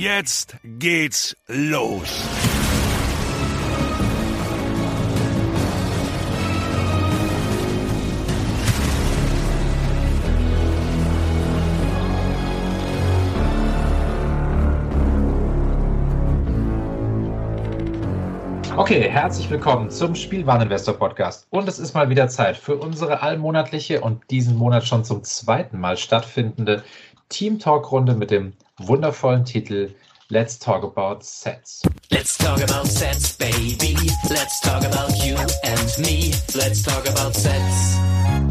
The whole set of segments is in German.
Jetzt geht's los. Okay, herzlich willkommen zum Spielwareninvestor Podcast. Und es ist mal wieder Zeit für unsere allmonatliche und diesen Monat schon zum zweiten Mal stattfindende Team Talk Runde mit dem wundervollen Titel Let's Talk About Sets. Let's talk about sets, baby. Let's talk about you and me. Let's talk about sets.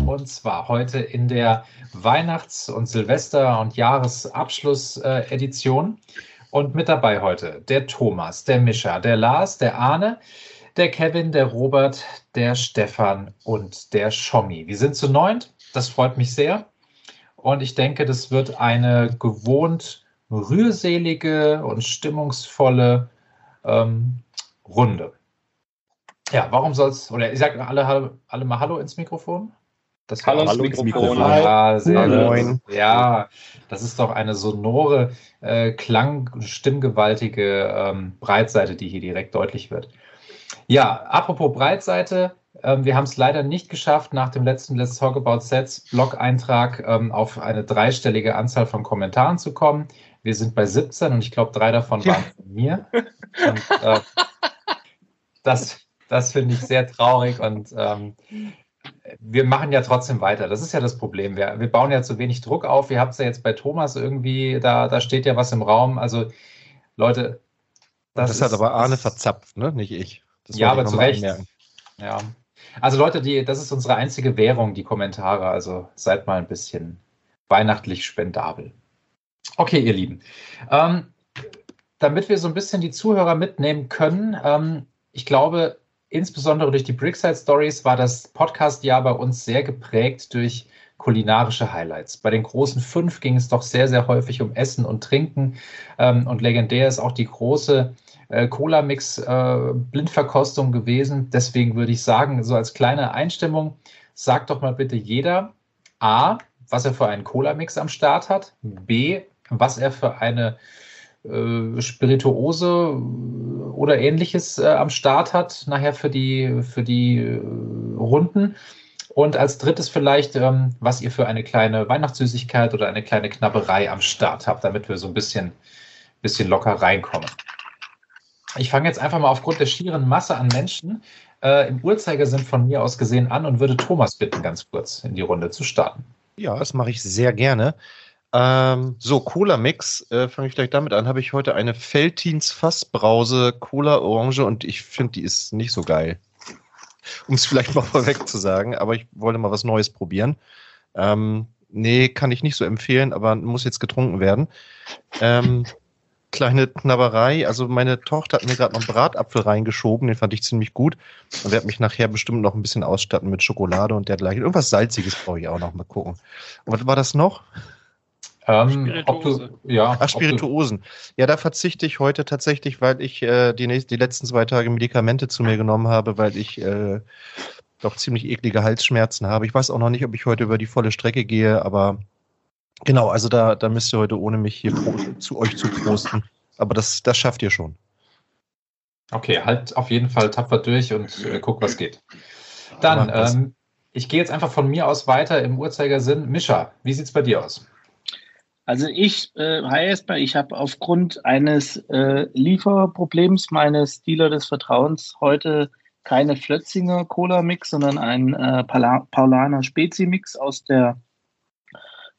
Und zwar heute in der Weihnachts- und Silvester- und Jahresabschluss-Edition. Und mit dabei heute der Thomas, der Mischa, der Lars, der Arne, der Kevin, der Robert, der Stefan und der Schommi. Wir sind zu neunt. Das freut mich sehr. Und ich denke, das wird eine gewohnt rührselige und stimmungsvolle ähm, Runde. Ja, warum soll's, oder ich sag alle, alle mal Hallo ins Mikrofon. Das Hallo ins Mikrofon. Ja, sehr gut. Ja, das ist doch eine sonore, äh, klang-, stimmgewaltige ähm, Breitseite, die hier direkt deutlich wird. Ja, apropos Breitseite, ähm, wir haben es leider nicht geschafft, nach dem letzten Let's Talk About Sets Blog-Eintrag ähm, auf eine dreistellige Anzahl von Kommentaren zu kommen. Wir sind bei 17 und ich glaube, drei davon waren von mir. Und, äh, das das finde ich sehr traurig und ähm, wir machen ja trotzdem weiter. Das ist ja das Problem. Wir, wir bauen ja zu wenig Druck auf. Ihr habt es ja jetzt bei Thomas irgendwie, da, da steht ja was im Raum. Also, Leute. Das, das ist, hat aber Arne verzapft, ne? Nicht ich. Das ja, aber zu Recht. Ja. Also, Leute, die, das ist unsere einzige Währung, die Kommentare. Also, seid mal ein bisschen weihnachtlich spendabel. Okay, ihr Lieben. Ähm, damit wir so ein bisschen die Zuhörer mitnehmen können, ähm, ich glaube, insbesondere durch die Brickside Stories war das Podcast-Jahr bei uns sehr geprägt durch kulinarische Highlights. Bei den großen fünf ging es doch sehr, sehr häufig um Essen und Trinken. Ähm, und legendär ist auch die große äh, Cola-Mix-Blindverkostung äh, gewesen. Deswegen würde ich sagen, so als kleine Einstimmung, sagt doch mal bitte jeder A, was er für einen Cola-Mix am Start hat, B, was er für eine äh, Spirituose oder ähnliches äh, am Start hat, nachher für die, für die äh, Runden. Und als drittes vielleicht, ähm, was ihr für eine kleine Weihnachtssüßigkeit oder eine kleine Knabberei am Start habt, damit wir so ein bisschen, bisschen locker reinkommen. Ich fange jetzt einfach mal aufgrund der schieren Masse an Menschen äh, im Uhrzeigersinn von mir aus gesehen an und würde Thomas bitten, ganz kurz in die Runde zu starten. Ja, das mache ich sehr gerne. Ähm, so, Cola-Mix, äh, fange ich gleich damit an. Habe ich heute eine Feltins Fassbrause Cola Orange und ich finde, die ist nicht so geil. Um es vielleicht mal vorweg zu sagen, aber ich wollte mal was Neues probieren. Ähm, nee, kann ich nicht so empfehlen, aber muss jetzt getrunken werden. Ähm, kleine Knabberei. Also meine Tochter hat mir gerade noch einen Bratapfel reingeschoben, den fand ich ziemlich gut. Und werde mich nachher bestimmt noch ein bisschen ausstatten mit Schokolade und dergleichen. Irgendwas Salziges brauche ich auch noch mal gucken. Und was war das noch? Ähm, Spirituose. Du, ja, Ach, Spirituosen. Ja, da verzichte ich heute tatsächlich, weil ich äh, die, nächsten, die letzten zwei Tage Medikamente zu mir genommen habe, weil ich äh, doch ziemlich eklige Halsschmerzen habe. Ich weiß auch noch nicht, ob ich heute über die volle Strecke gehe, aber genau, also da, da müsst ihr heute ohne mich hier zu euch zu prosten. Aber das, das schafft ihr schon. Okay, halt auf jeden Fall tapfer durch und äh, guck, was geht. Dann, ähm, ich gehe jetzt einfach von mir aus weiter im Uhrzeigersinn. Mischa, wie sieht es bei dir aus? Also ich, äh, hi Esper, ich habe aufgrund eines äh, Lieferproblems meines Dealer des Vertrauens heute keine Flötzinger Cola Mix, sondern einen äh, Paulaner Spezi Mix aus der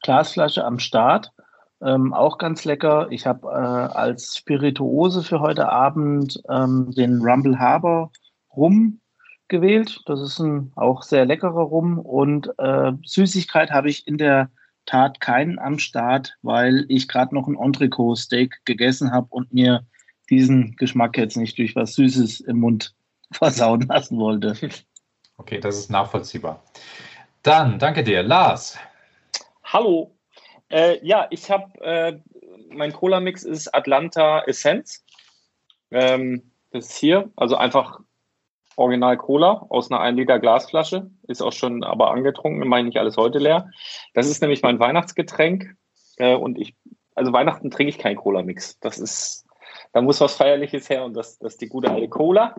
Glasflasche am Start. Ähm, auch ganz lecker. Ich habe äh, als Spirituose für heute Abend ähm, den Rumble Harbor Rum gewählt. Das ist ein auch sehr leckerer Rum und äh, Süßigkeit habe ich in der Tat keinen am Start, weil ich gerade noch ein Entrecot-Steak gegessen habe und mir diesen Geschmack jetzt nicht durch was Süßes im Mund versauen lassen wollte. Okay, das ist nachvollziehbar. Dann, danke dir. Lars. Hallo. Äh, ja, ich habe, äh, mein Cola-Mix ist Atlanta Essence. Ähm, das ist hier, also einfach Original Cola aus einer 1 Liter Glasflasche. Ist auch schon aber angetrunken, meine ich alles heute leer. Das ist nämlich mein Weihnachtsgetränk. Äh, und ich, also Weihnachten trinke ich keinen Cola-Mix. Das ist, da muss was Feierliches her und das, das ist die gute alte Cola.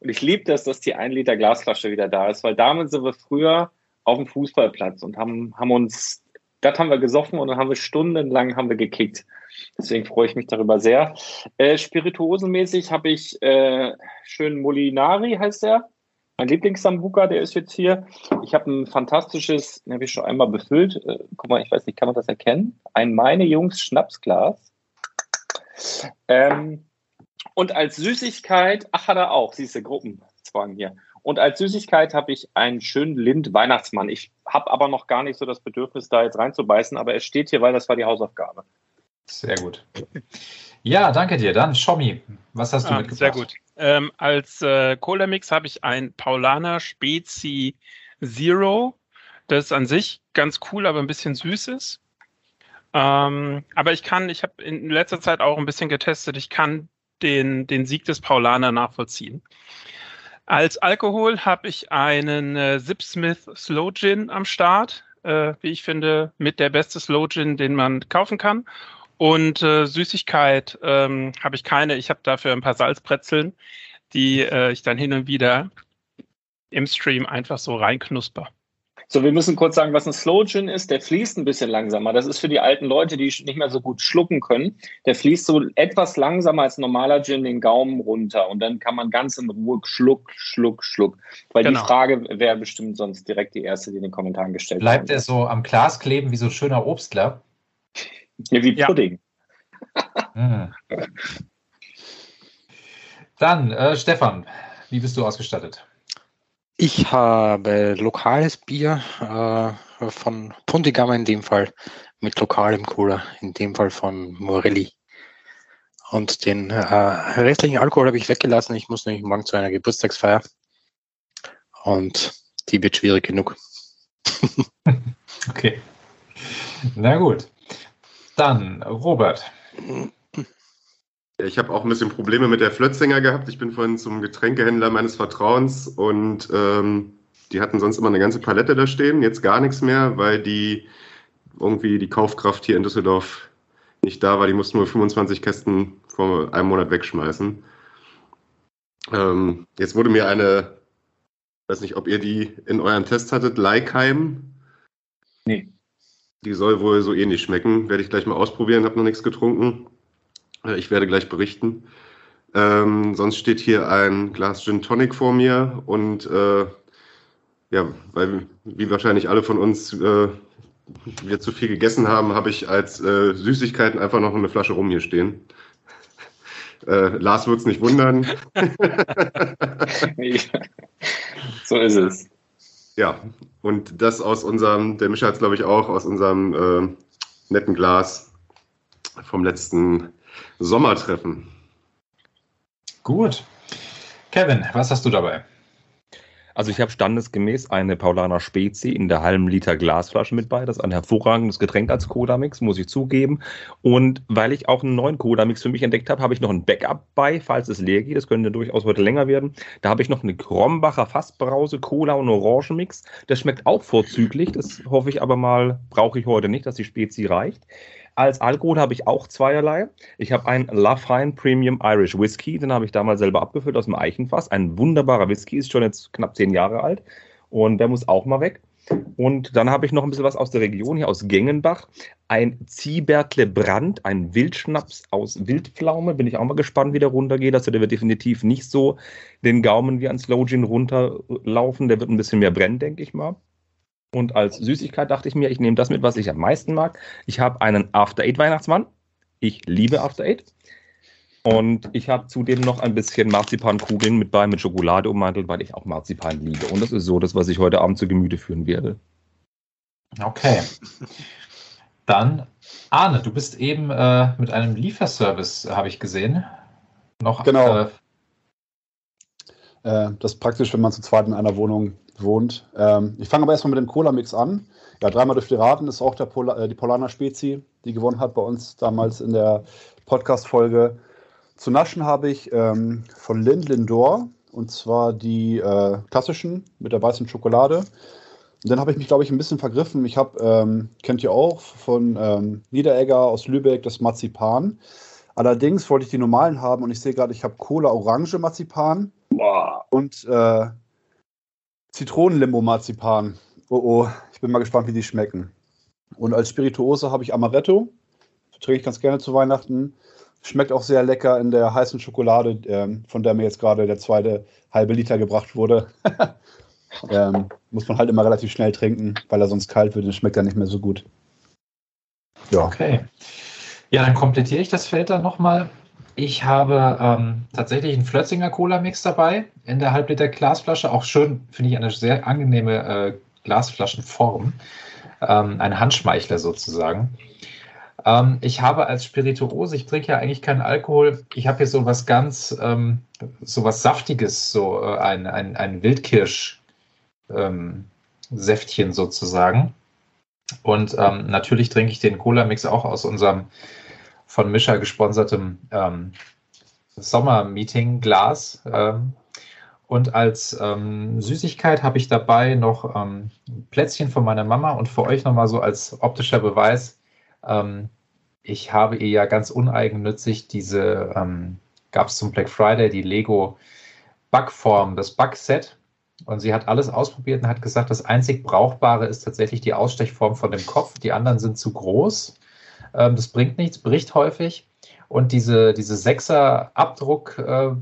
Und ich liebe das, dass die 1 Liter Glasflasche wieder da ist, weil damit sind wir früher auf dem Fußballplatz und haben, haben uns, das haben wir gesoffen und dann haben wir stundenlang haben wir gekickt. Deswegen freue ich mich darüber sehr. Äh, Spirituosenmäßig habe ich äh, schön Molinari, heißt der. Mein Lieblingssambuka, der ist jetzt hier. Ich habe ein fantastisches, den habe ich schon einmal befüllt. Äh, guck mal, ich weiß nicht, kann man das erkennen? Ein Meine Jungs Schnapsglas. Ähm, und als Süßigkeit, ach, hat er auch, siehst du, Gruppenzwang hier. Und als Süßigkeit habe ich einen schönen Lind-Weihnachtsmann. Ich habe aber noch gar nicht so das Bedürfnis, da jetzt reinzubeißen, aber er steht hier, weil das war die Hausaufgabe. Sehr gut. Ja, danke dir. Dann, Schommi, was hast du ah, mitgebracht? Sehr gut. Ähm, als äh, Cola-Mix habe ich ein Paulaner Spezi Zero. Das ist an sich ganz cool, aber ein bisschen süß ist. Ähm, aber ich kann, ich habe in letzter Zeit auch ein bisschen getestet, ich kann den, den Sieg des Paulaner nachvollziehen. Als Alkohol habe ich einen äh, Zipsmith Slow Gin am Start. Äh, wie ich finde, mit der beste Slow Gin, den man kaufen kann. Und äh, Süßigkeit ähm, habe ich keine. Ich habe dafür ein paar Salzbrezeln, die äh, ich dann hin und wieder im Stream einfach so reinknusper. So, wir müssen kurz sagen, was ein Slow Gin ist. Der fließt ein bisschen langsamer. Das ist für die alten Leute, die nicht mehr so gut schlucken können. Der fließt so etwas langsamer als normaler Gin den Gaumen runter und dann kann man ganz in Ruhe schluck, schluck, schluck. Weil Genau. die Frage wäre bestimmt sonst direkt die erste, die in den Kommentaren gestellt Bleibt wurde. er so am Glas kleben wie so ein schöner Obstler? Ja, wie Ja. Pudding. Mhm. Dann, äh, Stefan, wie bist du ausgestattet? Ich habe lokales Bier äh, von Puntigama in dem Fall mit lokalem Cola, in dem Fall von Morelli. Und den äh, restlichen Alkohol habe ich weggelassen. Ich muss nämlich morgen zu einer Geburtstagsfeier. Und die wird schwierig genug. Okay. Na gut. Dann, Robert. Ich habe auch ein bisschen Probleme mit der Flötzinger gehabt. Ich bin vorhin zum Getränkehändler meines Vertrauens und ähm, die hatten sonst immer eine ganze Palette da stehen, jetzt gar nichts mehr, weil die irgendwie die Kaufkraft hier in Düsseldorf nicht da war. Die mussten nur 25 Kästen vor einem Monat wegschmeißen. Ähm, jetzt wurde mir eine, weiß nicht, ob ihr die in eurem Test hattet, Leikheim. Nee. Die soll wohl so ähnlich schmecken. Werde ich gleich mal ausprobieren, habe noch nichts getrunken. Äh, Ich werde gleich berichten. Ähm, sonst steht hier ein Glas Gin Tonic vor mir und äh, ja, weil wie wahrscheinlich alle von uns äh, wir zu viel gegessen haben, habe ich als äh, Süßigkeiten einfach noch eine Flasche rum hier stehen. Äh, Lars wird es nicht wundern. so ist es. Ja, und das aus unserem, der Mischa hat es glaube ich auch, aus unserem äh, netten Glas vom letzten Sommertreffen. Gut. Kevin, was hast du dabei? Also ich habe standesgemäß eine Paulaner Spezi in der halben Liter Glasflasche mit bei. Das ist ein hervorragendes Getränk als Cola-Mix, muss ich zugeben. Und weil ich auch einen neuen Cola-Mix für mich entdeckt habe, habe ich noch ein Backup bei, falls es leer geht. Das könnte durchaus heute länger werden. Da habe ich noch eine Krombacher Fassbrause, Cola und Orangenmix. Das schmeckt auch vorzüglich. Das hoffe ich aber mal, brauche ich heute nicht, dass die Spezi reicht. Als Alkohol habe ich auch zweierlei. Ich habe einen Lafine Premium Irish Whisky, den habe ich damals selber abgefüllt aus dem Eichenfass. Ein wunderbarer Whisky, ist schon jetzt knapp zehn Jahre alt und der muss auch mal weg. Und dann habe ich noch ein bisschen was aus der Region hier aus Gengenbach. Ein Ziebertle Brand, ein Wildschnaps aus Wildpflaume. Bin ich auch mal gespannt, wie der runtergeht. Also der wird definitiv nicht so den Gaumen wie ein Slow Gin runterlaufen. Der wird ein bisschen mehr brennen, denke ich mal. Und als Süßigkeit dachte ich mir, ich nehme das mit, was ich am meisten mag. Ich habe einen After Eight Weihnachtsmann. Ich liebe After Eight. Und ich habe zudem noch ein bisschen Marzipankugeln mit bei, mit Schokolade ummantelt, weil ich auch Marzipan liebe. Und das ist so das, was ich heute Abend zu Gemüte führen werde. Okay. Dann, Arne, du bist eben äh, mit einem Lieferservice, habe ich gesehen. Noch Genau. Äh, Äh, das ist praktisch, wenn man zu zweit in einer Wohnung wohnt. Ähm, ich fange aber erstmal mit dem Cola-Mix an. Ja, dreimal durch die Raten ist auch der Pola äh, die Polaner Spezi, die gewonnen hat bei uns damals in der Podcast-Folge. Zu naschen habe ich ähm, von Lind Lindor und zwar die äh, klassischen mit der weißen Schokolade. Und dann habe ich mich, glaube ich, ein bisschen vergriffen. Ich habe, ähm, kennt ihr auch, von ähm, Niederegger aus Lübeck das Marzipan. Allerdings wollte ich die normalen haben und ich sehe gerade, ich habe Cola Orange Marzipan Boah. und äh, Zitronenlimbo Marzipan. Oh oh, ich bin mal gespannt, wie die schmecken. Und als Spirituose habe ich Amaretto. Trinke ich ganz gerne zu Weihnachten. Schmeckt auch sehr lecker in der heißen Schokolade, ähm, von der mir jetzt gerade der zweite halbe Liter gebracht wurde. ähm, muss man halt immer relativ schnell trinken, weil er sonst kalt wird und schmeckt dann nicht mehr so gut. Ja. Okay. Ja, dann komplettiere ich das Feld dann nochmal. Ich habe ähm, tatsächlich einen Flötzinger Cola-Mix dabei in der Halbliter Glasflasche. Auch schön, finde ich, eine sehr angenehme äh, Glasflaschenform. Ähm, ein Handschmeichler sozusagen. Ähm, ich habe als Spirituose, ich trinke ja eigentlich keinen Alkohol, ich habe hier so was ganz, ähm, so was Saftiges, so äh, ein, ein, ein Wildkirsch-Säftchen sozusagen. Und ähm, natürlich trinke ich den Cola-Mix auch aus unserem von Mischa gesponsertem ähm, Sommer-Meeting-Glas. Ähm, Und als ähm, Süßigkeit habe ich dabei noch ähm, Plätzchen von meiner Mama und für euch nochmal so als optischer Beweis. Ähm, ich habe ihr ja ganz uneigennützig diese, ähm, gab es zum Black Friday, die Lego Backform, das Backset. Und sie hat alles ausprobiert und hat gesagt, das einzig Brauchbare ist tatsächlich die Ausstechform von dem Kopf. Die anderen sind zu groß. Ähm, das bringt nichts, bricht häufig. Und diese, diese Sechser-Abdruck- äh,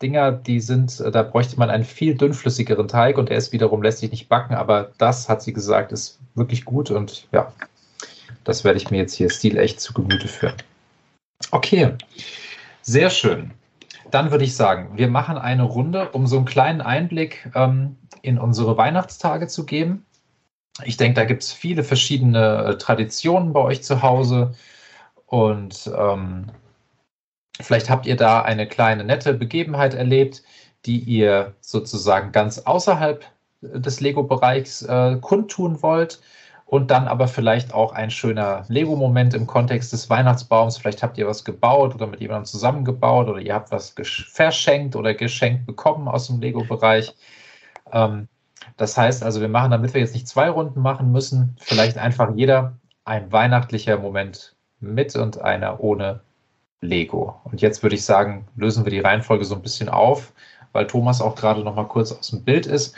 die sind, äh, da bräuchte man einen viel dünnflüssigeren Teig und der ist wiederum lässt sich nicht backen, aber das hat sie gesagt, ist wirklich gut und ja, das werde ich mir jetzt hier stilecht zu Gemüte führen. Okay, sehr schön. Dann würde ich sagen, wir machen eine Runde, um so einen kleinen Einblick ähm, in unsere Weihnachtstage zu geben. Ich denke, da gibt es viele verschiedene äh, Traditionen bei euch zu Hause und ähm, Vielleicht habt ihr da eine kleine nette Begebenheit erlebt, die ihr sozusagen ganz außerhalb des Lego-Bereichs äh, kundtun wollt. Und dann aber vielleicht auch ein schöner Lego-Moment im Kontext des Weihnachtsbaums. Vielleicht habt ihr was gebaut oder mit jemandem zusammengebaut oder ihr habt was verschenkt oder geschenkt bekommen aus dem Lego-Bereich. Ähm, das heißt also, wir machen, damit wir jetzt nicht zwei Runden machen müssen, vielleicht einfach jeder ein weihnachtlicher Moment mit und einer ohne Lego. Und jetzt würde ich sagen, lösen wir die Reihenfolge so ein bisschen auf, weil Thomas auch gerade noch mal kurz aus dem Bild ist.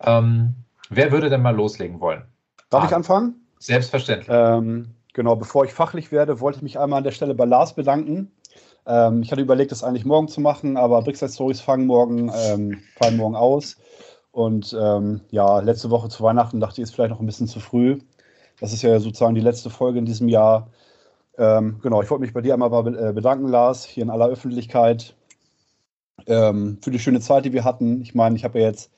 Ähm, wer würde denn mal loslegen wollen? Darf ah, ich anfangen? Selbstverständlich. Ähm, genau, bevor ich fachlich werde, wollte ich mich einmal an der Stelle bei Lars bedanken. Ähm, ich hatte überlegt, das eigentlich morgen zu machen, aber Brickside Stories fangen morgen, ähm, fallen morgen aus. Und ähm, ja, letzte Woche zu Weihnachten dachte ich, ist vielleicht noch ein bisschen zu früh. Das ist ja sozusagen die letzte Folge in diesem Jahr. Ähm, genau, ich wollte mich bei dir einmal äh, bedanken, Lars, hier in aller Öffentlichkeit, ähm, für die schöne Zeit, die wir hatten. Ich meine, ich habe ja jetzt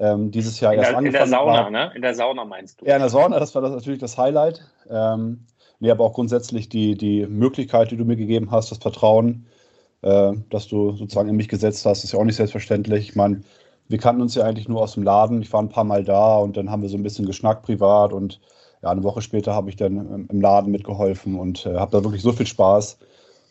ähm, dieses Jahr in erst der, angefangen. In der Sauna, war, ne? In der Sauna meinst du? Ja, in der Sauna, das war das natürlich das Highlight. Ähm, nee, aber auch grundsätzlich die, die Möglichkeit, die du mir gegeben hast, das Vertrauen, äh, dass du sozusagen in mich gesetzt hast, ist ja auch nicht selbstverständlich. Ich meine, wir kannten uns ja eigentlich nur aus dem Laden. Ich war ein paar Mal da und dann haben wir so ein bisschen geschnackt privat und ja, eine Woche später habe ich dann im Laden mitgeholfen und äh, habe da wirklich so viel Spaß.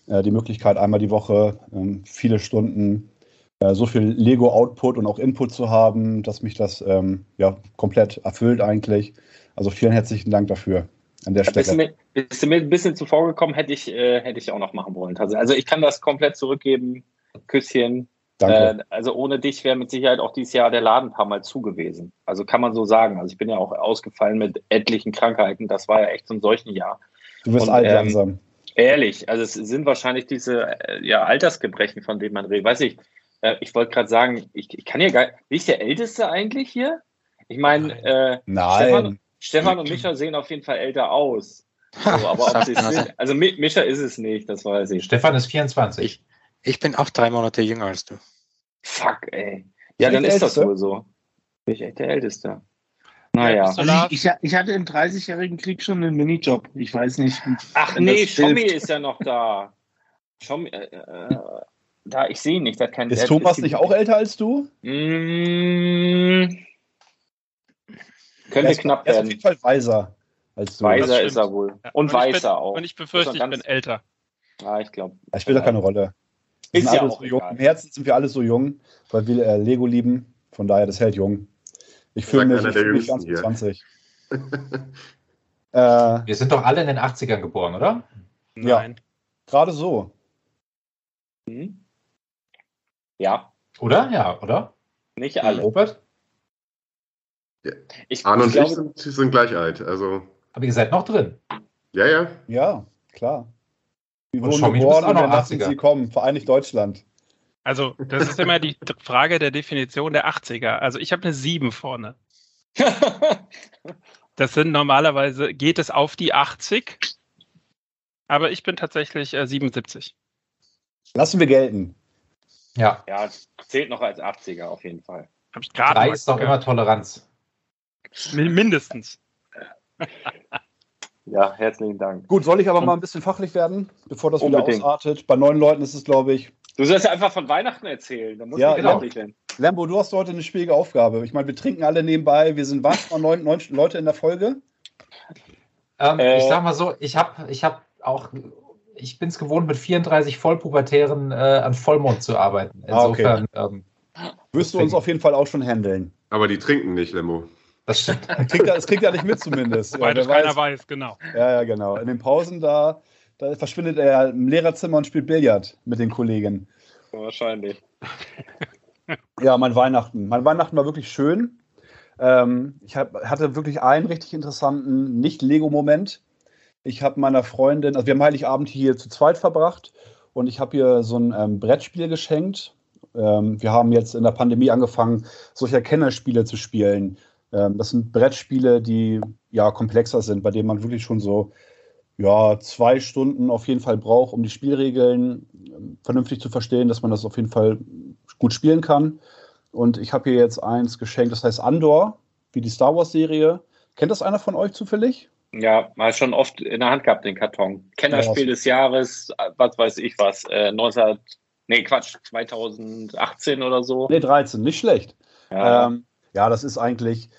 Äh, die Möglichkeit, einmal die Woche äh, viele Stunden äh, so viel Lego-Output und auch Input zu haben, dass mich das ähm, ja, komplett erfüllt eigentlich. Also vielen herzlichen Dank dafür an der Stelle. Bist du, mir, bist du mir ein bisschen zuvor gekommen, hätte ich, äh, hätte ich auch noch machen wollen. Also ich kann das komplett zurückgeben. Küsschen, Danke. Äh, also ohne dich wäre mit Sicherheit auch dieses Jahr der Laden ein paar Mal zu gewesen. Also kann man so sagen. Also ich bin ja auch ausgefallen mit etlichen Krankheiten. Das war ja echt so ein solchen Jahr. Du wirst alt ähm, langsam. Ehrlich, also es sind wahrscheinlich diese äh, ja, Altersgebrechen, von denen man redet. Weiß ich, äh, ich wollte gerade sagen, ich, ich kann ja gar Wie ist der Älteste eigentlich hier? Ich meine, äh, Stefan, Stefan und Micha sehen auf jeden Fall älter aus. So, aber ob sie sind, also Micha ist es nicht, das weiß ich. Stefan ist 24. Ich, ich bin auch drei Monate jünger als du. Fuck, ey. Ja, dann ist das wohl so. Bin ich echt der Älteste. Naja. Also ich, ich, ich, hatte im 30-jährigen Krieg schon einen Minijob. Ich weiß nicht. Ach nee, Schommi ist ja noch da. Schommi, äh, äh, da, ich sehe ihn nicht. kein, ist Thomas ist nicht auch älter als du? Mmh, könnte knapp werden. Er ist auf jeden Fall weiser als du. Weiser ist er wohl. Und, und weißer bin, auch. Und ich befürchte, ich bin älter. Ja, ich glaube. Das spielt doch keine Rolle. Ist ja auch so jung. Im Herzen sind wir alle so jung, weil wir äh, Lego lieben. Von daher, das hält jung. Ich fühle mich, ich fühl mich ganz 20. äh, wir sind doch alle in den 80ern geboren, oder? Nein. Ja, gerade so. Hm? Ja. Oder? Ja, oder? Nicht alle. Robert? Ja. Ich, Arne und ich, ich sind, sind, gleich alt. Also. Aber ihr seid noch drin. Ja, ja. Ja, klar. Die wurden geboren und danach sind sie kommen. Vereinigt Deutschland. Also, das ist immer die Frage der Definition der 80er. Also, ich habe eine 7 vorne. Das sind normalerweise, geht es auf die 80, aber ich bin tatsächlich äh, 77. Lassen wir gelten. Ja. Ja, zählt noch als 80er auf jeden Fall. Hab ich gerade. Drei ist doch immer Toleranz. Mindestens. Ja, herzlichen Dank. Gut, soll ich aber mal ein bisschen fachlich werden, bevor das Unbedingt. wieder ausartet? Bei neun Leuten ist es, glaube ich. Du sollst ja einfach von Weihnachten erzählen. Dann muss ja, genau. nicht werden. Lambo, du hast heute eine schwierige Aufgabe. Ich meine, wir trinken alle nebenbei. Wir sind was neun, neun Leute in der Folge? Ähm, äh, ich sag mal so, ich habe ich hab auch, ich bin es gewohnt, mit 34 Vollpubertären äh, an Vollmond zu arbeiten. Insofern. Ah, okay. ähm, Wirst du uns auf jeden Fall auch schon handeln. Aber die trinken nicht, Lemmo. Das stimmt. Das kriegt, er- das kriegt er nicht mit zumindest. Weil das keiner weiß, genau. Ja, ja, genau. In den Pausen da, da verschwindet er im Lehrerzimmer und spielt Billard mit den Kollegen. Wahrscheinlich. Ja, mein Weihnachten. Mein Weihnachten war wirklich schön. Ähm, ich hab, hatte wirklich einen richtig interessanten Nicht-Lego-Moment. Ich habe meiner Freundin, also wir haben Heiligabend hier zu zweit verbracht und ich habe ihr so ein ähm, Brettspiel geschenkt. Ähm, wir haben jetzt in der Pandemie angefangen, solche Kennerspiele zu spielen. Ähm, das sind Brettspiele, die ja komplexer sind, bei denen man wirklich schon so ja, zwei Stunden auf jeden Fall braucht, um die Spielregeln ähm, vernünftig zu verstehen, dass man das auf jeden Fall gut spielen kann. Und ich habe hier jetzt eins geschenkt, das heißt Andor, wie die Star Wars-Serie. Kennt das einer von euch zufällig? Ja, mal schon oft in der Hand gehabt, den Karton. Kennerspiel Ja. des Jahres, was weiß ich was, äh, 19, nee, Quatsch, 2018 oder so. Nee, 13, nicht schlecht. Ja. Ähm, ja, das ist eigentlich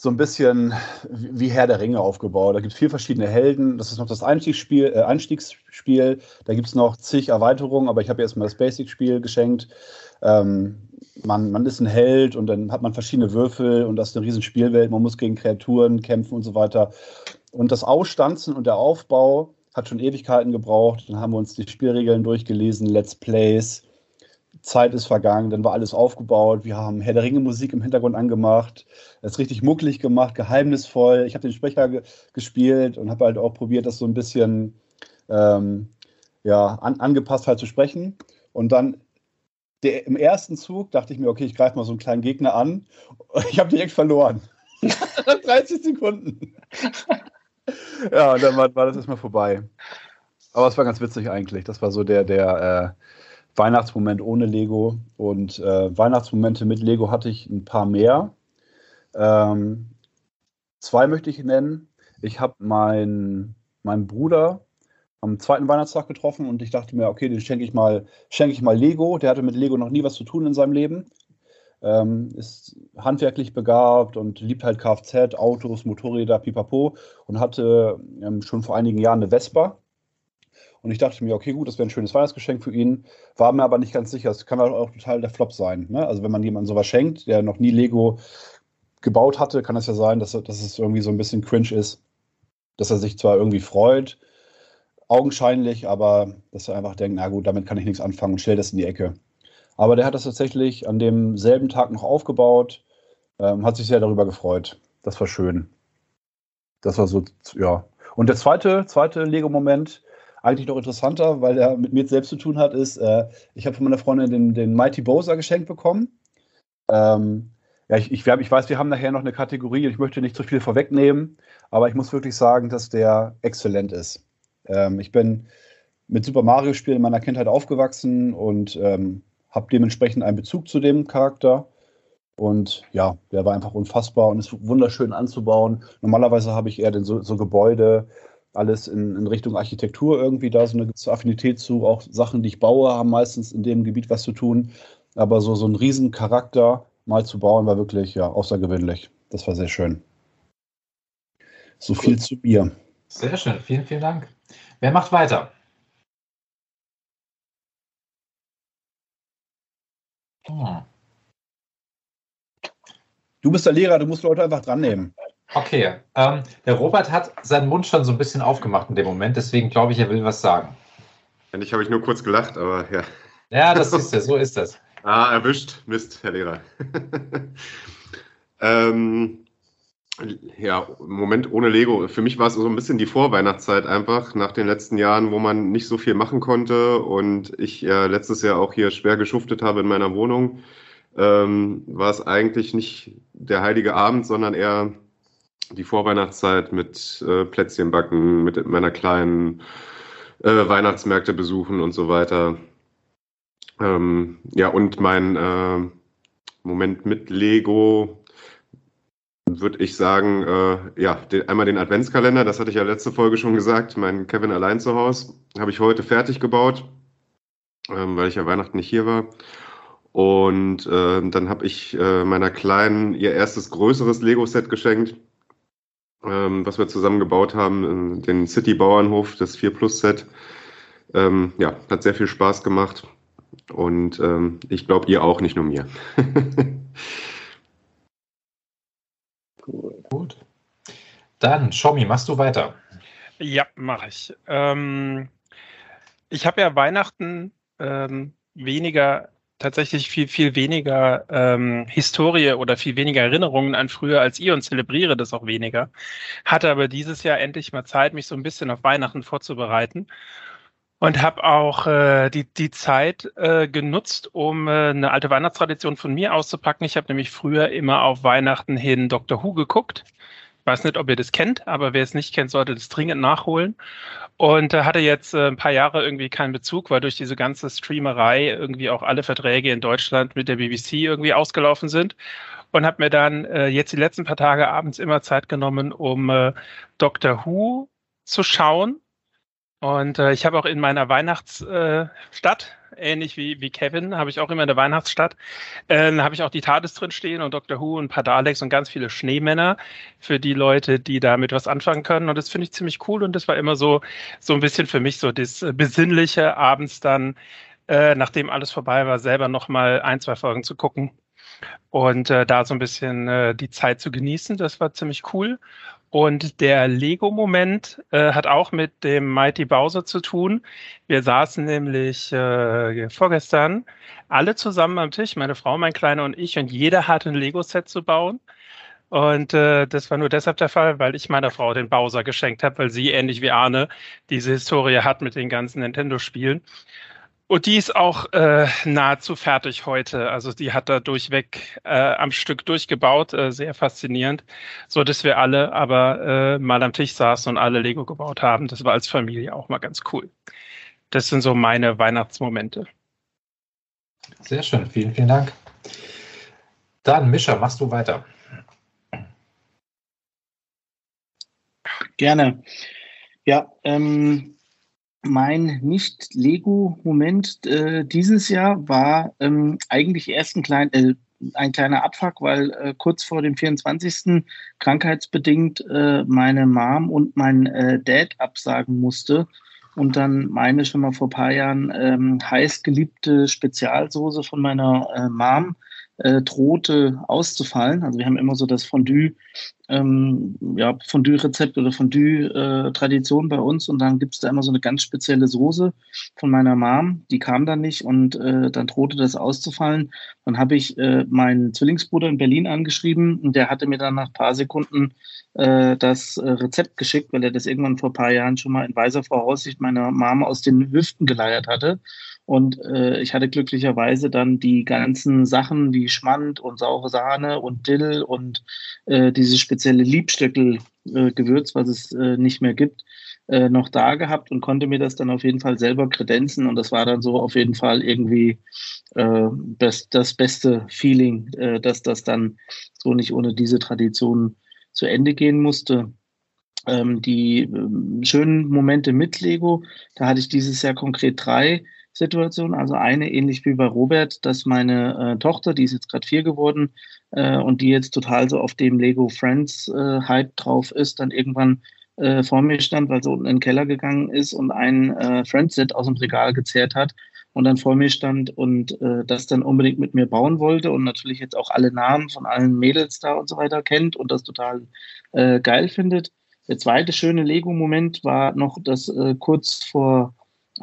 so ein bisschen wie Herr der Ringe aufgebaut. Da gibt es vier verschiedene Helden. Das ist noch das Einstiegsspiel. Äh, Einstiegsspiel. Da gibt es noch zig Erweiterungen, aber ich habe erstmal das Basic-Spiel geschenkt. Ähm, man, man ist ein Held und dann hat man verschiedene Würfel und das ist eine riesen Spielwelt. Man muss gegen Kreaturen kämpfen und so weiter. Und das Ausstanzen und der Aufbau hat schon Ewigkeiten gebraucht. Dann haben wir uns die Spielregeln durchgelesen, Let's Plays. Zeit ist vergangen, dann war alles aufgebaut. Wir haben Herr der Ringe Musik im Hintergrund angemacht. Ist richtig mucklig gemacht, geheimnisvoll. Ich habe den Sprecher ge gespielt und habe halt auch probiert, das so ein bisschen ähm, ja, an angepasst halt zu sprechen. Und dann der, im ersten Zug dachte ich mir, okay, ich greife mal so einen kleinen Gegner an. Ich habe direkt verloren. Nach 30 Sekunden. ja, und dann war, war das erstmal vorbei. Aber es war ganz witzig eigentlich. Das war so der, der äh, Weihnachtsmoment ohne Lego. Und äh, Weihnachtsmomente mit Lego hatte ich ein paar mehr. Ähm, zwei möchte ich nennen. Ich habe meinen meinen Bruder am zweiten Weihnachtstag getroffen und ich dachte mir, okay, den schenke ich mal, ich mal Lego. Der hatte mit Lego noch nie was zu tun in seinem Leben. Ähm, ist handwerklich begabt und liebt halt Kfz, Autos, Motorräder, pipapo und hatte ähm, schon vor einigen Jahren eine Vespa. Und ich dachte mir, okay, gut, das wäre ein schönes Weihnachtsgeschenk für ihn. War mir aber nicht ganz sicher. Es kann halt auch total der Flop sein. Ne? Also wenn man jemandem sowas schenkt, der noch nie Lego gebaut hatte, kann es ja sein, dass, dass es irgendwie so ein bisschen cringe ist. Dass er sich zwar irgendwie freut, augenscheinlich, aber dass er einfach denkt, na gut, damit kann ich nichts anfangen und stellt das in die Ecke. Aber der hat das tatsächlich an demselben Tag noch aufgebaut, ähm, hat sich sehr darüber gefreut. Das war schön. Das war so, ja. Und der zweite, zweite Lego-Moment, eigentlich noch interessanter, weil er mit mir selbst zu tun hat, ist, äh, ich habe von meiner Freundin den, den Mighty Bowser geschenkt bekommen. Ähm, ja, ich, ich, ich weiß, wir haben nachher noch eine Kategorie und ich möchte nicht zu viel vorwegnehmen, aber ich muss wirklich sagen, dass der exzellent ist. Ähm, ich bin mit Super Mario-Spielen in meiner Kindheit aufgewachsen und ähm, habe dementsprechend einen Bezug zu dem Charakter. Und ja, der war einfach unfassbar und ist wunderschön anzubauen. Normalerweise habe ich eher den, so, so Gebäude, alles in, in, Richtung Architektur irgendwie da so eine gewisse Affinität zu. Auch Sachen, die ich baue, haben meistens in dem Gebiet was zu tun. Aber so, so einen riesen Charakter mal zu bauen, war wirklich ja außergewöhnlich. Das war sehr schön. So cool. viel zu mir. Sehr schön, vielen, vielen Dank. Wer macht weiter? Hm. Du bist der Lehrer, du musst Leute einfach dran nehmen. Okay, ähm, der Robert hat seinen Mund schon so ein bisschen aufgemacht in dem Moment, deswegen glaube ich, er will was sagen. Endlich habe ich nur kurz gelacht, aber ja. Ja, das ist ja, so ist das. Ah, erwischt. Mist, Herr Lehrer. ähm, ja, Moment ohne Lego. Für mich war es so ein bisschen die Vorweihnachtszeit einfach, nach den letzten Jahren, wo man nicht so viel machen konnte und ich äh, letztes Jahr auch hier schwer geschuftet habe in meiner Wohnung. Ähm, war es eigentlich nicht der heilige Abend, sondern eher die Vorweihnachtszeit mit äh, Plätzchen backen, mit meiner kleinen äh, Weihnachtsmärkte besuchen und so weiter. Ähm, ja, und mein äh, Moment mit Lego würde ich sagen, äh, ja, den, einmal den Adventskalender, das hatte ich ja letzte Folge schon gesagt, mein Kevin allein zu Hause, habe ich heute fertig gebaut, ähm, weil ich ja Weihnachten nicht hier war. Und äh, dann habe ich äh, meiner Kleinen ihr erstes größeres Lego-Set geschenkt, ähm, was wir zusammen gebaut haben, den City Bauernhof, das 4 Plus Set. Ähm, ja, hat sehr viel Spaß gemacht. Und ähm, ich glaube, ihr auch, nicht nur mir. cool. Gut. Dann, Shomi, machst du weiter? Ja, mache ich. Ähm, ich habe ja Weihnachten ähm, weniger, tatsächlich viel, viel weniger ähm, Historie oder viel weniger Erinnerungen an früher als ihr und zelebriere das auch weniger. Hatte aber dieses Jahr endlich mal Zeit, mich so ein bisschen auf Weihnachten vorzubereiten und habe auch äh, die, die Zeit äh, genutzt, um äh, eine alte Weihnachtstradition von mir auszupacken. Ich habe nämlich früher immer auf Weihnachten hin Dr. Who geguckt. Ich weiß nicht, ob ihr das kennt, aber wer es nicht kennt, sollte das dringend nachholen. Und äh, hatte jetzt äh, ein paar Jahre irgendwie keinen Bezug, weil durch diese ganze Streamerei irgendwie auch alle Verträge in Deutschland mit der BBC irgendwie ausgelaufen sind. Und habe mir dann äh, jetzt die letzten paar Tage abends immer Zeit genommen, um äh, Doctor Who zu schauen und äh, ich habe auch in meiner Weihnachtsstadt, äh, ähnlich wie, wie Kevin, habe ich auch immer in der Weihnachtsstadt, äh, habe ich auch die TARDIS drin stehen und Dr. Who und Daleks und ganz viele Schneemänner für die Leute, die damit was anfangen können. Und das finde ich ziemlich cool und das war immer so, so ein bisschen für mich so das Besinnliche, abends dann, äh, nachdem alles vorbei war, selber nochmal ein, zwei Folgen zu gucken und äh, da so ein bisschen äh, die Zeit zu genießen. Das war ziemlich cool. Und der Lego-Moment äh, hat auch mit dem Mighty Bowser zu tun. Wir saßen nämlich äh, vorgestern alle zusammen am Tisch, meine Frau, mein Kleiner und ich, und jeder hatte ein Lego-Set zu bauen. Und äh, das war nur deshalb der Fall, weil ich meiner Frau den Bowser geschenkt habe, weil sie ähnlich wie Arne diese Historie hat mit den ganzen Nintendo-Spielen. Und die ist auch äh, nahezu fertig heute. Also die hat da durchweg äh, am Stück durchgebaut, äh, sehr faszinierend, so dass wir alle aber äh, mal am Tisch saßen und alle Lego gebaut haben. Das war als Familie auch mal ganz cool. Das sind so meine Weihnachtsmomente. Sehr schön, vielen, vielen Dank. Dann, Mischa, machst du weiter? Gerne. Ja, ähm, mein Nicht-Lego-Moment äh, dieses Jahr war ähm, eigentlich erst ein, klein, äh, ein kleiner Abfuck, weil äh, kurz vor dem 24. krankheitsbedingt äh, meine Mom und mein äh, Dad absagen musste und dann meine schon mal vor ein paar Jahren ähm, heiß geliebte Spezialsoße von meiner äh, Mom äh, drohte auszufallen. Also wir haben immer so das Fondue, ähm, ja, Fondue-Rezept oder Fondue-Tradition bei uns und dann gibt's da immer so eine ganz spezielle Soße von meiner Mom, die kam dann nicht und äh, dann drohte das auszufallen. Dann habe ich äh, meinen Zwillingsbruder in Berlin angeschrieben und der hatte mir dann nach paar Sekunden äh, das äh, Rezept geschickt, weil er das irgendwann vor paar Jahren schon mal in weiser Voraussicht meiner Mama aus den Hüften geleiert hatte. Und äh, ich hatte glücklicherweise dann die ganzen Sachen wie Schmand und saure Sahne und Dill und äh, dieses spezielle Liebstöckel-Gewürz, äh, was es äh, nicht mehr gibt, äh, noch da gehabt und konnte mir das dann auf jeden Fall selber kredenzen. Und das war dann so auf jeden Fall irgendwie das, das beste Feeling, dass das dann so nicht ohne diese Tradition zu Ende gehen musste. Ähm, die ähm, schönen Momente mit Lego, da hatte ich dieses Jahr konkret drei. Situation. Also eine ähnlich wie bei Robert, dass meine äh, Tochter, die ist jetzt gerade vier geworden äh, und die jetzt total so auf dem Lego Friends äh, Hype drauf ist, dann irgendwann äh, vor mir stand, weil sie unten in den Keller gegangen ist und ein äh, Friends-Set aus dem Regal gezehrt hat und dann vor mir stand und äh, das dann unbedingt mit mir bauen wollte und natürlich jetzt auch alle Namen von allen Mädels da und so weiter kennt und das total äh, geil findet. Der zweite schöne Lego-Moment war noch, dass äh, kurz vor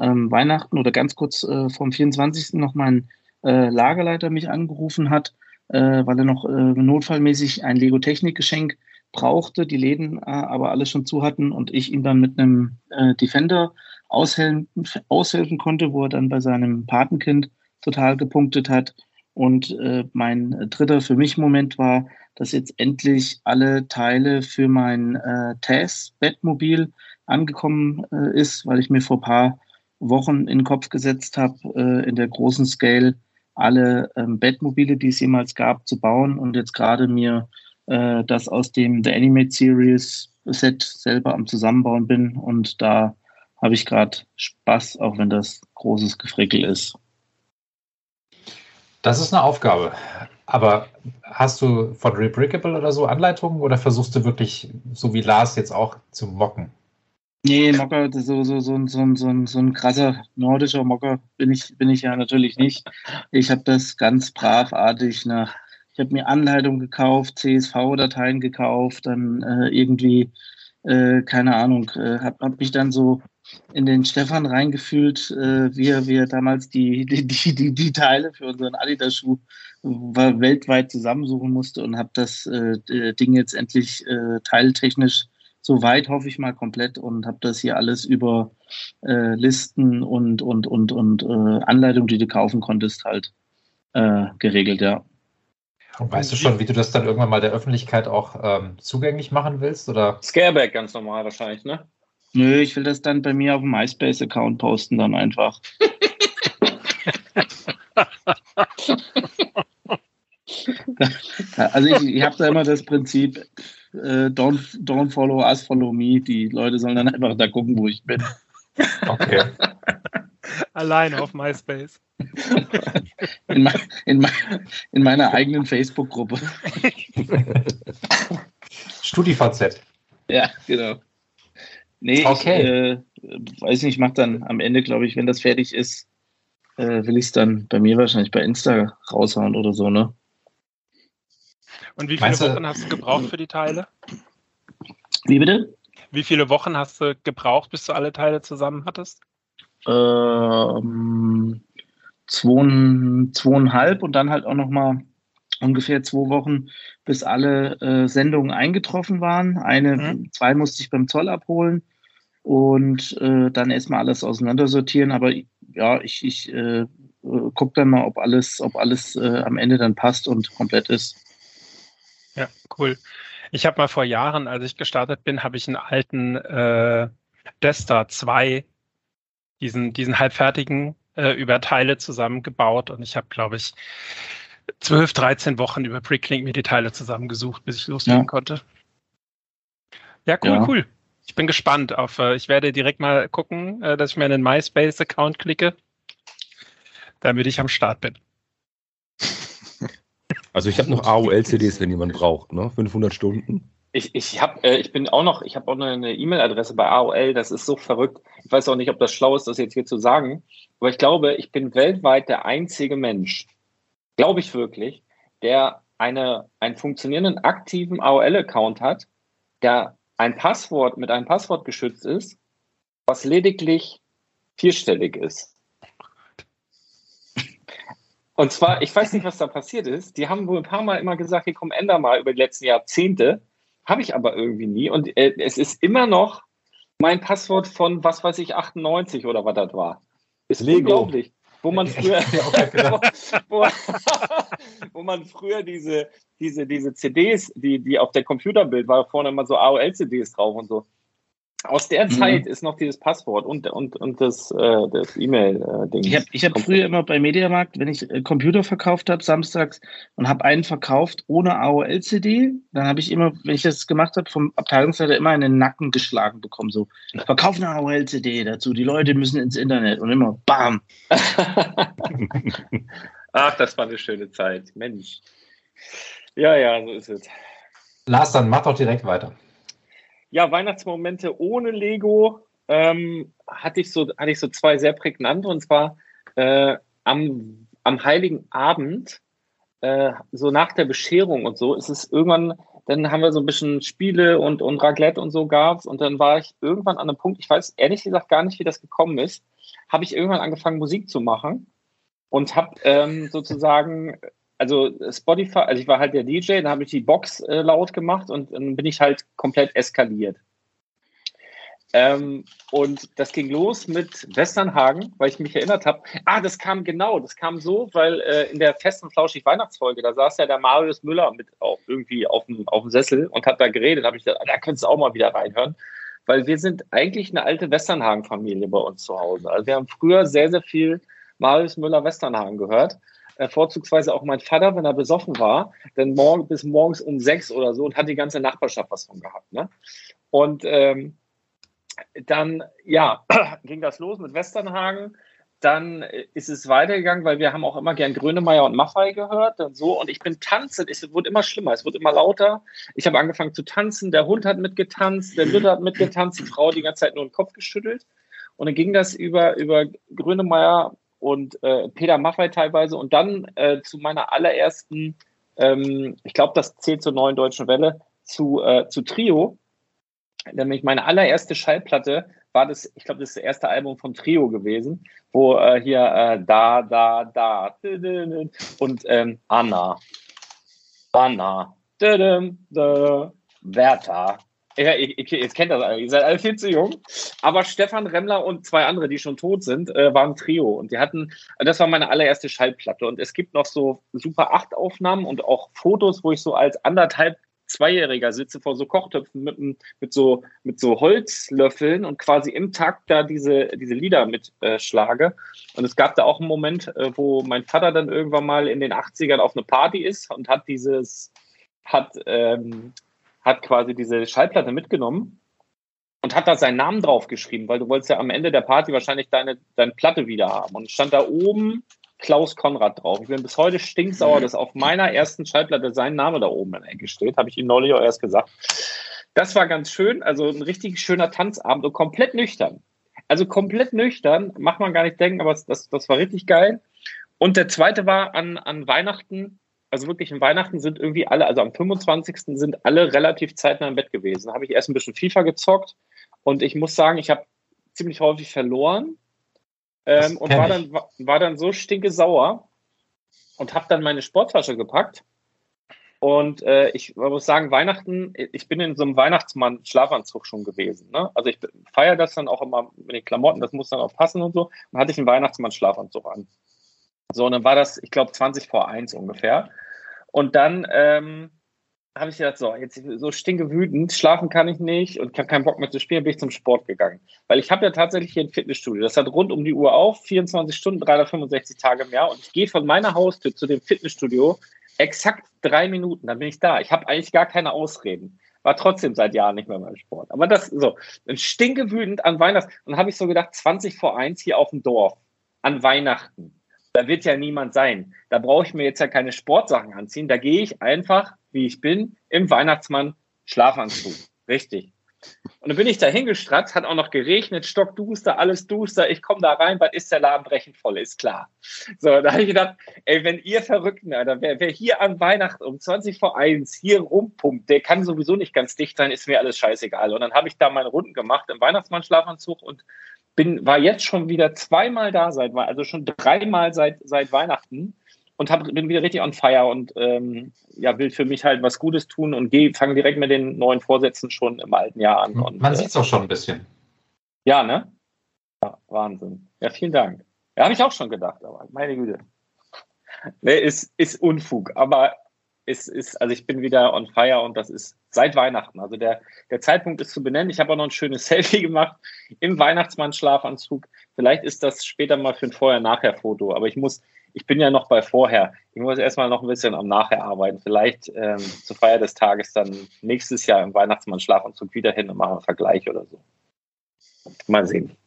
ähm, Weihnachten oder ganz kurz äh, vom 24. noch mein äh, Lagerleiter mich angerufen hat, äh, weil er noch äh, notfallmäßig ein Lego-Technik-Geschenk brauchte, die Läden äh, aber alle schon zu hatten und ich ihm dann mit einem äh, Defender aushelfen, aushelfen konnte, wo er dann bei seinem Patenkind total gepunktet hat. Und äh, mein dritter für mich Moment war, dass jetzt endlich alle Teile für mein äh, TAS-Bettmobil angekommen äh, ist, weil ich mir vor paar Wochen in den Kopf gesetzt habe, äh, in der großen Scale alle ähm, Bettmobile, die es jemals gab, zu bauen und jetzt gerade mir äh, das aus dem The Animate Series Set selber am Zusammenbauen bin und da habe ich gerade Spaß, auch wenn das großes Gefrickel ist. Das ist eine Aufgabe. Aber hast du von Rebrickable oder so Anleitungen oder versuchst du wirklich, so wie Lars jetzt auch, zu mocken? Nee, Mocker, so, so, so, so, so, ein- so ein krasser nordischer Mocker bin ich, bin ich ja natürlich nicht. Ich habe das ganz bravartig nach, ich habe mir Anleitung gekauft, CSV-Dateien gekauft, dann äh, irgendwie, äh, keine Ahnung, äh, habe hab mich dann so in den Stefan reingefühlt, äh, wie, er, wie er damals die, die, die, die, Teile für unseren Adidas-Schuh war weltweit zusammensuchen musste und habe das äh, äh, Ding jetzt endlich äh, teiltechnisch soweit hoffe ich mal komplett und habe das hier alles über äh, Listen und und und und äh, Anleitungen, die du kaufen konntest, halt äh, geregelt, ja. Und weißt du schon, wie du das dann irgendwann mal der Öffentlichkeit auch ähm, zugänglich machen willst? Oder? Scareback ganz normal wahrscheinlich, ne? Nö, ich will das dann bei mir auf dem MySpace-Account posten, dann einfach. also ich, ich habe da immer das Prinzip, äh, don't, don't follow us, follow me. Die Leute sollen dann einfach da gucken, wo ich bin. Okay. Alleine auf MySpace. In, mein, in, mein, in meiner eigenen Facebook-Gruppe. StudiVZ. Ja, genau. Nee, Okay. ich äh, weiß nicht, ich mache dann am Ende, glaube ich, wenn das fertig ist, äh, will ich es dann bei mir wahrscheinlich bei Insta raushauen oder so, ne? Und wie viele Wochen hast du gebraucht für die Teile? Wie bitte? Wie viele Wochen hast du gebraucht, bis du alle Teile zusammen hattest? Ähm, zwei, zweieinhalb und dann halt auch nochmal ungefähr zwei Wochen, bis alle äh, Sendungen eingetroffen waren. Eine, zwei musste ich beim Zoll abholen und äh, dann erstmal alles auseinandersortieren. Aber ja, ich, ich äh, gucke dann mal, ob alles, ob alles äh, am Ende dann passt und komplett ist. Ja, cool. Ich habe mal vor Jahren, als ich gestartet bin, habe ich einen alten äh, Destar 2, diesen, diesen halbfertigen, äh, über Teile zusammengebaut und ich habe, glaube ich, 12, 13 Wochen über Preclink mir die Teile zusammengesucht, bis ich loslegen Ja. konnte. Ja, cool, Ja. cool. Ich bin gespannt auf, äh, ich werde direkt mal gucken, äh, dass ich mir einen MySpace-Account klicke, damit ich am Start bin. Also ich habe noch AOL-CDs, wenn jemand braucht, ne? 500 Stunden. Ich, ich habe, äh, ich bin auch noch, ich habe auch noch eine E-Mail-Adresse bei AOL. Das ist so verrückt. Ich weiß auch nicht, ob das schlau ist, das jetzt hier zu sagen. Aber ich glaube, ich bin weltweit der einzige Mensch, glaube ich wirklich, der eine, einen funktionierenden aktiven AOL-Account hat, der ein Passwort mit einem Passwort geschützt ist, was lediglich vierstellig ist. Und zwar, ich weiß nicht, was da passiert ist. Die haben wohl ein paar Mal immer gesagt, hier komm, änder mal über die letzten Jahrzehnte. Habe ich aber irgendwie nie. Und äh, es ist immer noch mein Passwort von, was weiß ich, 98 oder was das war. Ist Lego. unglaublich. Wo man früher, wo, wo man früher diese, diese, diese CDs, die, die auf der Computerbild war, vorne immer so AOL-CDs drauf und so. Aus der Mhm. Zeit ist noch dieses Passwort und, und, und das, äh, das E-Mail-Ding. Ich habe ich hab früher immer bei Mediamarkt, wenn ich äh, Computer verkauft habe, samstags, und habe einen verkauft ohne AOL-CD, dann habe ich immer, wenn ich das gemacht habe, vom Abteilungsleiter immer in den Nacken geschlagen bekommen. So, verkauf eine AOL-CD dazu, die Leute müssen ins Internet und immer BAM. Ach, das war eine schöne Zeit. Mensch. Ja, ja, so ist es. Lars, dann mach doch direkt weiter. Ja, Weihnachtsmomente ohne Lego ähm, hatte, ich so, hatte ich so zwei sehr prägnante. Und zwar äh, am, am Heiligen Abend, äh, so nach der Bescherung und so, ist es irgendwann, dann haben wir so ein bisschen Spiele und, und Raclette und so gab's. Und dann war ich irgendwann an einem Punkt, ich weiß ehrlich gesagt gar nicht, wie das gekommen ist, habe ich irgendwann angefangen, Musik zu machen und habe ähm, sozusagen, also Spotify, also ich war halt der DJ, dann habe ich die Box äh, laut gemacht und dann bin ich halt komplett eskaliert. Ähm, und das ging los mit Westernhagen, weil ich mich erinnert habe. Ah, das kam genau, das kam so, weil äh, in der festen flauschig Weihnachtsfolge, da saß ja der Marius Müller mit auch irgendwie auf dem, auf dem Sessel und hat da geredet. Da habe ich gedacht, ah, da könntest du auch mal wieder reinhören. Weil wir sind eigentlich eine alte Westernhagen-Familie bei uns zu Hause. Also wir haben früher sehr, sehr viel Marius Müller Westernhagen gehört. Äh, vorzugsweise auch mein Vater, wenn er besoffen war, dann morgen bis morgens um sechs oder so und hat die ganze Nachbarschaft was von gehabt. Ne? Und ähm, dann, ja, ging das los mit Westernhagen. dann ist es weitergegangen, weil wir haben auch immer gern Grönemeyer und Maffei gehört und so. Und ich bin tanzend, es wurde immer schlimmer, es wurde immer lauter. Ich habe angefangen zu tanzen, der Hund hat mitgetanzt, der Lütte hat mitgetanzt, die Frau die ganze Zeit nur den Kopf geschüttelt. Und dann ging das über, über Grönemeyer und äh, Peter Maffei teilweise und dann äh, zu meiner allerersten, ähm, ich glaube, das zählt zur neuen deutschen Welle, zu, äh, zu Trio. Nämlich meine allererste Schallplatte war das, ich glaube, das das erste Album vom Trio gewesen, wo äh, hier äh, da, da, da und ähm, Anna, Anna, Werther. Ja, ich, jetzt kennt das alle, ihr seid alle viel zu jung. Aber Stefan Remmler und zwei andere, die schon tot sind, äh, waren Trio. Und die hatten, das war meine allererste Schallplatte. Und es gibt noch so Super 8 Aufnahmen und auch Fotos, wo ich so als anderthalb Zweijähriger sitze vor so Kochtöpfen mit, mit, so, mit so Holzlöffeln und quasi im Takt da diese, diese Lieder mitschlage. Äh, und es gab da auch einen Moment, äh, wo mein Vater dann irgendwann mal in den 80ern auf eine Party ist und hat dieses, hat, ähm, hat quasi diese Schallplatte mitgenommen und hat da seinen Namen draufgeschrieben, weil du wolltest ja am Ende der Party wahrscheinlich deine, deine Platte wieder haben. Und stand da oben Klaus Konrad drauf. Ich bin bis heute stinksauer, dass auf meiner ersten Schallplatte sein Name da oben in der Ecke steht. Habe ich ihm neulich auch erst gesagt. Das war ganz schön. Also ein richtig schöner Tanzabend und komplett nüchtern. Also komplett nüchtern, macht man gar nicht denken, aber das, das war richtig geil. Und der zweite war an, an Weihnachten, also wirklich in Weihnachten sind irgendwie alle, also am 25. sind alle relativ zeitnah im Bett gewesen. Da habe ich erst ein bisschen FIFA gezockt und ich muss sagen, ich habe ziemlich häufig verloren ähm, und war dann, war dann so stinke sauer und habe dann meine Sporttasche gepackt. Und äh, ich muss sagen, Weihnachten, ich bin in so einem Weihnachtsmann-Schlafanzug schon gewesen. Ne? Also ich feiere das dann auch immer mit den Klamotten, das muss dann auch passen und so. Dann hatte ich einen Weihnachtsmann-Schlafanzug an. So, und dann war das, ich glaube, 20 vor 1 ungefähr. Und dann ähm, habe ich gedacht, so, jetzt so stinke wütend, schlafen kann ich nicht und habe keinen Bock mehr zu spielen, bin ich zum Sport gegangen. Weil ich habe ja tatsächlich hier ein Fitnessstudio. Das hat rund um die Uhr auf, 24 Stunden, 365 Tage im Jahr. Und ich gehe von meiner Haustür zu dem Fitnessstudio exakt drei Minuten, dann bin ich da. Ich habe eigentlich gar keine Ausreden. War trotzdem seit Jahren nicht mehr beim Sport. Aber das so, dann stinke wütend an Weihnachten. Und habe ich so gedacht, 20 vor 1 hier auf dem Dorf, an Weihnachten. Da wird ja niemand sein. Da brauche ich mir jetzt ja keine Sportsachen anziehen. Da gehe ich einfach wie ich bin, im Weihnachtsmann Schlafanzug. Richtig. Und dann bin ich da hingestratzt, hat auch noch geregnet, stockduster, alles duster. Ich komme da rein, was ist der Laden brechend voll, ist klar. So, da habe ich gedacht, ey, wenn ihr Verrückten, Alter, wer, wer hier an Weihnachten um 20 vor 1 hier rumpumpt, der kann sowieso nicht ganz dicht sein, ist mir alles scheißegal. Und dann habe ich da meine Runden gemacht im Weihnachtsmann-Schlafanzug und bin, war jetzt schon wieder zweimal da seit, also schon dreimal seit, seit Weihnachten und hab, bin wieder richtig on fire und ähm, ja, will für mich halt was Gutes tun und fange direkt mit den neuen Vorsätzen schon im alten Jahr an. Und, Man äh, sieht es auch schon ein bisschen. Ja, ne? Ja, Wahnsinn. Ja, vielen Dank. Ja, habe ich auch schon gedacht, aber meine Güte. Ne, ist, ist Unfug, aber es ist, also ich bin wieder on fire und das ist seit Weihnachten. Also der, der Zeitpunkt ist zu benennen. Ich habe auch noch ein schönes Selfie gemacht im Weihnachtsmann-Schlafanzug. Vielleicht ist das später mal für ein Vorher-Nachher-Foto, aber ich muss, ich bin ja noch bei vorher. Ich muss erstmal noch ein bisschen am Nachher arbeiten. Vielleicht ähm, zur Feier des Tages dann nächstes Jahr im Weihnachtsmann-Schlafanzug wieder hin und machen einen Vergleich oder so. Mal sehen.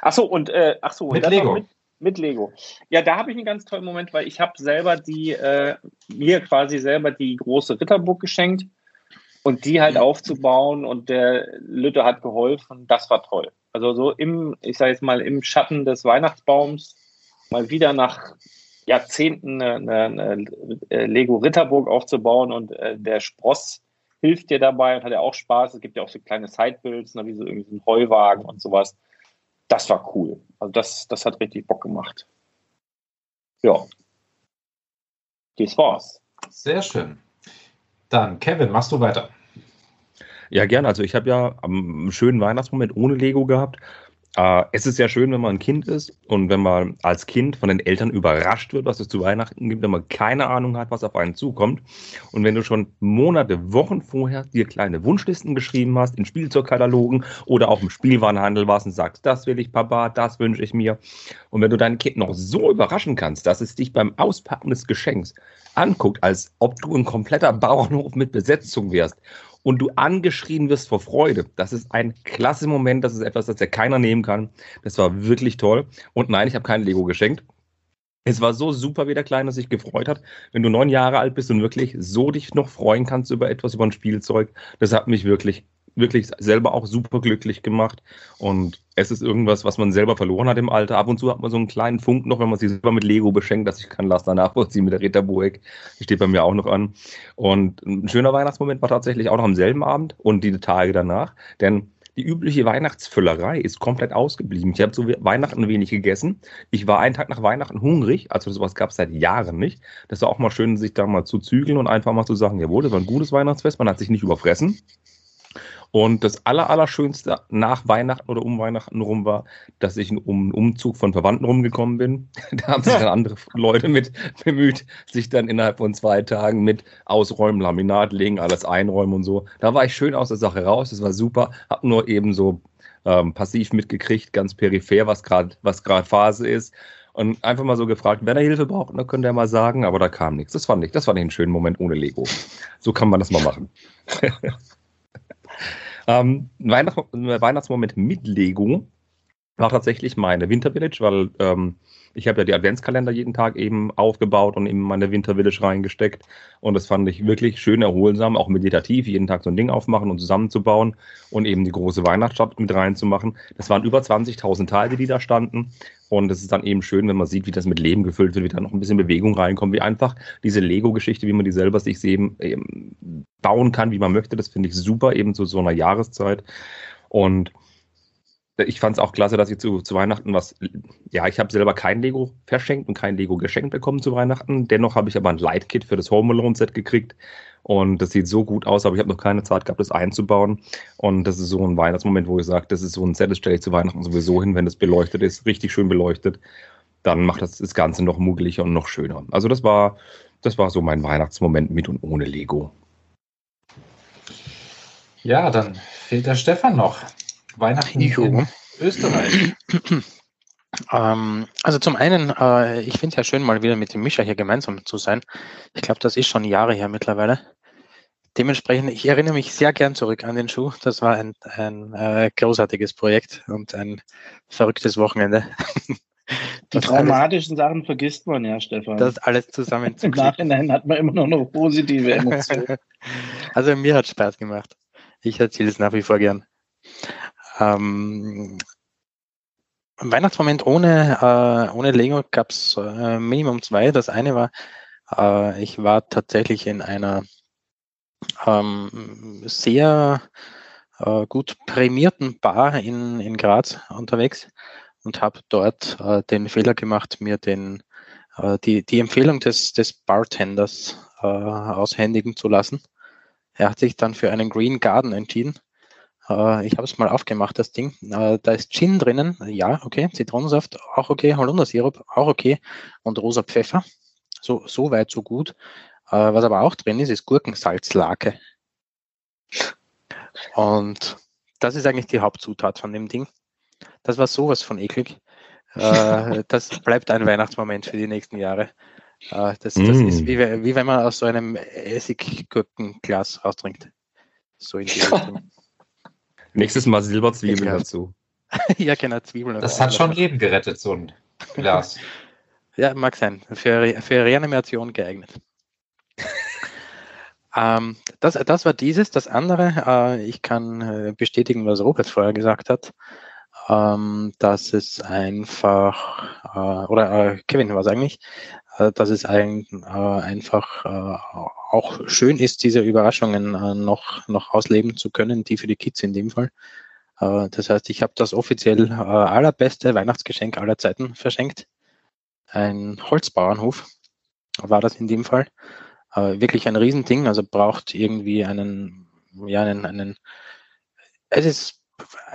Ach so, und äh, ach so, mit Lego. Mit, mit, Lego. Ja, da habe ich einen ganz tollen Moment, weil ich habe selber die, äh, mir quasi selber die große Ritterburg geschenkt und die halt aufzubauen und der Lütte hat geholfen. Das war toll. Also so im, ich sage jetzt mal, im Schatten des Weihnachtsbaums mal wieder nach Jahrzehnten eine, eine, eine Lego Ritterburg aufzubauen und äh, der Spross hilft dir dabei und hat ja auch Spaß. Es gibt ja auch so kleine Sidebuilds, ne, wie so irgendwie so ein Heuwagen und sowas. Das war cool. Also das, das hat richtig Bock gemacht. Ja. Das war's. Sehr schön. Dann, Kevin, machst du weiter? Ja, gerne. Also ich habe ja einen schönen Weihnachtsmoment ohne Lego gehabt. Äh, es ist ja schön, wenn man ein Kind ist und wenn man als Kind von den Eltern überrascht wird, was es zu Weihnachten gibt, wenn man keine Ahnung hat, was auf einen zukommt. Und wenn du schon Monate, Wochen vorher dir kleine Wunschlisten geschrieben hast, in Spielzeugkatalogen oder auch im Spielwarenhandel warst und sagst, das will ich, Papa, das wünsche ich mir. Und wenn du dein Kind noch so überraschen kannst, dass es dich beim Auspacken des Geschenks anguckt, als ob du ein kompletter Bauernhof mit Besetzung wärst und du angeschrien wirst vor Freude. Das ist ein klasse Moment, das ist etwas, das ja keiner nehmen kann. Das war wirklich toll. Und nein, ich habe kein Lego geschenkt. Es war so super, wie der Kleine sich gefreut hat. Wenn du neun Jahre alt bist und wirklich so dich noch freuen kannst über etwas, über ein Spielzeug, das hat mich wirklich wirklich selber auch super glücklich gemacht. Und es ist irgendwas, was man selber verloren hat im Alter. Ab und zu hat man so einen kleinen Funk noch, wenn man sich selber mit Lego beschenkt, dass ich kann Laster nachvollziehen mit der Ritterburg. Die steht bei mir auch noch an. Und ein schöner Weihnachtsmoment war tatsächlich auch noch am selben Abend und die Tage danach. Denn die übliche Weihnachtsfüllerei ist komplett ausgeblieben. Ich habe zu Weihnachten wenig gegessen. Ich war einen Tag nach Weihnachten hungrig, also sowas gab es seit Jahren nicht. Das war auch mal schön, sich da mal zu zügeln und einfach mal zu sagen, jawohl, das war ein gutes Weihnachtsfest, man hat sich nicht überfressen. Und das Allerallerschönste nach Weihnachten oder um Weihnachten rum war, dass ich um einen Umzug von Verwandten rumgekommen bin. Da haben sich dann andere Leute mit bemüht, sich dann innerhalb von zwei Tagen mit Ausräumen, Laminat legen, alles einräumen und so. Da war ich schön aus der Sache raus, das war super. Hab nur eben so ähm, passiv mitgekriegt, ganz peripher, was gerade was gerade Phase ist. Und einfach mal so gefragt, wenn er Hilfe braucht, dann könnte er mal sagen, aber da kam nichts. Das fand ich, das fand ich einen schönen Moment ohne Lego. So kann man das mal machen. Ähm, Weihnachts Weihnachtsmoment mit Lego war tatsächlich meine Winter Village, weil ähm, ich habe ja die Adventskalender jeden Tag eben aufgebaut und in meine Winter Village reingesteckt. Und das fand ich wirklich schön erholsam, auch meditativ, jeden Tag so ein Ding aufmachen und zusammenzubauen und eben die große Weihnachtsstadt mit reinzumachen. Das waren über 20.000 Teile, die da standen. Und es ist dann eben schön, wenn man sieht, wie das mit Leben gefüllt wird, wie da noch ein bisschen Bewegung reinkommt, wie einfach diese Lego-Geschichte, wie man die selber sich eben, eben bauen kann, wie man möchte. Das finde ich super, eben zu so einer Jahreszeit. Und ich fand es auch klasse, dass ich zu, zu Weihnachten was, ja, ich habe selber kein Lego verschenkt und kein Lego geschenkt bekommen zu Weihnachten. Dennoch habe ich aber ein Light-Kit für das Home Alone Set gekriegt. Und das sieht so gut aus, aber ich habe noch keine Zeit gehabt, das einzubauen. Und das ist so ein Weihnachtsmoment, wo ich sage, das ist so ein Set, das stelle ich zu Weihnachten sowieso hin, wenn das beleuchtet ist, richtig schön beleuchtet, dann macht das das Ganze noch muggeliger und noch schöner. Also das war, das war so mein Weihnachtsmoment mit und ohne Lego. Ja, dann fehlt der Stefan noch. Weihnachten in Österreich. Ähm, also zum einen, äh, ich finde es ja schön, mal wieder mit dem Mischa hier gemeinsam zu sein. Ich glaube, das ist schon Jahre her mittlerweile. Dementsprechend, ich erinnere mich sehr gern zurück an den Schuh. Das war ein, ein äh, großartiges Projekt und ein verrücktes Wochenende. Die Das alles, traumatischen Sachen vergisst man ja, Stefan. das alles zusammen zu Im Nachhinein hat man immer noch eine positive Emotion. Also mir hat Spaß gemacht. Ich erzähle es nach wie vor gern. Ähm, ein Weihnachtsmoment ohne, äh, ohne Lego gab es äh, Minimum zwei. Das eine war, äh, ich war tatsächlich in einer ähm, sehr äh, gut prämierten Bar in, in Graz unterwegs und habe dort äh, den Fehler gemacht, mir den, äh, die, die Empfehlung des, des Bartenders äh, aushändigen zu lassen. Er hat sich dann für einen Green Garden entschieden. Äh, ich habe es mal aufgemacht, das Ding. Äh, da ist Gin drinnen, ja, okay. Zitronensaft, auch okay. Holundersirup, auch okay. Und rosa Pfeffer, so, so weit, so gut. Äh, was aber auch drin ist, ist Gurkensalzlake. Und das ist eigentlich die Hauptzutat von dem Ding. Das war sowas von eklig. Das bleibt ein Weihnachtsmoment für die nächsten Jahre. Das, das Mm. ist wie, wie wenn man aus so einem Essiggurkenglas austrinkt. So in die Richtung. Nächstes Mal Silberzwiebeln Ja. dazu. ja, genau, Zwiebeln. Das hat schon Leben gerettet, so ein Glas. Ja, mag sein. Für, für Reanimation geeignet. ähm, das, das war dieses. Das andere, äh, ich kann äh, bestätigen, was Robert vorher gesagt hat, ähm, dass es einfach, äh, oder äh, Kevin war es eigentlich, äh, dass es ein, äh, einfach äh, auch schön ist, diese Überraschungen äh, noch, noch ausleben zu können, die für die Kids in dem Fall. Äh, das heißt, ich habe das offiziell äh, allerbeste Weihnachtsgeschenk aller Zeiten verschenkt ein Holzbauernhof, war das in dem Fall. Äh, wirklich ein Riesending, also braucht irgendwie einen, ja, einen, einen, es ist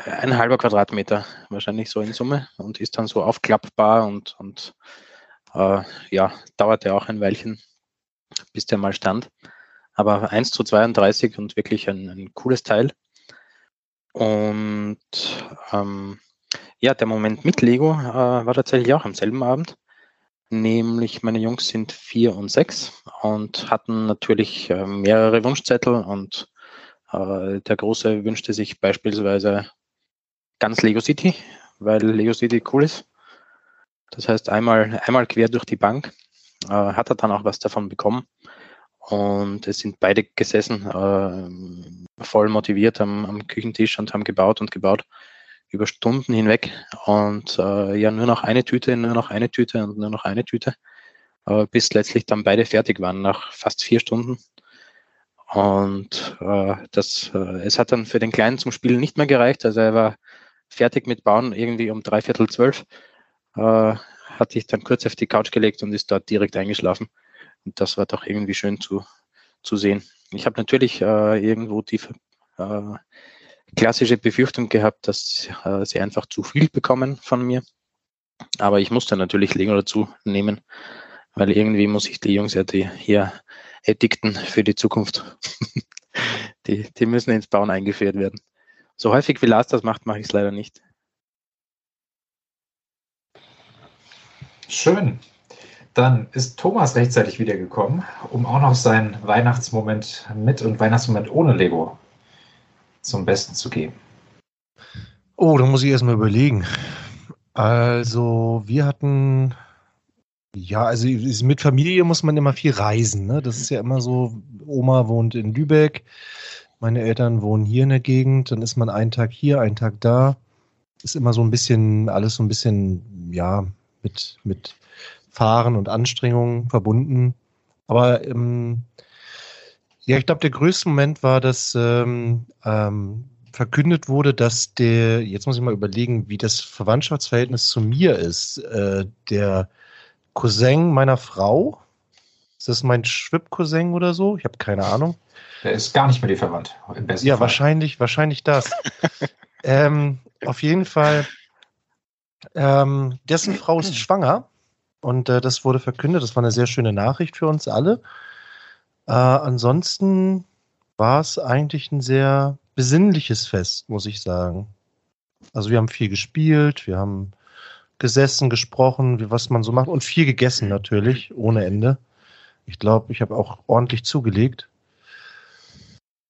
ein halber Quadratmeter wahrscheinlich so in Summe und ist dann so aufklappbar und, und äh, ja, dauerte auch ein Weilchen, bis der mal stand. Aber 1 zu 32 und wirklich ein, ein cooles Teil. Und ähm, ja, der Moment mit Lego äh, war tatsächlich auch am selben Abend nämlich meine Jungs sind vier und sechs und hatten natürlich äh, mehrere Wunschzettel und äh, der Große wünschte sich beispielsweise ganz Lego City, weil Lego City cool ist. Das heißt, einmal, einmal quer durch die Bank äh, hat er dann auch was davon bekommen. Und es sind beide gesessen, äh, voll motiviert am, am, Küchentisch und haben gebaut und gebaut über Stunden hinweg. Und äh, ja, nur noch eine Tüte, nur noch eine Tüte und nur noch eine Tüte, äh, bis letztlich dann beide fertig waren, nach fast vier Stunden. Und äh, das, äh, es hat dann für den Kleinen zum Spielen nicht mehr gereicht. Also er war fertig mit Bauen irgendwie um dreiviertel zwölf. Äh, hat sich dann kurz auf die Couch gelegt und ist dort direkt eingeschlafen. Und das war doch irgendwie schön zu, zu sehen. Ich habe natürlich äh, irgendwo die äh, klassische Befürchtung gehabt, dass äh, sie einfach zu viel bekommen von mir. Aber ich musste natürlich Lego dazu nehmen, weil irgendwie muss ich die Jungs ja die hier Edikten für die Zukunft. die, die müssen ins Bauen eingeführt werden. So häufig wie Lars das macht, mache ich es leider nicht. Schön. Dann ist Thomas rechtzeitig wiedergekommen, um auch noch seinen Weihnachtsmoment mit und Weihnachtsmoment ohne Lego zum Besten zu geben. Oh, da muss ich erstmal überlegen. Also, wir hatten, ja, also mit Familie muss man immer viel reisen. Ne? Das ist ja immer so, Oma wohnt in Lübeck, meine Eltern wohnen hier in der Gegend, dann ist man einen Tag hier, einen Tag da. Ist immer so ein bisschen, alles so ein bisschen, ja, mit, mit Fahren und Anstrengungen verbunden. Aber ähm, ja, ich glaube, der größte Moment war, dass ähm, ähm, verkündet wurde, dass der, jetzt muss ich mal überlegen, wie das Verwandtschaftsverhältnis zu mir ist. Äh, der Cousin meiner Frau, ist das mein Schwipp-Cousin oder so? Ich habe keine Ahnung. Der ist gar nicht mehr die verwandt. Im besten ja, Fall. wahrscheinlich, wahrscheinlich das. ähm, auf jeden Fall ähm, dessen Frau ist schwanger und äh, das wurde verkündet. Das war eine sehr schöne Nachricht für uns alle. Äh, ansonsten war es eigentlich ein sehr besinnliches Fest, muss ich sagen. Also wir haben viel gespielt, wir haben gesessen, gesprochen, wie, was man so macht und viel gegessen natürlich, ohne Ende. Ich glaube, ich habe auch ordentlich zugelegt.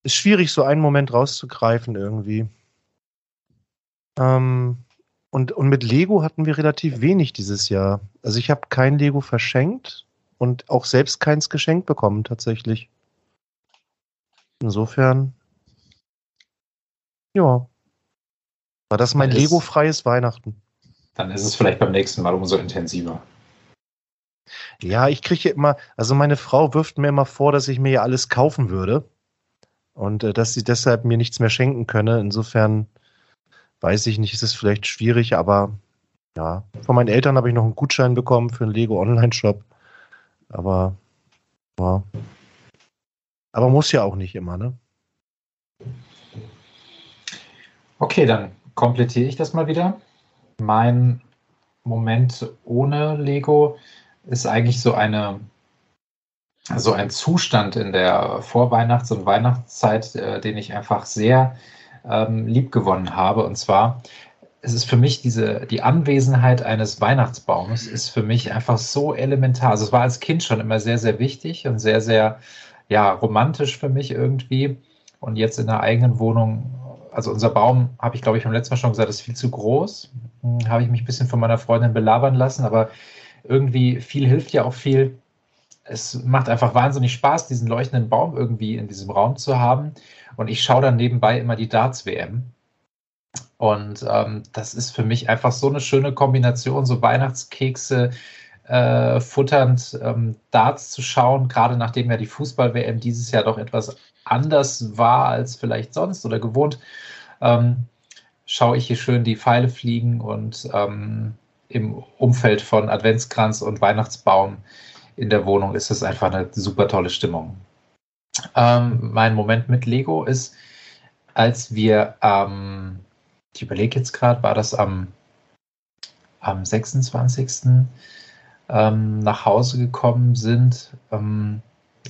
Ist schwierig, so einen Moment rauszugreifen irgendwie. Ähm, und, und mit Lego hatten wir relativ wenig dieses Jahr. Also ich habe kein Lego verschenkt und auch selbst keins geschenkt bekommen tatsächlich. Insofern, ja, war das mein Lego-freies Weihnachten. Dann ist es vielleicht beim nächsten Mal umso intensiver. Ja, ich kriege immer, also meine Frau wirft mir immer vor, dass ich mir ja alles kaufen würde und äh, dass sie deshalb mir nichts mehr schenken könne. Insofern weiß ich nicht, ist es vielleicht schwierig, aber ja, von meinen Eltern habe ich noch einen Gutschein bekommen für einen Lego Online-Shop. Aber ja. Aber muss ja auch nicht immer, ne? Okay, dann komplettiere ich das mal wieder. Mein Moment ohne Lego ist eigentlich so eine so ein Zustand in der Vorweihnachts- und Weihnachtszeit, äh, den ich einfach sehr ähm, liebgewonnen habe. Und zwar es ist für mich diese, die Anwesenheit eines Weihnachtsbaums ist für mich einfach so elementar. Also es war als Kind schon immer sehr, sehr wichtig und sehr, sehr, ja, romantisch für mich irgendwie. Und jetzt in der eigenen Wohnung, also unser Baum, habe ich glaube ich beim letzten Mal schon gesagt, ist viel zu groß. Hm, habe ich mich ein bisschen von meiner Freundin belabern lassen, aber irgendwie viel hilft ja auch viel. Es macht einfach wahnsinnig Spaß, diesen leuchtenden Baum irgendwie in diesem Raum zu haben. Und ich schaue dann nebenbei immer die Darts-WM. Und ähm, das ist für mich einfach so eine schöne Kombination, so Weihnachtskekse äh, futternd ähm, Darts zu schauen, gerade nachdem ja die Fußball-WM dieses Jahr doch etwas anders war als vielleicht sonst oder gewohnt. Ähm, schaue ich hier schön die Pfeile fliegen und ähm, im Umfeld von Adventskranz und Weihnachtsbaum in der Wohnung ist es einfach eine super tolle Stimmung. Ähm, mein Moment mit Lego ist, als wir, ähm, ich überlege jetzt gerade, war das am, am 26. Ähm, nach Hause gekommen sind. Ähm,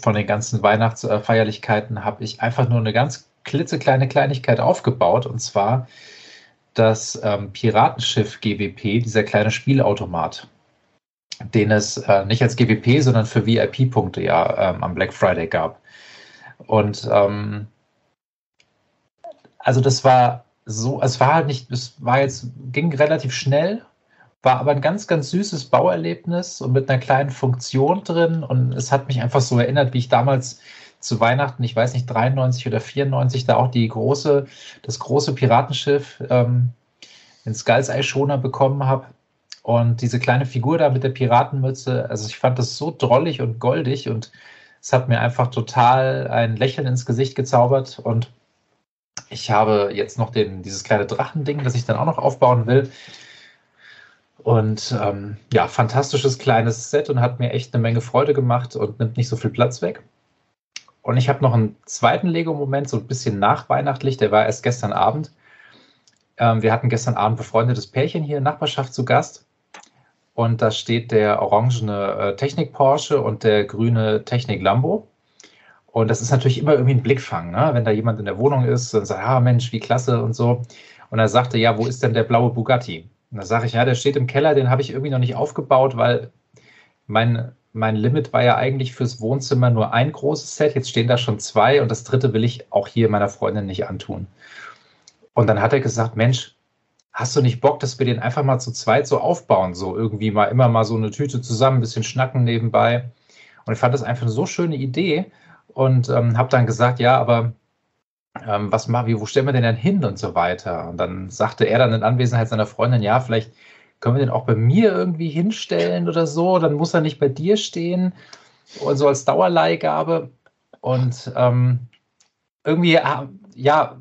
von den ganzen Weihnachtsfeierlichkeiten habe ich einfach nur eine ganz klitzekleine Kleinigkeit aufgebaut und zwar das ähm, Piratenschiff GWP, dieser kleine Spielautomat, den es äh, nicht als GWP, sondern für VIP-Punkte ja ähm, am Black Friday gab. Und ähm, Also das war so, es war halt nicht, es war jetzt, ging relativ schnell, war aber ein ganz, ganz süßes Bauerlebnis und mit einer kleinen Funktion drin. Und es hat mich einfach so erinnert, wie ich damals zu Weihnachten, ich weiß nicht, 93 oder 94, da auch die große, das große Piratenschiff ähm, in Skulls Eye Schoner bekommen habe. Und diese kleine Figur da mit der Piratenmütze, also ich fand das so drollig und goldig und es hat mir einfach total ein Lächeln ins Gesicht gezaubert. Und ich habe jetzt noch den, dieses kleine Drachending, das ich dann auch noch aufbauen will. Und ähm, ja, fantastisches kleines Set und hat mir echt eine Menge Freude gemacht und nimmt nicht so viel Platz weg. Und ich habe noch einen zweiten Lego-Moment, so ein bisschen nachweihnachtlich, der war erst gestern Abend. Ähm, wir hatten gestern Abend befreundetes Pärchen hier in Nachbarschaft zu Gast. Und da steht der orangene äh, Technik Porsche und der grüne Technik Lambo. Und das ist natürlich immer irgendwie ein Blickfang, ne? wenn da jemand in der Wohnung ist und sagt, ah Mensch, wie klasse und so. Und er sagte, ja, wo ist denn der blaue Bugatti? Und da sage ich, ja, der steht im Keller, den habe ich irgendwie noch nicht aufgebaut, weil mein, mein Limit war ja eigentlich fürs Wohnzimmer nur ein großes Set. Jetzt stehen da schon zwei und das dritte will ich auch hier meiner Freundin nicht antun. Und dann hat er gesagt, Mensch, hast du nicht Bock, dass wir den einfach mal zu zweit so aufbauen? So irgendwie mal immer mal so eine Tüte zusammen, ein bisschen schnacken nebenbei. Und ich fand das einfach eine so schöne Idee und ähm, habe dann gesagt, ja, aber ähm, was machen wir, wo stellen wir den denn hin und so weiter? Und dann sagte er dann in Anwesenheit seiner Freundin, ja, vielleicht können wir den auch bei mir irgendwie hinstellen oder so, dann muss er nicht bei dir stehen und so als Dauerleihgabe. Und ähm, irgendwie, ah, ja,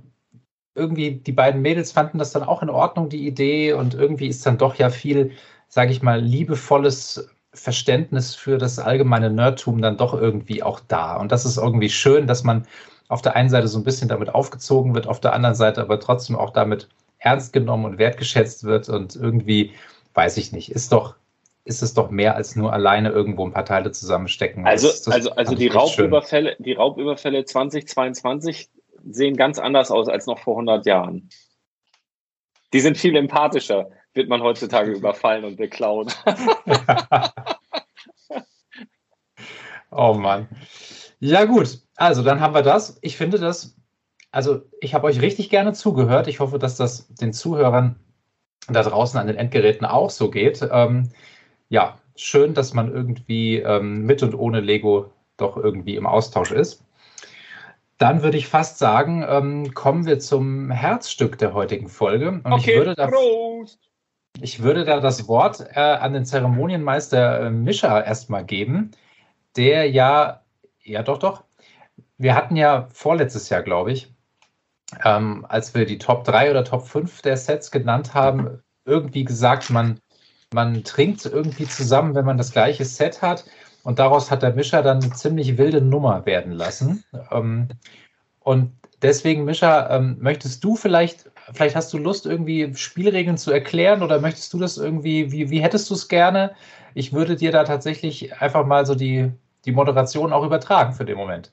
irgendwie die beiden Mädels fanden das dann auch in Ordnung, die Idee. Und irgendwie ist dann doch ja viel, sage ich mal, liebevolles Verständnis für das allgemeine Nerdtum dann doch irgendwie auch da. Und das ist irgendwie schön, dass man auf der einen Seite so ein bisschen damit aufgezogen wird, auf der anderen Seite aber trotzdem auch damit ernst genommen und wertgeschätzt wird und irgendwie, weiß ich nicht, ist doch, ist es doch mehr als nur alleine irgendwo ein paar Teile zusammenstecken. Also, das, das also, also die Raubüberfälle, die Raubüberfälle 2022 sehen ganz anders aus als noch vor 100 Jahren. Die sind viel empathischer, wird man heutzutage überfallen und beklaut. oh Mann. Ja, gut. Also, dann haben wir das. Ich finde das, also ich habe euch richtig gerne zugehört. Ich hoffe, dass das den Zuhörern da draußen an den Endgeräten auch so geht. Ähm, ja, schön, dass man irgendwie ähm, mit und ohne Lego doch irgendwie im Austausch ist. Dann würde ich fast sagen, ähm, kommen wir zum Herzstück der heutigen Folge. Und okay, ich, würde da, ich würde da das Wort äh, an den Zeremonienmeister äh, Mischa erstmal geben, der ja, ja doch, doch, wir hatten ja vorletztes Jahr, glaube ich, ähm, als wir die Top 3 oder Top 5 der Sets genannt haben, irgendwie gesagt, man, man trinkt irgendwie zusammen, wenn man das gleiche Set hat. Und daraus hat der Mischer dann eine ziemlich wilde Nummer werden lassen. Ähm, und deswegen, Mischa, ähm, möchtest du vielleicht, vielleicht hast du Lust, irgendwie Spielregeln zu erklären oder möchtest du das irgendwie, wie, wie hättest du es gerne? Ich würde dir da tatsächlich einfach mal so die, die Moderation auch übertragen für den Moment.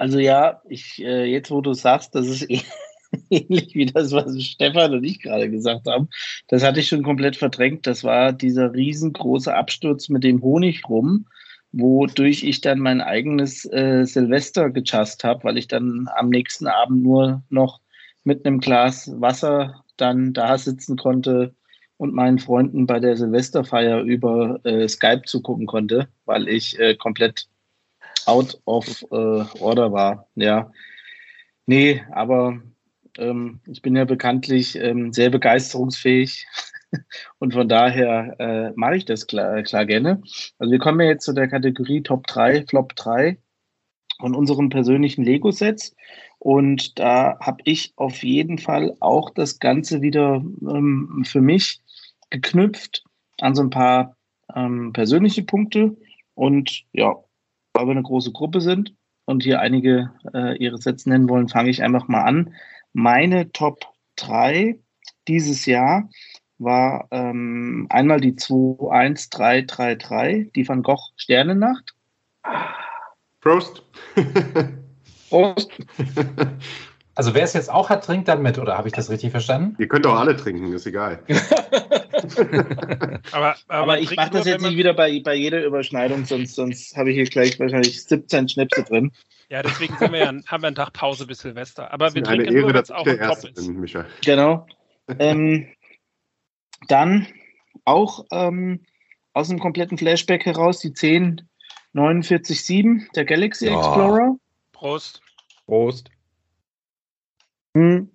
Also ja, ich, äh, jetzt wo du sagst, das ist ähnlich wie das, was Stefan und ich gerade gesagt haben. Das hatte ich schon komplett verdrängt. Das war dieser riesengroße Absturz mit dem Honig rum, wodurch ich dann mein eigenes äh, Silvester gechast habe, weil ich dann am nächsten Abend nur noch mit einem Glas Wasser dann da sitzen konnte und meinen Freunden bei der Silvesterfeier über äh, Skype zugucken konnte, weil ich äh, komplett out of äh, order war. Ja. Nee, aber ähm, ich bin ja bekanntlich ähm, sehr begeisterungsfähig und von daher äh, mache ich das klar, klar gerne. Also wir kommen ja jetzt zu der Kategorie Top 3, Flop 3 von unseren persönlichen Lego-Sets. Und da habe ich auf jeden Fall auch das Ganze wieder ähm, für mich geknüpft an so ein paar ähm, persönliche Punkte. Und ja, weil wir eine große Gruppe sind und hier einige äh, ihre Sets nennen wollen, fange ich einfach mal an. Meine Top 3 dieses Jahr war ähm, einmal die 21333, die Van Gogh Sternennacht. Prost. Prost. Also wer es jetzt auch hat, trinkt dann mit, oder habe ich das richtig verstanden? Ihr könnt auch alle trinken, ist egal. aber, aber, aber, ich mache das jetzt nicht wieder bei, bei jeder Überschneidung, sonst, sonst habe ich hier gleich wahrscheinlich 17 Schnäpse drin. Ja, deswegen sind wir ja, haben wir einen Tag Pause bis Silvester. Aber wir mir eine trinken Ehre, nur, wenn dass auch der Erste ist. bin, Micha. Genau. ähm, dann auch ähm, aus dem kompletten Flashback heraus die 10947, der Galaxy Ja. Explorer. Prost. Prost. Hm.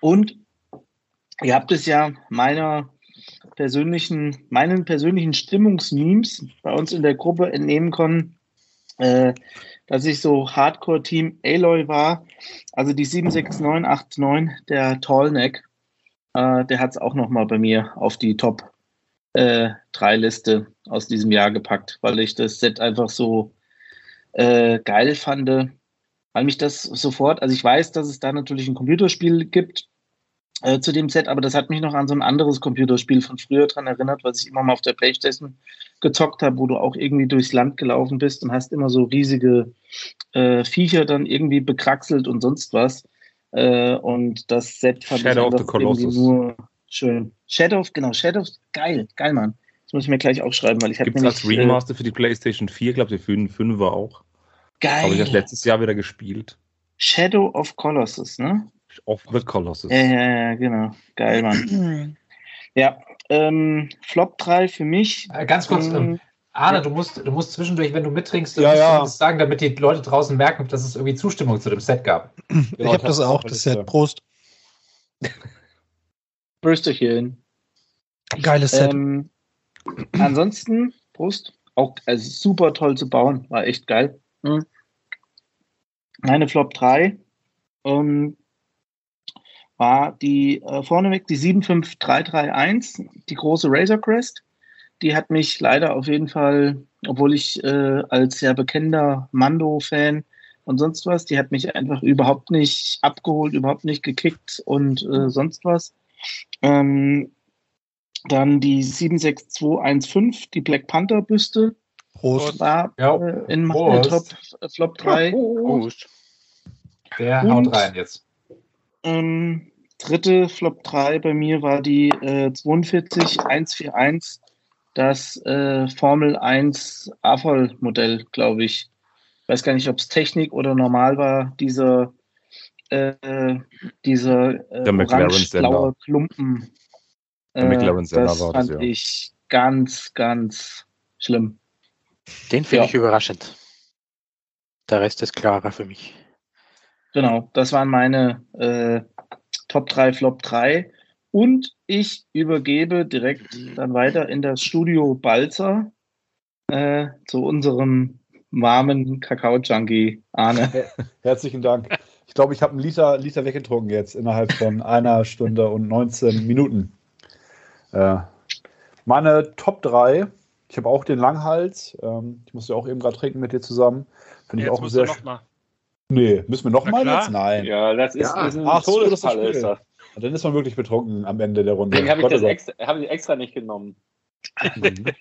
Und ihr habt es ja meiner persönlichen, meinen persönlichen Stimmungsmemes bei uns in der Gruppe entnehmen können, äh, dass ich so Hardcore-Team Aloy war. Also die 76989, der Tallneck, äh, der hat es auch nochmal bei mir auf die Top äh, 3 Liste aus diesem Jahr gepackt, weil ich das Set einfach so äh, geil fand, weil mich das sofort, also ich weiß, dass es da natürlich ein Computerspiel gibt äh, zu dem Set, aber das hat mich noch an so ein anderes Computerspiel von früher dran erinnert, was ich immer mal auf der Playstation gezockt habe, wo du auch irgendwie durchs Land gelaufen bist und hast immer so riesige äh, Viecher dann irgendwie bekraxelt und sonst was. Äh, und das Set fand Shadow of ich the einfach irgendwie Colossus. nur schön. Shadow of, genau, Shadow of, geil, geil, Mann. Das muss ich mir gleich aufschreiben, weil ich habe Gibt es als Remaster für die PlayStation 4, glaube ich, für den 5er auch. Geil. Habe ich das letztes Jahr wieder gespielt. Shadow of Colossus, ne? Of the Colossus. Ja, ja, ja, genau. Geil, Mann. ja, ähm, Flop 3 für mich. Äh, Ganz kurz, Ähm, ähm, Arne, du musst, du musst zwischendurch, wenn du mittrinkst, Ja, musst ja. das sagen, damit die Leute draußen merken, dass es irgendwie Zustimmung zu dem Set gab. Genau, ich habe das hab's auch, das. Set. Prost. Brüsterchen. Geiles Set. Ähm, ansonsten, Prost. Auch also super toll zu bauen. War echt geil. Mhm. Meine Flop 3 ähm, war die äh, vorneweg die 75331, die große Razor Crest. Die hat mich leider auf jeden Fall, obwohl ich äh, als sehr bekennender Mando-Fan und sonst was, die hat mich einfach überhaupt nicht abgeholt, überhaupt nicht gekickt und äh, sonst was. Ähm, dann die 76215, die Black Panther Büste, Prost. war Ja, äh, in Top Prost. äh, Flop 3. Prost. Der Und- haut rein jetzt. Ähm, dritte Flop 3 bei mir war die äh, 42141, das äh, Formel 1 AFOL-Modell, glaube ich. Weiß gar nicht, ob es Technik oder normal war, dieser, äh, dieser äh, orange-blaue Klumpen. Der McLaren Senna das war das, fand ja. ich ganz, ganz schlimm. Den finde Ja. ich überraschend. Der Rest ist klarer für mich. Genau, das waren meine äh, Top 3, Flop 3. Und ich übergebe direkt dann weiter in das Studio Balzer äh, zu unserem warmen Kakao-Junkie Arne. Herzlichen Dank. Ich glaube, ich habe einen Liter, Liter weggetrunken jetzt innerhalb von einer Stunde und 19 Minuten. Äh, meine Top 3, ich habe auch den Langhals. Ähm, ich musste auch eben gerade trinken mit dir zusammen. Finde ich Jetzt auch sehr. noch mal. Nee, müssen wir nochmal jetzt? Nein. Ja, das ist, Ja. ist ein Ach so, das ist das. Und dann ist man wirklich betrunken am Ende der Runde. Deswegen habe ich, das extra, hab ich extra nicht genommen. Hätte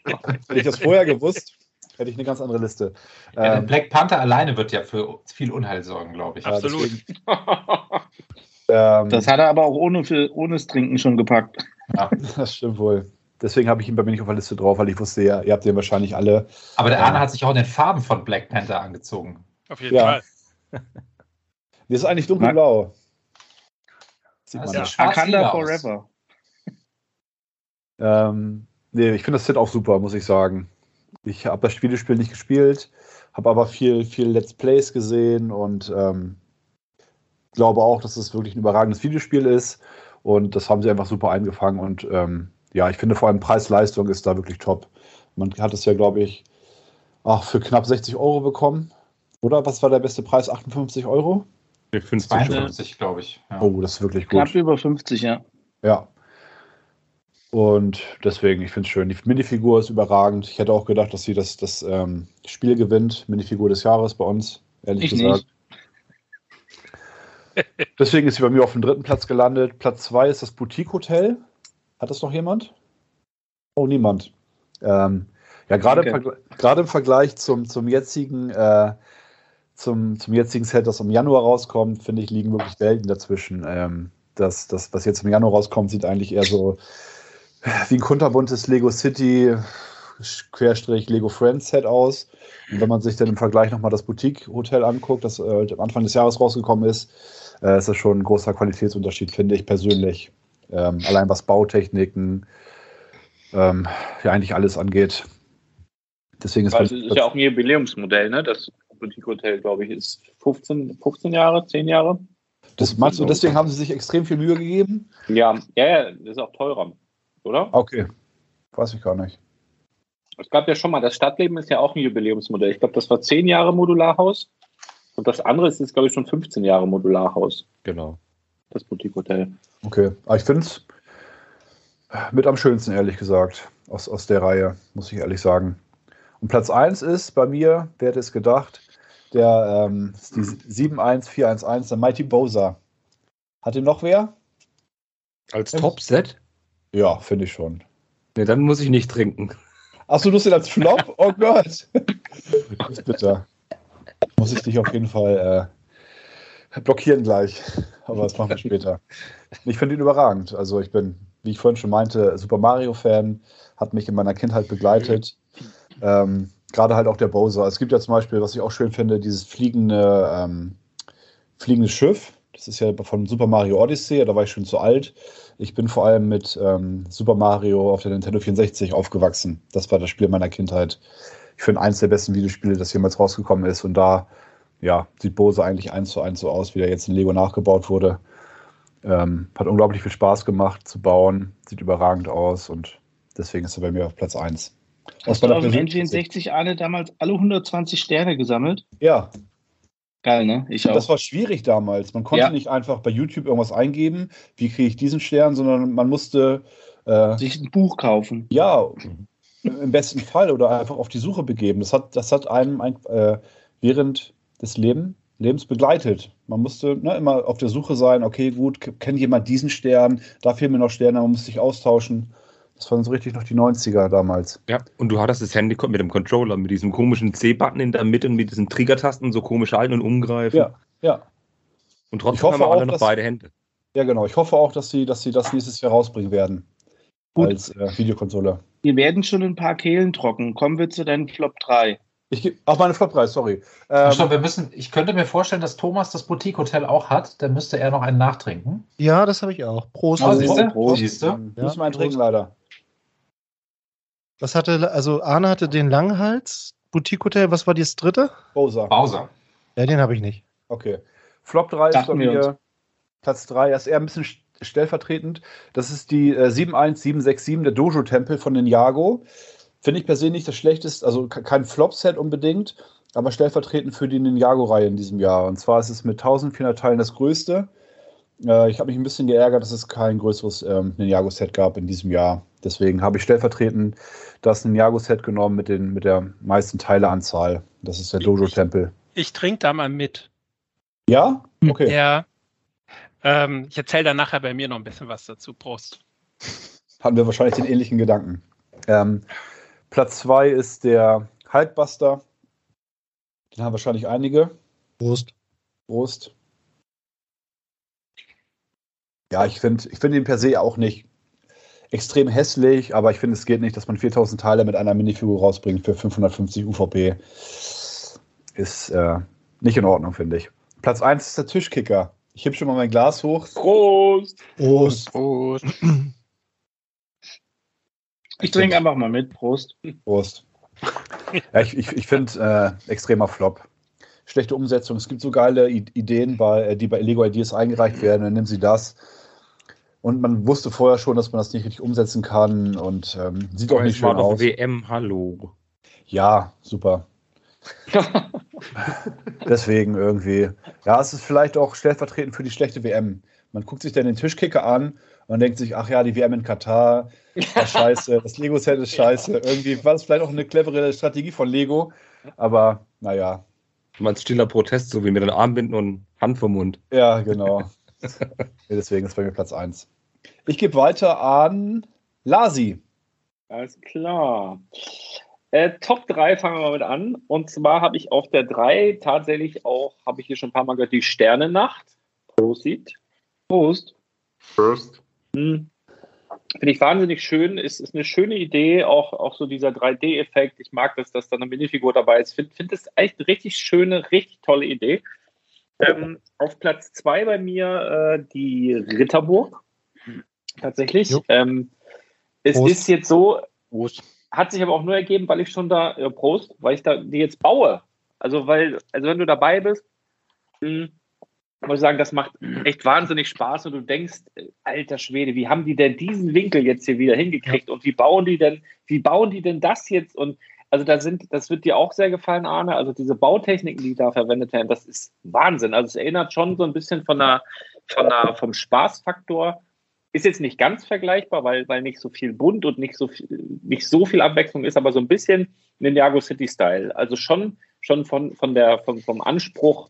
ich das vorher gewusst, hätte ich eine ganz andere Liste. Ja, Ähm, Black Panther alleine wird ja für viel Unheil sorgen, glaube ich. ja, Absolut. deswegen, ähm, Das hat er aber auch ohne, für, ohne das Trinken schon gepackt. Das stimmt wohl. Deswegen habe ich ihn bei mir nicht auf der Liste drauf, weil ich wusste, ja, ihr habt den wahrscheinlich alle. Aber der Ja. Arne hat sich auch in den Farben von Black Panther angezogen. Auf jeden Ja. Fall. Die ist eigentlich dunkelblau. Sieht man Also schwarz Akanda. Forever. Ähm, nee, ich finde das Set auch super, muss ich sagen. Ich habe das Spielespiel nicht gespielt, habe aber viel, viel Let's Plays gesehen und ähm, glaube auch, dass es wirklich ein überragendes Videospiel ist. Und das haben sie einfach super eingefangen. Und ähm, ja, ich finde vor allem Preis-Leistung ist da wirklich top. Man hat es ja, glaube ich, ach, für knapp 60 Euro bekommen. Oder was war der beste Preis? 58 Euro? Für 50 schon. 52, glaube ich. Ja. Oh, das ist wirklich Knapp gut. über 50, ja. Ja. Und deswegen, ich finde es schön. Die Minifigur ist überragend. Ich hätte auch gedacht, dass sie das, das ähm, Spiel gewinnt. Minifigur des Jahres bei uns, ehrlich Ich gesagt. Deswegen ist sie bei mir auf dem dritten Platz gelandet. Platz zwei ist das Boutique Hotel. Hat das noch jemand? Oh, niemand. Ähm, ja, gerade im, im Vergleich zum, zum jetzigen äh, zum, zum jetzigen Set, das im Januar rauskommt, finde ich, liegen wirklich Welten dazwischen. Ähm, das, das, was jetzt im Januar rauskommt, sieht eigentlich eher so wie ein kunterbuntes Lego City, Querstrich Lego Friends Set aus. Und wenn man sich dann im Vergleich nochmal das Boutique Hotel anguckt, das äh, am Anfang des Jahres rausgekommen ist, äh, ist das schon ein großer Qualitätsunterschied, finde ich persönlich. Ähm, allein was Bautechniken, ähm, ja eigentlich alles angeht. Deswegen ist Also es ist ja auch ein Jubiläumsmodell, ne? Das Boutique Hotel, glaube ich, ist 15, 15 Jahre, 10 Jahre. das meinst du, deswegen haben sie sich extrem viel Mühe gegeben? Ja, ja, ja, das ist auch teurer, oder? Okay. Weiß ich gar nicht. Es gab ja schon mal, das Stadtleben ist ja auch ein Jubiläumsmodell. Ich glaube, das war 10 Jahre Modularhaus. Und das andere ist jetzt, glaube ich, schon 15 Jahre Modularhaus, Genau. das Boutique Hotel. Okay. Aber ich finde es mit am schönsten, ehrlich gesagt, aus, aus der Reihe, muss ich ehrlich sagen. Und Platz 1 ist bei mir, wer hätte es gedacht, der ähm, ist die 71411, der Mighty Bowser. Hat den noch wer? Als Top-Set? Ja, finde ich schon. Ne, dann muss ich nicht trinken. Achso, du hast den als Flop? Oh Gott. Das ist bitter. Muss ich dich auf jeden Fall äh, blockieren gleich. Aber das machen wir später. Ich finde ihn überragend. Also ich bin, wie ich vorhin schon meinte, Super Mario-Fan, hat mich in meiner Kindheit begleitet. Ähm, Gerade halt auch der Bowser. Es gibt ja zum Beispiel, was ich auch schön finde, dieses fliegende, ähm, fliegende Schiff. Das ist ja von Super Mario Odyssey, da war ich schon zu alt. Ich bin vor allem mit ähm, Super Mario auf der Nintendo 64 aufgewachsen. Das war das Spiel meiner Kindheit. Ich finde eins der besten Videospiele, das jemals rausgekommen ist. Und da ja, sieht Bose eigentlich eins zu eins so aus, wie der jetzt in Lego nachgebaut wurde. Ähm, hat unglaublich viel Spaß gemacht zu bauen, sieht überragend aus und deswegen ist er bei mir auf Platz 1. Hast du auf dem N64 Arne damals alle 120 Sterne gesammelt? Ja. Geil, ne? Ich auch. Das war schwierig damals. Man konnte Ja. nicht einfach bei YouTube irgendwas eingeben, wie kriege ich diesen Stern, sondern man musste äh, sich ein Buch kaufen. Ja, im besten Fall oder einfach auf die Suche begeben. Das hat, das hat einem ein, äh, während des Leben, Lebens begleitet. Man musste ne, immer auf der Suche sein, okay, gut, kennt jemand diesen Stern, da fehlen mir noch Sterne, man muss sich austauschen. Das waren so richtig noch die 90er damals. Ja, und du hattest das Handy mit dem Controller, mit diesem komischen C-Button in der Mitte und mit diesen Triggertasten, so komisch halten und umgreifen. Ja, ja. Und trotzdem hoffe haben wir alle auch, noch dass- beide Hände. Ja, genau. Ich hoffe auch, dass sie, dass sie das nächstes Jahr rausbringen werden. Gut. Als äh, Videokonsole. Wir werden schon ein paar Kehlen trocken. Kommen wir zu deinen Flop 3. Ich geb- Ach, meine Flop 3, sorry. Ähm, stopp, wir müssen, ich könnte mir vorstellen, dass Thomas das Boutique Hotel auch hat. Dann müsste er noch einen nachtrinken. Ja, das habe ich auch. Prost. Ah, siehst du? Prost. Siehst du? Ja, müssen wir einen trinken, leider. Was hatte, also Arne hatte den Langhals, Boutique Hotel, was war das dritte? Bowser. Bowser. Ja, den habe ich nicht. Okay. Flop 3 ist bei mir uns. Platz 3. Er ist eher ein bisschen st- stellvertretend. Das ist die äh, 71767, der Dojo-Tempel von Ninjago. Finde ich persönlich nicht das schlechteste, also ke- kein Flop-Set unbedingt, aber stellvertretend für die Ninjago-Reihe in diesem Jahr. Und zwar ist es mit 1400 Teilen das größte. Äh, ich habe mich ein bisschen geärgert, dass es kein größeres ähm, Ninjago-Set gab in diesem Jahr. Deswegen habe ich stellvertretend das Ninjago-Set genommen mit, den, mit der meisten Teileanzahl. Das ist der Dojo-Tempel. Ich trinke da mal mit. Ja? Okay. Ja. Ähm, ich erzähle dann nachher bei mir noch ein bisschen was dazu. Prost. hatten wir wahrscheinlich den ähnlichen Gedanken. Ähm, Platz 2 ist der Hulkbuster. Den haben wahrscheinlich einige. Prost. Prost. Ja, ich finde ich find ihn per se auch nicht extrem hässlich, aber ich finde, es geht nicht, dass man 4000 Teile mit einer Minifigur rausbringt für 550 UVP. Ist äh, nicht in Ordnung, finde ich. Platz 1 ist der Tischkicker. Ich heb schon mal mein Glas hoch. Prost! Prost. Prost. Ich trinke einfach mal mit. Prost. Prost. Ja, ich ich, ich finde äh, extremer Flop. Schlechte Umsetzung. Es gibt so geile I Ideen, bei, äh, die bei Lego Ideas eingereicht werden. Dann nehmen sie das. Und man wusste vorher schon, dass man das nicht richtig umsetzen kann und ähm, sieht auch nicht schön aus. WM, hallo. Ja, super. Deswegen irgendwie. Ja, es ist vielleicht auch stellvertretend für die schlechte WM. Man guckt sich dann den Tischkicker an und denkt sich, ach ja, die WM in Katar, war scheiße, das Lego-Set ist scheiße. Irgendwie war es vielleicht auch eine clevere Strategie von Lego, aber naja, Du meinst stiller Protest, so wie mit den Armbinden und Hand vom Mund. ja, genau. Deswegen ist bei mir Platz 1. Ich gebe weiter an Lasi. Alles klar. Äh, Top 3 fangen wir mal mit an. Und zwar habe ich auf der 3 tatsächlich auch, habe ich hier schon ein paar Mal gehört, die Sternennacht. Prosit. Prost. First. Hm. Finde ich wahnsinnig schön. Ist, ist eine schöne Idee, auch, auch so dieser 3D-Effekt. Ich mag das, dass da eine Minifigur dabei ist. Finde find das echt eine richtig schöne, richtig tolle Idee. Ähm, auf Platz zwei bei mir äh, die Ritterburg. Tatsächlich. Ähm, es Prost. ist jetzt so, Prost. hat sich aber auch nur ergeben, weil ich schon da, äh, Prost, weil ich da die jetzt baue. Also, weil, also wenn du dabei bist, mh, muss ich sagen, das macht echt wahnsinnig Spaß und du denkst, alter Schwede, wie haben die denn diesen Winkel jetzt hier wieder hingekriegt und wie bauen die denn, wie bauen die denn das jetzt? Und also da sind, das wird dir auch sehr gefallen, Arne. Also diese Bautechniken, die da verwendet werden, das ist Wahnsinn. Also es erinnert schon so ein bisschen von der, von der, vom Spaßfaktor. Ist jetzt nicht ganz vergleichbar, weil, weil nicht so viel bunt und nicht so viel, nicht so viel Abwechslung ist, aber so ein bisschen Ninjago City Style. Also schon, schon von, von der, vom, vom Anspruch,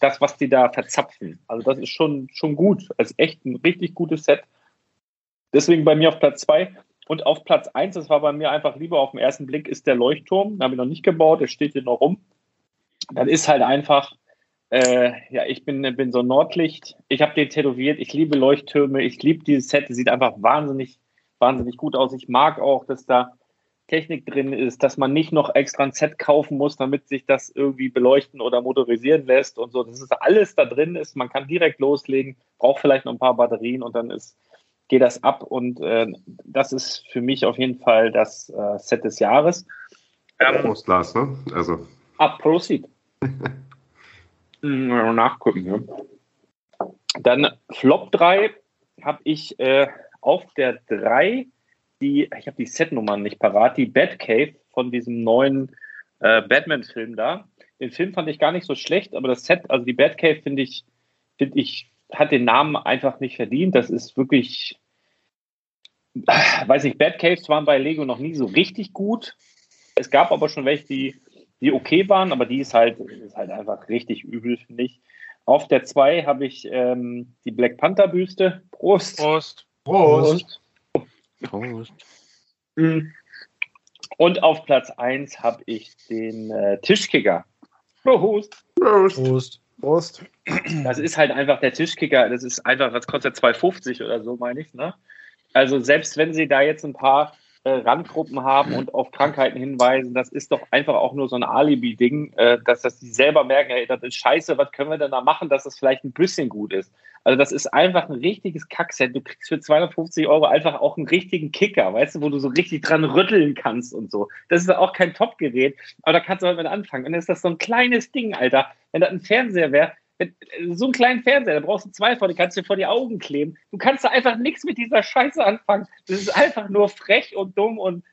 das, was die da verzapfen. Also das ist schon, schon gut. Also echt ein richtig gutes Set. Deswegen bei mir auf Platz zwei Und auf Platz eins, das war bei mir einfach lieber auf den ersten Blick, ist der Leuchtturm. Den habe ich noch nicht gebaut, der steht hier noch rum. Dann ist halt einfach, äh, ja, ich bin, bin so Nordlicht. Ich habe den tätowiert. Ich liebe Leuchttürme. Ich liebe dieses Set. Es sieht einfach wahnsinnig, wahnsinnig gut aus. Ich mag auch, dass da Technik drin ist, dass man nicht noch extra ein Set kaufen muss, damit sich das irgendwie beleuchten oder motorisieren lässt und so. Das ist alles da drin ist. Man kann direkt loslegen, braucht vielleicht noch ein paar Batterien und dann ist, geht das ab. Und äh, das ist für mich auf jeden Fall das äh, Set des Jahres. Ähm, Prost, Lars, ne? Also. Ab, Proceed. Hm, nachgucken. Ne? Dann Flop 3 habe ich äh, auf der 3 die, ich habe die Setnummern nicht parat, die Batcave von diesem neuen äh, Batman-Film da. Den Film fand ich gar nicht so schlecht, aber das Set, also die Batcave, finde ich, finde ich, hat den Namen einfach nicht verdient. Das ist wirklich, weiß nicht, Batcaves waren bei Lego noch nie so richtig gut. Es gab aber schon welche, die, die okay waren, aber die ist halt, ist halt einfach richtig übel, finde ich. Auf der 2 habe ich ähm, die Black Panther Büste. Prost. Prost. Prost. Prost. Mhm. Und auf Platz 1 habe ich den äh, Tischkicker. Prost. Prost. Prost. Das ist halt einfach der Tischkicker. Das ist einfach, was kostet 2,50 oder so, meine ich. Ne? Also selbst wenn sie da jetzt ein paar äh, Randgruppen haben und auf Krankheiten hinweisen, das ist doch einfach auch nur so ein Alibi-Ding, äh, dass das die selber merken, hey, das ist scheiße, was können wir denn da machen, dass das vielleicht ein bisschen gut ist. Also das ist einfach ein richtiges Kackset. Du kriegst für 250 Euro einfach auch einen richtigen Kicker, weißt du, wo du so richtig dran rütteln kannst und so. Das ist auch kein Top-Gerät, aber da kannst du halt mit anfangen. Und dann ist das so ein kleines Ding, Alter. Wenn das ein Fernseher wäre, so einen kleinen Fernseher, da brauchst du zwei vor, die kannst du dir vor die Augen kleben. Du kannst da einfach nichts mit dieser Scheiße anfangen. Das ist einfach nur frech und dumm und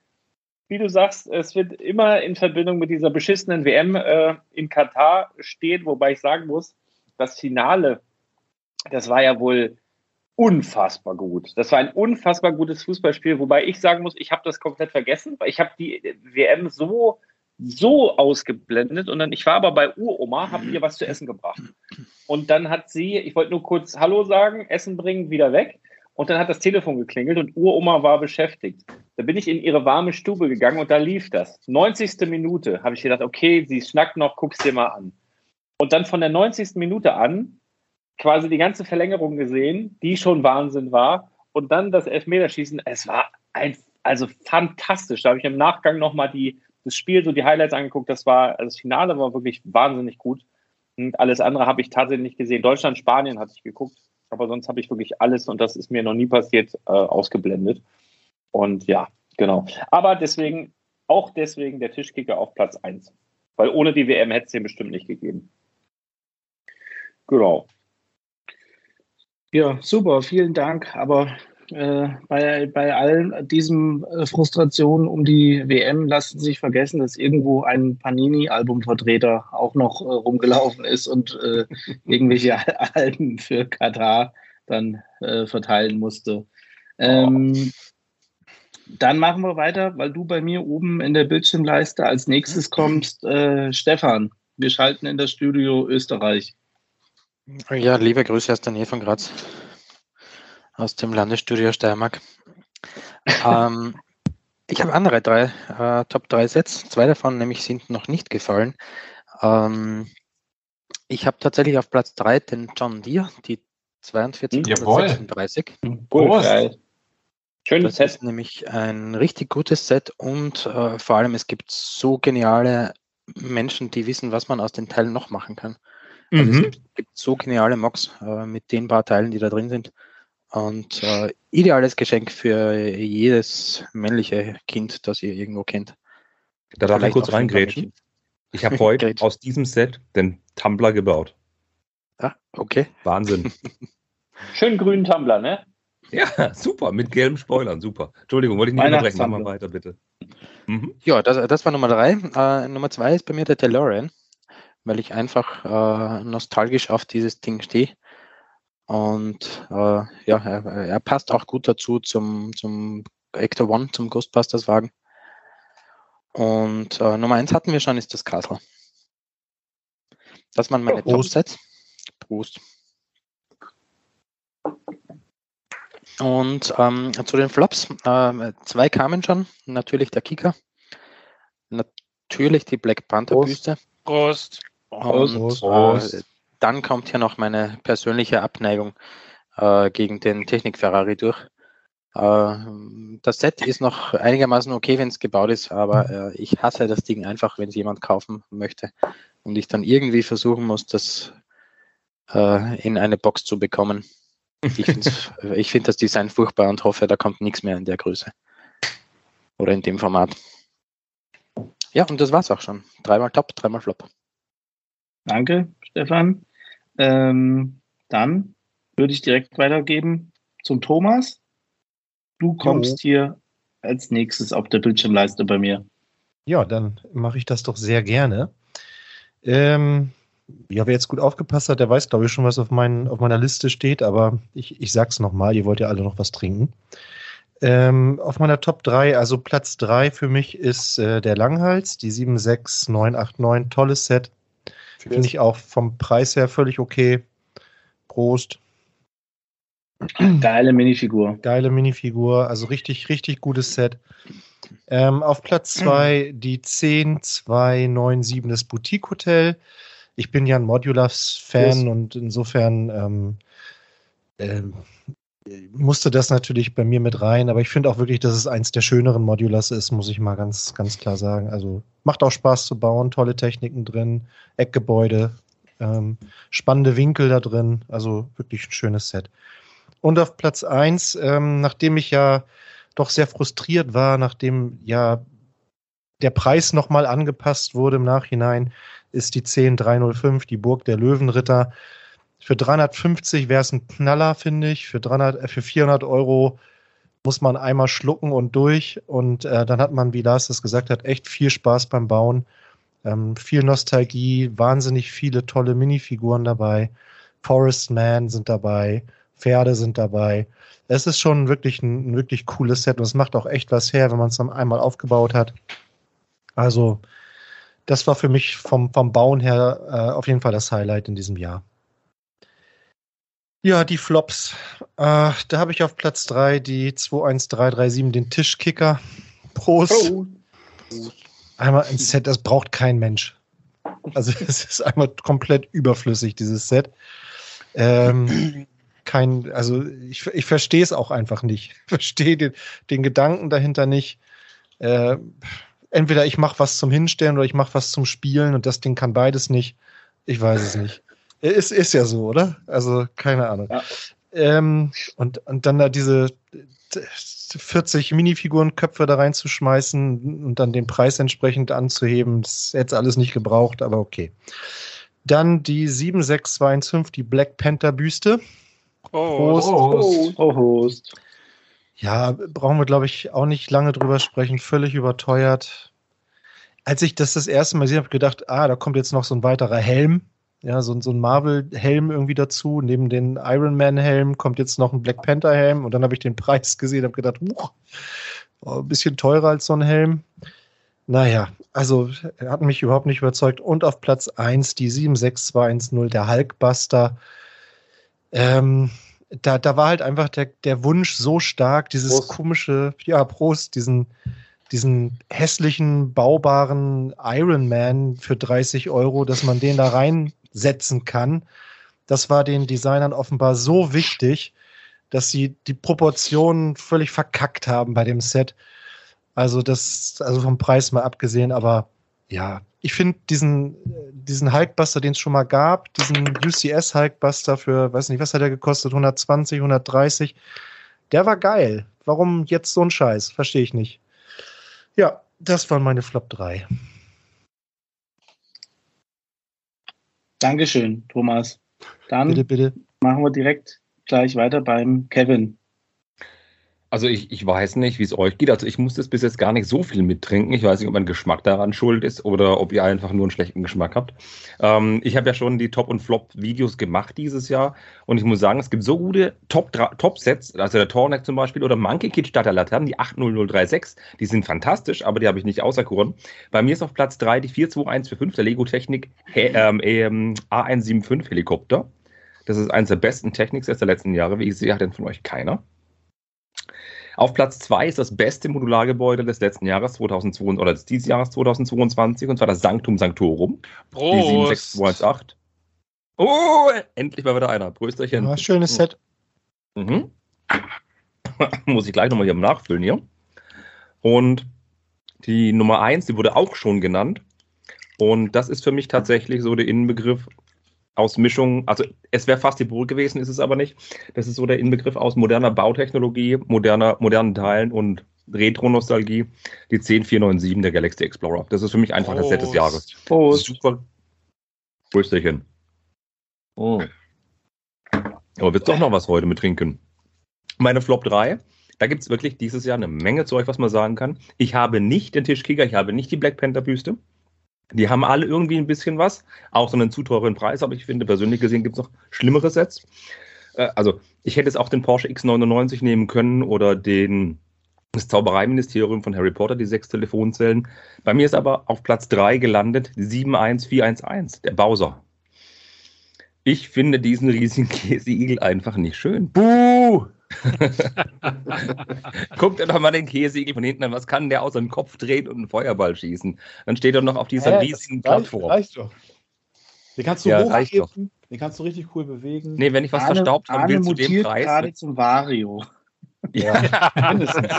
wie du sagst, es wird immer in Verbindung mit dieser beschissenen WM äh, in Katar stehen, wobei ich sagen muss, das Finale, das war ja wohl unfassbar gut. Das war ein unfassbar gutes Fußballspiel, wobei ich sagen muss, ich habe das komplett vergessen, weil ich habe die WM so so ausgeblendet und dann ich war aber bei Uroma, habe ihr was zu essen gebracht. Und dann hat sie, ich wollte nur kurz Hallo sagen, Essen bringen, wieder weg. Und dann hat das Telefon geklingelt und Uroma war beschäftigt. Da bin ich in ihre warme Stube gegangen und da lief das. 90. Minute habe ich gedacht, okay, sie schnackt noch, guck's dir mal an. Und dann von der 90. Minute an quasi die ganze Verlängerung gesehen, die schon Wahnsinn war. Und dann das Elfmeterschießen, es war ein, also fantastisch. Da habe ich im Nachgang nochmal die, das Spiel, so die Highlights angeguckt. Das war, also das Finale war wirklich wahnsinnig gut. Und alles andere habe ich tatsächlich nicht gesehen. Deutschland, Spanien hatte ich geguckt, aber sonst habe ich wirklich alles, und das ist mir noch nie passiert, äh, ausgeblendet. Und ja, genau. Aber deswegen, auch deswegen der Tischkicker auf Platz 1. Weil ohne die WM hätte es den bestimmt nicht gegeben. Genau. Ja, super, vielen Dank. Aber äh, bei, bei allen diesen äh, Frustrationen um die WM lassen sich vergessen, dass irgendwo ein Panini-Albumvertreter auch noch äh, rumgelaufen ist und äh, irgendwelche Alben für Katar dann äh, verteilen musste. Ähm, dann machen wir weiter, weil du bei mir oben in der Bildschirmleiste als nächstes kommst. Äh, Stefan, wir schalten in das Studio Österreich. Ja, liebe Grüße aus der Nähe von Graz, aus dem Landesstudio Steiermark. ähm, ich habe andere drei äh, Top 3 Sets. Zwei davon nämlich sind noch nicht gefallen. Ähm, ich habe tatsächlich auf Platz 3 den John Deere, die 4236. Cool, geil. Schönes das ist nämlich ein richtig gutes Set und äh, vor allem es gibt so geniale Menschen, die wissen, was man aus den Teilen noch machen kann. Also es Mhm. gibt, gibt so geniale Mocks äh, mit den paar Teilen, die da drin sind. Und äh, ideales Geschenk für jedes männliche Kind, das ihr irgendwo kennt. Da darf ich kurz reingrätschen. Ich habe heute aus diesem Set den Tumblr gebaut. Ah, okay. Wahnsinn. Schön grünen Tumblr, ne? ja, super, mit gelben Spoilern, super. Entschuldigung, wollte ich nicht unterbrechen. Mach mal weiter, bitte. Mhm. Ja, das, das war Nummer drei. Äh, Nummer zwei ist bei mir der DeLorean, weil ich einfach äh, nostalgisch auf dieses Ding stehe. Und äh, ja, er, er passt auch gut dazu zum, zum Ecto One, zum Ghostbusters-Wagen. Und äh, Nummer eins hatten wir schon, ist das Castle. Das waren meine Prost. Top-Sets. Prost. Und ähm, zu den Flops, ähm, zwei kamen schon. Natürlich der Kicker. Natürlich die Black Panther Prost. Büste. Prost. Und Prost. Äh, dann kommt hier noch meine persönliche Abneigung äh, gegen den Technik Ferrari durch. Äh, das Set ist noch einigermaßen okay, wenn es gebaut ist, aber äh, ich hasse das Ding einfach, wenn es jemand kaufen möchte und ich dann irgendwie versuchen muss, das äh, in eine Box zu bekommen. Ich finde find das Design furchtbar und hoffe, da kommt nichts mehr in der Größe. Oder in dem Format. Ja, und das war's auch schon. Dreimal Top, dreimal Flop. Danke, Stefan. Ähm, dann würde ich direkt weitergeben zum Thomas. Du kommst hier als nächstes auf der Bildschirmleiste bei mir. Ja, dann mache ich das doch sehr gerne. Ähm, ja, wer jetzt gut aufgepasst hat, der weiß, glaube ich, schon, was auf, mein, auf meiner Liste steht, aber ich, ich sag's nochmal, ihr wollt ja alle noch was trinken. Ähm, auf meiner Top 3, also Platz 3 für mich ist äh, der Langhals, die 76989, tolles Set. Finde ich auch vom Preis her völlig okay. Prost. Geile Minifigur. Geile Minifigur, also richtig, richtig gutes Set. Ähm, auf Platz 2 die 10297 das Boutique Hotel. Ich bin ja ein Modulars-Fan und insofern ähm, ähm, musste das natürlich bei mir mit rein, aber ich finde auch wirklich, dass es eins der schöneren Modulars ist, muss ich mal ganz, ganz klar sagen. Also macht auch Spaß zu bauen, tolle Techniken drin, Eckgebäude, ähm, spannende Winkel da drin, also wirklich ein schönes Set. Und auf Platz 1, ähm, nachdem ich ja doch sehr frustriert war, nachdem ja der Preis nochmal angepasst wurde im Nachhinein, ist die 10305, die Burg der Löwenritter. Für 350 wäre es ein Knaller, finde ich. Für, 300, äh, für 400 Euro muss man einmal schlucken und durch. Und äh, dann hat man, wie Lars das gesagt hat, echt viel Spaß beim Bauen. Ähm, viel Nostalgie, wahnsinnig viele tolle Minifiguren dabei. Forest Man sind dabei, Pferde sind dabei. Es ist schon wirklich ein, ein wirklich cooles Set und es macht auch echt was her, wenn man es dann einmal aufgebaut hat. Also, das war für mich vom, vom Bauen her äh, auf jeden Fall das Highlight in diesem Jahr. Ja, die Flops. Äh, da habe ich auf Platz 3 die 21337, den Tischkicker. Prost. Einmal ein Set, das braucht kein Mensch. Also es ist einmal komplett überflüssig, dieses Set. Ähm, kein, also ich, ich verstehe es auch einfach nicht. Ich verstehe den, den Gedanken dahinter nicht. Äh, entweder ich mache was zum Hinstellen oder ich mache was zum Spielen und das Ding kann beides nicht. Ich weiß es nicht. Ist, ist ja so, oder? Also, keine Ahnung. Ähm, und, und dann da diese 40 Minifigurenköpfe da reinzuschmeißen und dann den Preis entsprechend anzuheben, das hätte es alles nicht gebraucht, aber okay. Dann die 7625, die Black Panther Büste. Prost. Prost. Prost. Ja, brauchen wir, glaube ich, auch nicht lange drüber sprechen. Völlig überteuert. Als ich das das erste Mal gesehen habe, habe ich gedacht, ah, da kommt jetzt noch so ein weiterer Helm. Ja, so, so ein Marvel-Helm irgendwie dazu. Neben den Iron Man-Helm kommt jetzt noch ein Black Panther-Helm. Und dann habe ich den Preis gesehen und habe gedacht, huch, oh, ein bisschen teurer als so ein Helm. Naja, also er hat mich überhaupt nicht überzeugt. Und auf Platz 1 die 76210, der Hulkbuster. Ähm, da, da war halt einfach der, der Wunsch so stark, dieses Prost. komische, ja, Prost, diesen, diesen hässlichen, baubaren Iron Man für 30 Euro, dass man den da reinsetzen kann. Das war den Designern offenbar so wichtig, dass sie die Proportionen völlig verkackt haben bei dem Set. Also das, also vom Preis mal abgesehen, aber ja, ich finde diesen, diesen Hulkbuster, den es schon mal gab, diesen UCS Hulkbuster für, weiß nicht, was hat der gekostet, 120, 130, der war geil. Warum jetzt so ein Scheiß? Verstehe ich nicht. Ja, das waren meine Flop 3. Dankeschön, Thomas. Dann Bitte, bitte. machen wir direkt gleich weiter beim Kevin. Also ich, ich weiß nicht, wie es euch geht. Also ich musste es bis jetzt gar nicht so viel mittrinken. Ich weiß nicht, ob mein Geschmack daran schuld ist oder ob ihr einfach nur einen schlechten Geschmack habt. Ähm, ich habe ja schon die Top- und Flop-Videos gemacht dieses Jahr und ich muss sagen, es gibt so gute Top-Sets, Top also der Torneck zum Beispiel oder Monkey Kid Starter Laternen, die 80036, die sind fantastisch, aber die habe ich nicht auserkoren. Bei mir ist auf Platz 3 die 42145 der Lego Technik ähm, ähm, A175 Helikopter. Das ist eines der besten Techniksets der letzten Jahre. Wie ich sehe, hat den von euch keiner. Auf Platz 2 ist das beste Modulargebäude des letzten Jahres 2022 oder des dieses Jahres 2022 und zwar das Sanctum Sanctorum. Die 76218. Oh, endlich mal wieder einer. Prösterchen. Ja, schönes Set. Mhm. Muss ich gleich nochmal hier nachfüllen hier. Und die Nummer 1, die wurde auch schon genannt. Und das ist für mich tatsächlich so der Innenbegriff aus Mischung, also es wäre fast die Burg gewesen, ist es aber nicht. Das ist so der Inbegriff aus moderner Bautechnologie, moderner, modernen Teilen und Retro-Nostalgie, die 10497 der Galaxy Explorer. Das ist für mich einfach das Set des Jahres. Prost. Super. Prösterchen. Oh. Aber willst doch noch was heute mit trinken? Meine Flop 3. Da gibt es wirklich dieses Jahr eine Menge Zeug, was man sagen kann. Ich habe nicht den Tischkicker, ich habe nicht die Black Panther Büste. Die haben alle irgendwie ein bisschen was, auch so einen zu teuren Preis, aber ich finde, persönlich gesehen gibt es noch schlimmere Sets. Äh, also, ich hätte jetzt auch den Porsche X99 nehmen können oder den das Zaubereiministerium von Harry Potter, die sechs Telefonzellen. Bei mir ist aber auf Platz 3 gelandet die 71411, der Bowser. Ich finde diesen riesigen Käseigel einfach nicht schön. Buh! Guckt dir doch mal den Käseigel von hinten an. Was kann der außer den Kopf drehen und einen Feuerball schießen? Dann steht er noch auf dieser Hä, riesigen das reicht- Plattform. Reicht doch. Den kannst du Ja, reicht doch. hochheben, den kannst du richtig cool bewegen. Nee, wenn ich was Arne- verstaubt haben will Arne zu dem mutiert Preis. gerade zum Vario. Ja, mindestens.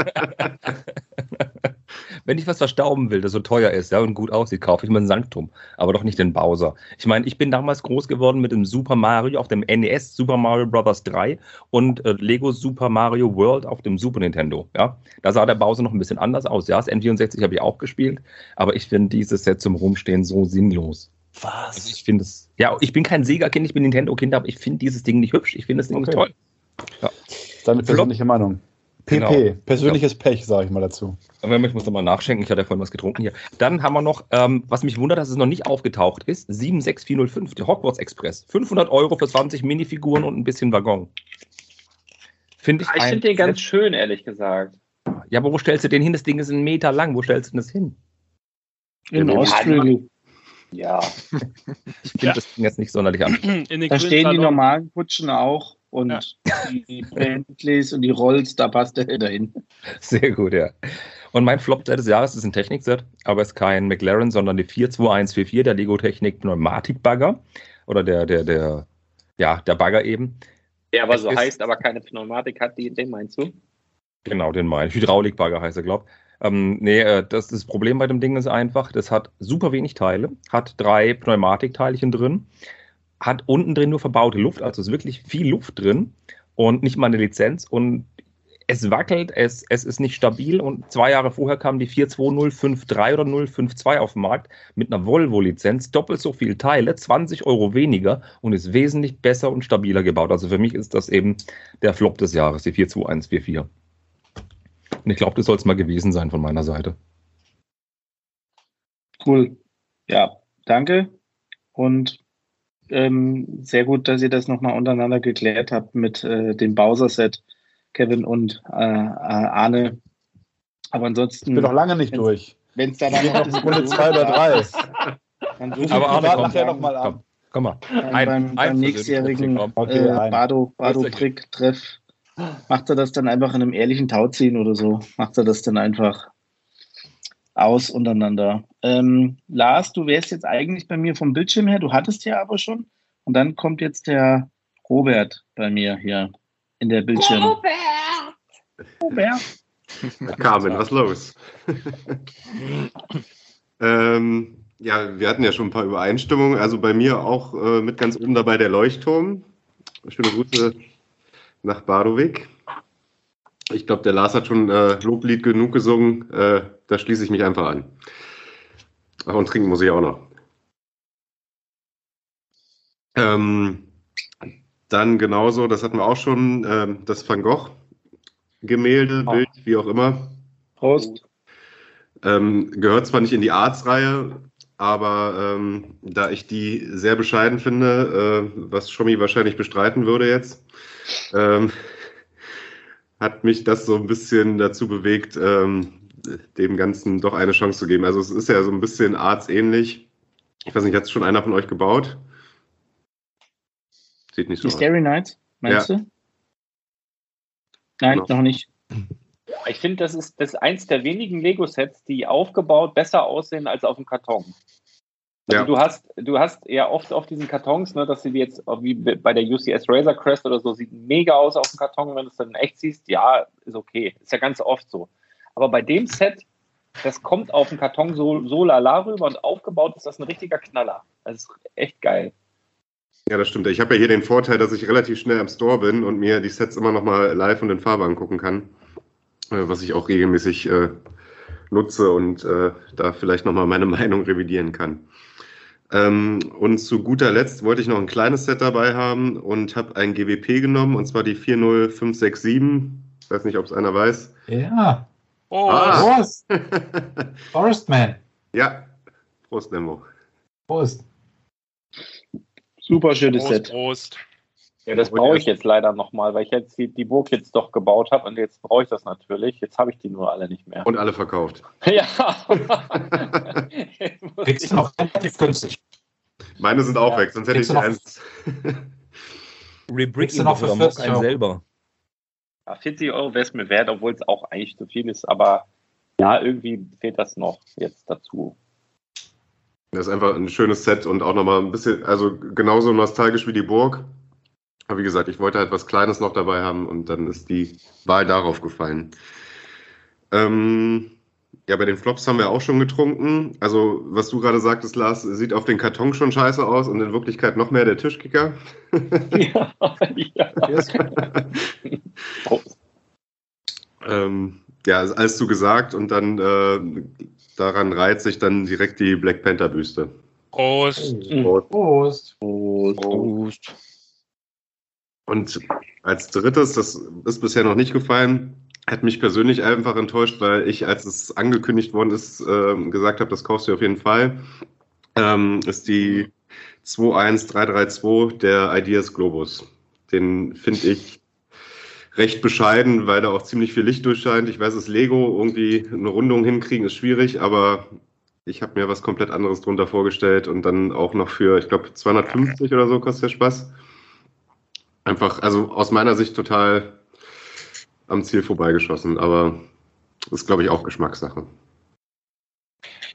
Wenn ich was verstauben will, das so teuer ist ja, und gut aussieht, kaufe ich mir ein Sanctum, aber doch nicht den Bowser. Ich meine, ich bin damals groß geworden mit dem Super Mario auf dem NES Super Mario Bros. 3 und äh, Lego Super Mario World auf dem Super Nintendo. Ja, da sah der Bowser noch ein bisschen anders aus. Ja, das N64 habe ich auch gespielt, aber ich finde dieses Set zum Rumstehen so sinnlos. Was? Also ich finde es, ja, ich bin kein Sega-Kind, ich bin Nintendo-Kind, aber ich finde dieses Ding nicht hübsch. Ich finde das Ding nicht Okay. toll. Deine persönliche Meinung. PP, Genau. persönliches Pech, sage ich mal dazu. Aber ich muss nochmal nachschenken, ich hatte ja vorhin was getrunken hier. Dann haben wir noch, ähm, was mich wundert, dass es noch nicht aufgetaucht ist, 76405, der Hogwarts Express. 500 Euro für 20 Minifiguren und ein bisschen Waggon. Finde ich Ich ein finde den ganz schön, ehrlich gesagt. Ja, aber wo stellst du den hin? Das Ding ist einen Meter lang. Wo stellst du denn das hin? In Ja, Australia. Ja. Ich finde das Ding jetzt nicht sonderlich an. Da stehen die normalen Kutschen auch und die Bentleys und die Rolls, da passt der dahin. Sehr gut, ja. Und mein Flop-Set des Jahres ist ein Technikset, aber es ist kein McLaren, sondern die 42144, der Lego Technik Pneumatik-Bagger. Oder der, der, der, ja, der Bagger eben. Der aber Es so ist- heißt, aber keine Pneumatik hat, die, den meinst du? Genau, den meine ich. Hydraulikbagger heißt er, glaube ich. Ähm, nee, äh, das, das Problem bei dem Ding ist einfach, das hat super wenig Teile, hat drei Pneumatikteilchen drin, hat unten drin nur verbaute Luft, also ist wirklich viel Luft drin und nicht mal eine Lizenz und es wackelt, es, es ist nicht stabil und zwei Jahre vorher kam die 42053 oder 052 auf den Markt mit einer Volvo-Lizenz, doppelt so viel Teile, 20 Euro weniger und ist wesentlich besser und stabiler gebaut. Also für mich ist das eben der Flop des Jahres, die 42144. Und ich glaube, das soll es mal gewesen sein von meiner Seite. Cool. Ja, danke. Und ähm, sehr gut, dass ihr das nochmal untereinander geklärt habt mit äh, dem Bowser-Set, Kevin und äh, äh, Arne. Aber ansonsten. Ich bin noch lange nicht durch. Wenn es da dann noch Runde zwei oder drei. Dann Ruf Aber ich Arne, komm, nachher noch mal an. Komm mal. beim, Ein- beim, ein beim nächstjährigen persönliches Okay, äh, ein. Bado, macht er das dann einfach in einem ehrlichen Tau ziehen oder so. Macht er das dann einfach aus untereinander. Ähm, Lars, du wärst jetzt eigentlich bei mir vom Bildschirm her, du hattest ja aber schon. Und dann kommt jetzt der Robert bei mir hier. in der Bildschirm. Robert. Carmen, was los? ähm, ja, wir hatten ja schon ein paar Übereinstimmungen. Also bei mir auch äh, mit ganz oben dabei der Leuchtturm. Schöne Grüße nach Badowik. Ich glaube, der Lars hat schon äh, Loblied genug gesungen. Äh, da schließe ich mich einfach an. Ach, und trinken muss ich auch noch. Ähm, dann genauso, das hatten wir auch schon, ähm, das Van Gogh Gemälde, Oh. Bild, wie auch immer. Prost. Ähm, gehört zwar nicht in die Arts-Reihe, aber ähm, da ich die sehr bescheiden finde, äh, was Schommi wahrscheinlich bestreiten würde jetzt, ähm, hat mich das so ein bisschen dazu bewegt, ähm, dem Ganzen doch eine Chance zu geben. Also es ist ja so ein bisschen Arts-ähnlich. Ich weiß nicht, hat es schon einer von euch gebaut? Sieht nicht so Die aus. Starry Night, meinst Ja. du? Nein, Genau. noch nicht. Ich finde, das ist, das ist eins der wenigen Lego-Sets, die aufgebaut besser aussehen als auf dem Karton. Also Ja. du hast, du hast ja oft auf diesen Kartons, ne, dass sie jetzt wie bei der UCS Razor Crest oder so, sieht mega aus auf dem Karton, wenn du es dann in echt siehst, ja, ist okay. Ist ja ganz oft so. Aber bei dem Set, das kommt auf dem Karton so, so lala rüber und aufgebaut ist das ein richtiger Knaller. Das ist echt geil. Ja, das stimmt. Ich habe ja hier den Vorteil, dass ich relativ schnell am Store bin und mir die Sets immer noch mal live und in Farbe angucken kann, äh, was ich auch regelmäßig äh, nutze und äh, da vielleicht noch mal meine Meinung revidieren kann. Ähm, und zu guter Letzt wollte ich noch ein kleines Set dabei haben und habe ein GWP genommen, und zwar die 40567. Ich weiß nicht, ob es einer weiß. Ja. Oh, Ah. Prost. Forestman. Ja, Prost, Nemo. Prost. Super schönes Prost, Set. Prost. Ja, das brauche ich jetzt leider nochmal, weil ich jetzt die, die Burg jetzt doch gebaut habe und jetzt brauche ich das natürlich. Jetzt habe ich die nur alle nicht mehr. Und alle verkauft. Ja. Kriegst du noch relativ günstig. Meine sind auch Ja. weg, sonst hätte ich eins. Rebrick Kriegst du noch für oder mach 40 einen Euro? selber. Ja, 40 Euro wäre es mir wert, obwohl es auch eigentlich zu viel ist. Aber ja, irgendwie fehlt das noch jetzt dazu. Das ist einfach ein schönes Set und auch nochmal ein bisschen, also genauso nostalgisch wie die Burg. Aber wie gesagt, ich wollte halt was Kleines noch dabei haben und dann ist die Wahl darauf gefallen. Ähm, ja, bei den Flops haben wir auch schon getrunken. Also, was du gerade sagtest, Lars, sieht auf den Karton schon scheiße aus und in Wirklichkeit noch mehr der Tischkicker. ja, ja. Oh, Ähm, ja, ist alles zu gesagt und dann äh, daran reiht sich dann direkt die Black Panther Büste. Prost. Prost. Prost. Und als drittes, das ist bisher noch nicht gefallen, hat mich persönlich einfach enttäuscht, weil ich, als es angekündigt worden ist, ähm, gesagt habe, das kaufst du auf jeden Fall, ähm, ist die 21332 der Ideas Globus. Den finde ich recht bescheiden, weil da auch ziemlich viel Licht durchscheint. Ich weiß, es Lego, irgendwie eine Rundung hinkriegen ist schwierig, aber ich habe mir was komplett anderes drunter vorgestellt und dann auch noch für, ich glaube, 250 oder so kostet der Spaß. Einfach, also aus meiner Sicht total am Ziel vorbeigeschossen, aber ist, glaube ich, auch Geschmackssache.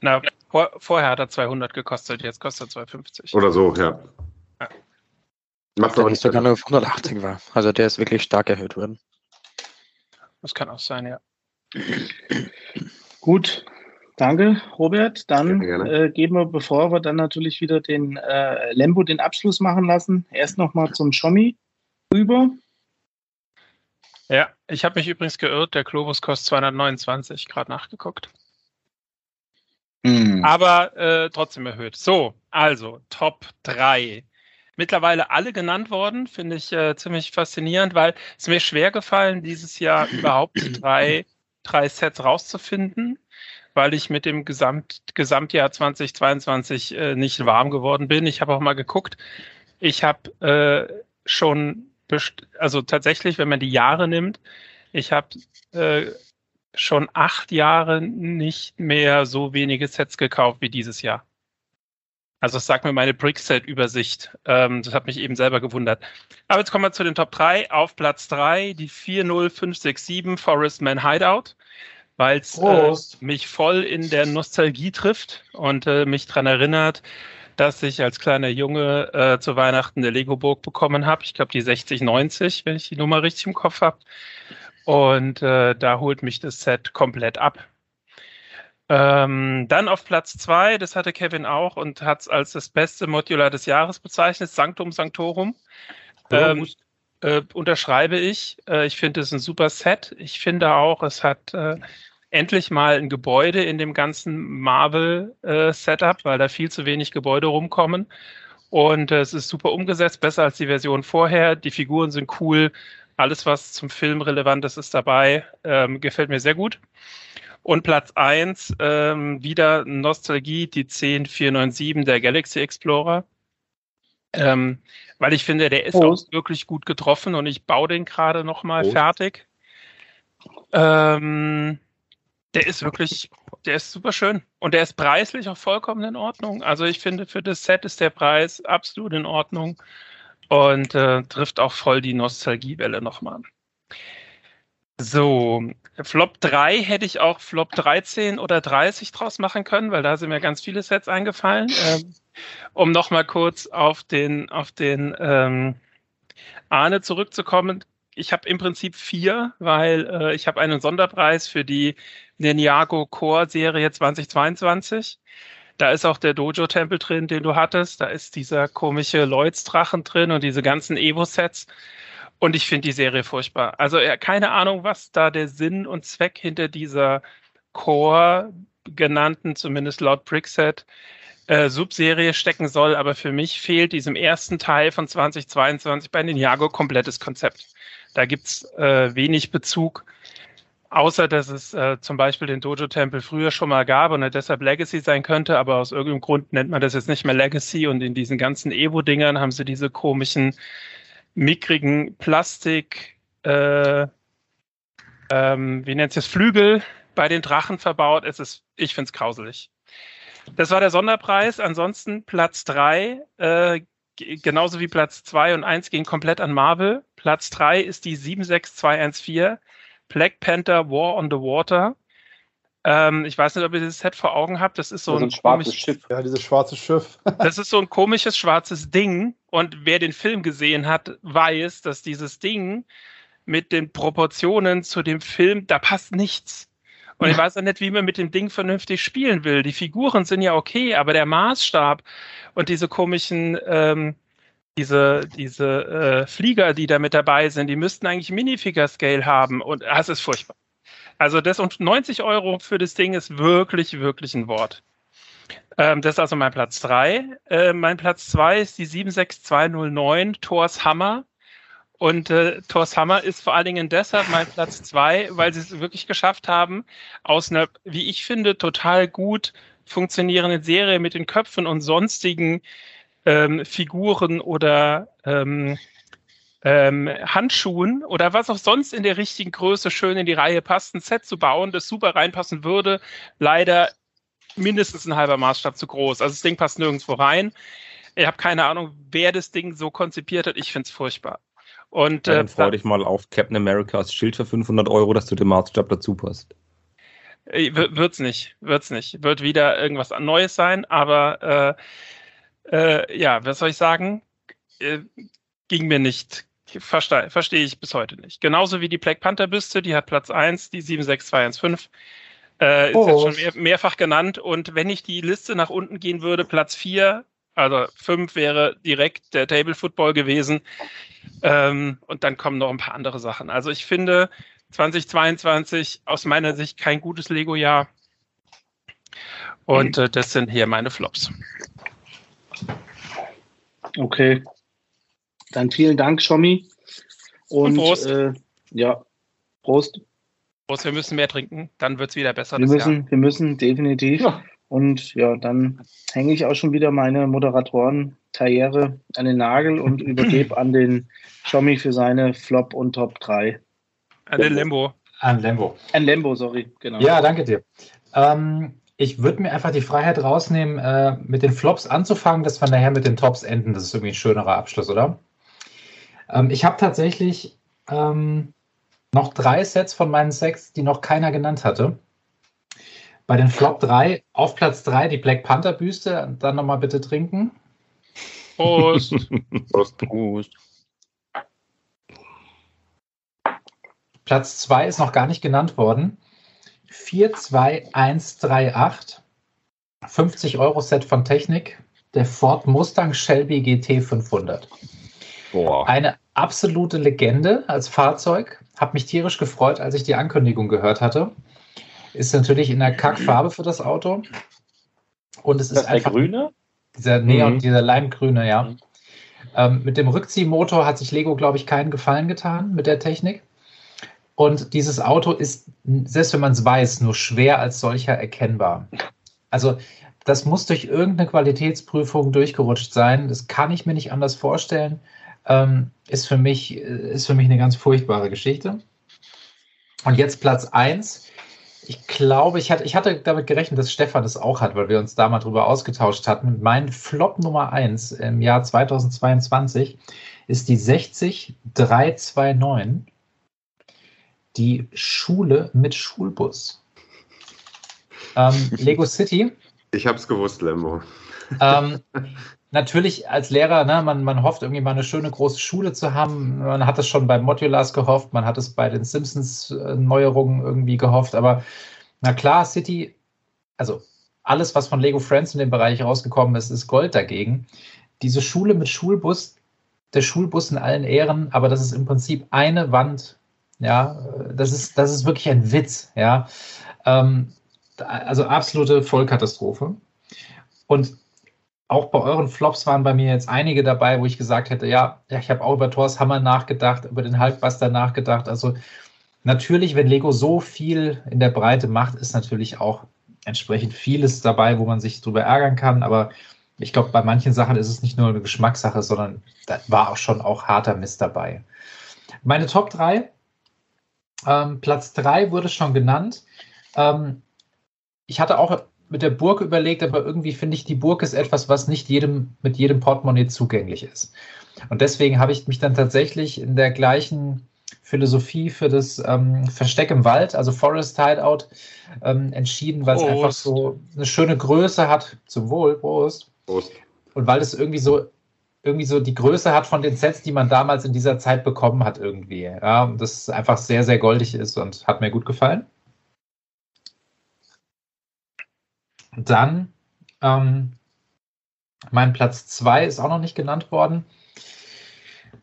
Na, vor, vorher hat er 200 gekostet, jetzt kostet er 250. Oder so, ja. Ja. Macht auch nicht sogar nur auf 180 war. Also der ist wirklich stark erhöht worden. Das kann auch sein, ja. Gut, danke, Robert. Dann Gerne, gerne. äh, geben wir, bevor wir dann natürlich wieder den äh, Lembo den Abschluss machen lassen, erst nochmal zum Schommi rüber. Ja, ich habe mich übrigens geirrt, der Globus kostet 229, gerade nachgeguckt. Hm. Aber äh, trotzdem erhöht. So, also Top 3. Mittlerweile alle genannt worden, finde ich äh, ziemlich faszinierend, weil es mir schwer gefallen, dieses Jahr überhaupt drei, drei Sets rauszufinden, weil ich mit dem Gesamt, Gesamtjahr 2022 äh, nicht warm geworden bin. Ich habe auch mal geguckt. Ich habe äh, schon, also tatsächlich, wenn man die Jahre nimmt, ich habe äh, schon acht Jahre nicht mehr so wenige Sets gekauft wie dieses Jahr. Also das sagt mir meine Brickset-Übersicht. Ähm, das hat mich eben selber gewundert. Aber jetzt kommen wir zu den Top 3. Auf Platz 3 die 40567 Forest Man Hideout, weil es äh, mich voll in der Nostalgie trifft und äh, mich dran erinnert, dass ich als kleiner Junge äh, zu Weihnachten eine Lego-Burg bekommen habe. Ich glaube, die 6090, wenn ich die Nummer richtig im Kopf habe. Und äh, da holt mich das Set komplett ab. Ähm, dann auf Platz zwei, das hatte Kevin auch und hat es als das beste Modular des Jahres bezeichnet, Sanctum Sanctorum. Ähm, äh, unterschreibe ich. Äh, ich finde es ein super Set. Ich finde auch, es hat äh, endlich mal ein Gebäude in dem ganzen Marvel-Setup, weil da viel zu wenig Gebäude rumkommen. Und äh, es ist super umgesetzt, besser als die Version vorher. Die Figuren sind cool. Alles, was zum Film relevant ist, ist dabei. Ähm, gefällt mir sehr gut. Und Platz eins ähm, wieder Nostalgie, die 10497 der Galaxy Explorer. Ähm, weil ich finde, der ist Prost. auch wirklich gut getroffen und ich baue den gerade nochmal fertig. Ähm, der ist wirklich, der ist super schön. Und der ist preislich auch vollkommen in Ordnung. Also ich finde, für das Set ist der Preis absolut in Ordnung und äh, trifft auch voll die Nostalgiewelle nochmal. So, Flop 3 hätte ich auch Flop 13 oder 30 draus machen können, weil da sind mir ganz viele Sets eingefallen. Ähm, um nochmal kurz auf den, auf den ähm, Arne zurückzukommen. Ich habe im Prinzip vier, weil äh, ich habe einen Sonderpreis für die Ninjago Core Serie 2022. Da ist auch der Dojo-Tempel drin, den du hattest. Da ist dieser komische Lloyds-Drachen drin und diese ganzen Evo-Sets. Und ich finde die Serie furchtbar. Also keine Ahnung, was da der Sinn und Zweck hinter dieser Core genannten, zumindest laut Brickset, äh, Subserie stecken soll. Aber für mich fehlt diesem ersten Teil von 2022 bei Ninjago komplettes Konzept. Da gibt's äh, wenig Bezug, außer dass es äh, zum Beispiel den Dojo-Tempel früher schon mal gab und er deshalb Legacy sein könnte, aber aus irgendeinem Grund nennt man das jetzt nicht mehr Legacy und in diesen ganzen Evo-Dingern haben sie diese komischen mickrigen Plastik, äh, ähm, wie nennt es Flügel bei den Drachen verbaut. Es ist, ich finde es grauselig. Das war der Sonderpreis. Ansonsten Platz drei, äh, genauso wie Platz zwei und eins gehen komplett an Marvel. Platz drei ist die 76214 Black Panther War on the Water. Ähm, ich weiß nicht, ob ihr dieses Set vor Augen habt. Das ist so also ein, ein schwarzes Schiff. Ja, dieses schwarze Schiff. das ist so ein komisches schwarzes Ding. Und wer den Film gesehen hat, weiß, dass dieses Ding mit den Proportionen zu dem Film, da passt nichts. Und ich weiß auch nicht, wie man mit dem Ding vernünftig spielen will. Die Figuren sind ja okay, aber der Maßstab und diese komischen, ähm, diese, diese äh, Flieger, die da mit dabei sind, die müssten eigentlich Minifigure-Scale haben. Und das ist furchtbar. Also das und 90 Euro für das Ding ist wirklich, wirklich ein Wort. Ähm, das ist also mein Platz 3. Äh, mein Platz 2 ist die 76209 Thors Hammer. Und äh, Thors Hammer ist vor allen Dingen deshalb mein Platz 2, weil sie es wirklich geschafft haben, aus einer, wie ich finde, total gut funktionierenden Serie mit den Köpfen und sonstigen ähm, Figuren oder ähm, ähm, Handschuhen oder was auch sonst in der richtigen Größe schön in die Reihe passt, ein Set zu bauen, das super reinpassen würde. Leider mindestens ein halber Maßstab zu groß. Also das Ding passt nirgendwo rein. Ich habe keine Ahnung, wer das Ding so konzipiert hat. Ich finde es furchtbar. Und, ja, dann äh, freu dich mal auf Captain Americas Schild für 500 Euro, dass du dem Maßstab dazu passt. Äh, wird's nicht, wird's nicht. Wird wieder irgendwas Neues sein, aber äh, äh, ja, was soll ich sagen? Äh, ging mir nicht verstehe versteh ich bis heute nicht. Genauso wie die Black Panther Büste, die hat Platz 1, die 76215. Äh, ist oh. jetzt schon mehr, mehrfach genannt. Und wenn ich die Liste nach unten gehen würde, Platz 4, also 5 wäre direkt der Table Football gewesen. Ähm, und dann kommen noch ein paar andere Sachen. Also ich finde 2022 aus meiner Sicht kein gutes Lego-Jahr. Und äh, das sind hier meine Flops. Okay, dann vielen Dank, Schommi. Und, Und Prost. Äh, ja, Prost. Prost, wir müssen mehr trinken, dann wird es wieder besser. Wir müssen, Jahr. wir müssen, definitiv. Ja. Und ja, dann hänge ich auch schon wieder meine Moderatoren-Karriere an den Nagel und übergebe an den Schommi für seine Flop und Top 3. An den Lembo. An Lembo. An Lembo, sorry, genau. Ja, danke dir. Ähm, ich würde mir einfach die Freiheit rausnehmen, äh, mit den Flops anzufangen, dass wir nachher mit den Tops enden. Das ist irgendwie ein schönerer Abschluss, oder? Ähm, ich habe tatsächlich ähm, noch drei Sets von meinen sechs, die noch keiner genannt hatte. Bei den Flop 3, auf Platz 3 die Black Panther Büste. Dann nochmal bitte trinken. Prost. Prost. Prost. Platz 2 ist noch gar nicht genannt worden. 42138. 50 Euro Set von Technik. Der Ford Mustang Shelby GT 500. Boah. Eine absolute Legende als Fahrzeug. Hab mich tierisch gefreut, als ich die Ankündigung gehört hatte. Ist natürlich in der Kackfarbe für das Auto. Und es ist, Ist das der einfach grüne? dieser Neon, Mhm. dieser Leimgrüne, ja. Mhm. Ähm, mit dem Rückziehmotor hat sich Lego, glaube ich, keinen Gefallen getan mit der Technik. Und dieses Auto ist, selbst wenn man es weiß, nur schwer als solcher erkennbar. Also das muss durch irgendeine Qualitätsprüfung durchgerutscht sein. Das kann ich mir nicht anders vorstellen. Ähm, ist, für mich, ist für mich eine ganz furchtbare Geschichte. Und jetzt Platz 1. Ich glaube, ich hatte, ich hatte damit gerechnet, dass Stefan das auch hat, weil wir uns da mal drüber ausgetauscht hatten. Mein Flop Nummer 1 im Jahr 2022 ist die 60329, die Schule mit Schulbus. Ähm, Lego City Ich hab's gewusst, Lembo. ähm, natürlich als Lehrer, ne, man, man hofft irgendwie mal eine schöne große Schule zu haben. Man hat es schon bei Modulars gehofft, man hat es bei den Simpsons-Neuerungen irgendwie gehofft, aber na klar, City, also alles, was von Lego Friends in dem Bereich rausgekommen ist, ist Gold dagegen. Diese Schule mit Schulbus, der Schulbus in allen Ehren, aber das ist im Prinzip eine Wand. Ja, das ist, das ist wirklich ein Witz, ja. Ähm, also absolute Vollkatastrophe. Und auch bei euren Flops waren bei mir jetzt einige dabei, wo ich gesagt hätte, ja, ich habe auch über Thors Hammer nachgedacht, über den Hulkbuster nachgedacht. Also natürlich, wenn Lego so viel in der Breite macht, ist natürlich auch entsprechend vieles dabei, wo man sich drüber ärgern kann. Aber ich glaube, bei manchen Sachen ist es nicht nur eine Geschmackssache, sondern da war auch schon auch harter Mist dabei. Meine Top 3. Ähm, Platz 3 wurde schon genannt. Ähm, ich hatte auch mit der Burg überlegt, aber irgendwie finde ich, die Burg ist etwas, was nicht jedem mit jedem Portemonnaie zugänglich ist. Und deswegen habe ich mich dann tatsächlich in der gleichen Philosophie für das ähm, Versteck im Wald, also Forest Hideout, ähm, entschieden, weil es einfach so eine schöne Größe hat. Zum Wohl, Prost. Prost. Und weil es irgendwie so irgendwie so die Größe hat von den Sets, die man damals in dieser Zeit bekommen hat irgendwie. Ja, und das einfach sehr, sehr goldig ist und hat mir gut gefallen. Dann ähm, mein Platz 2 ist auch noch nicht genannt worden.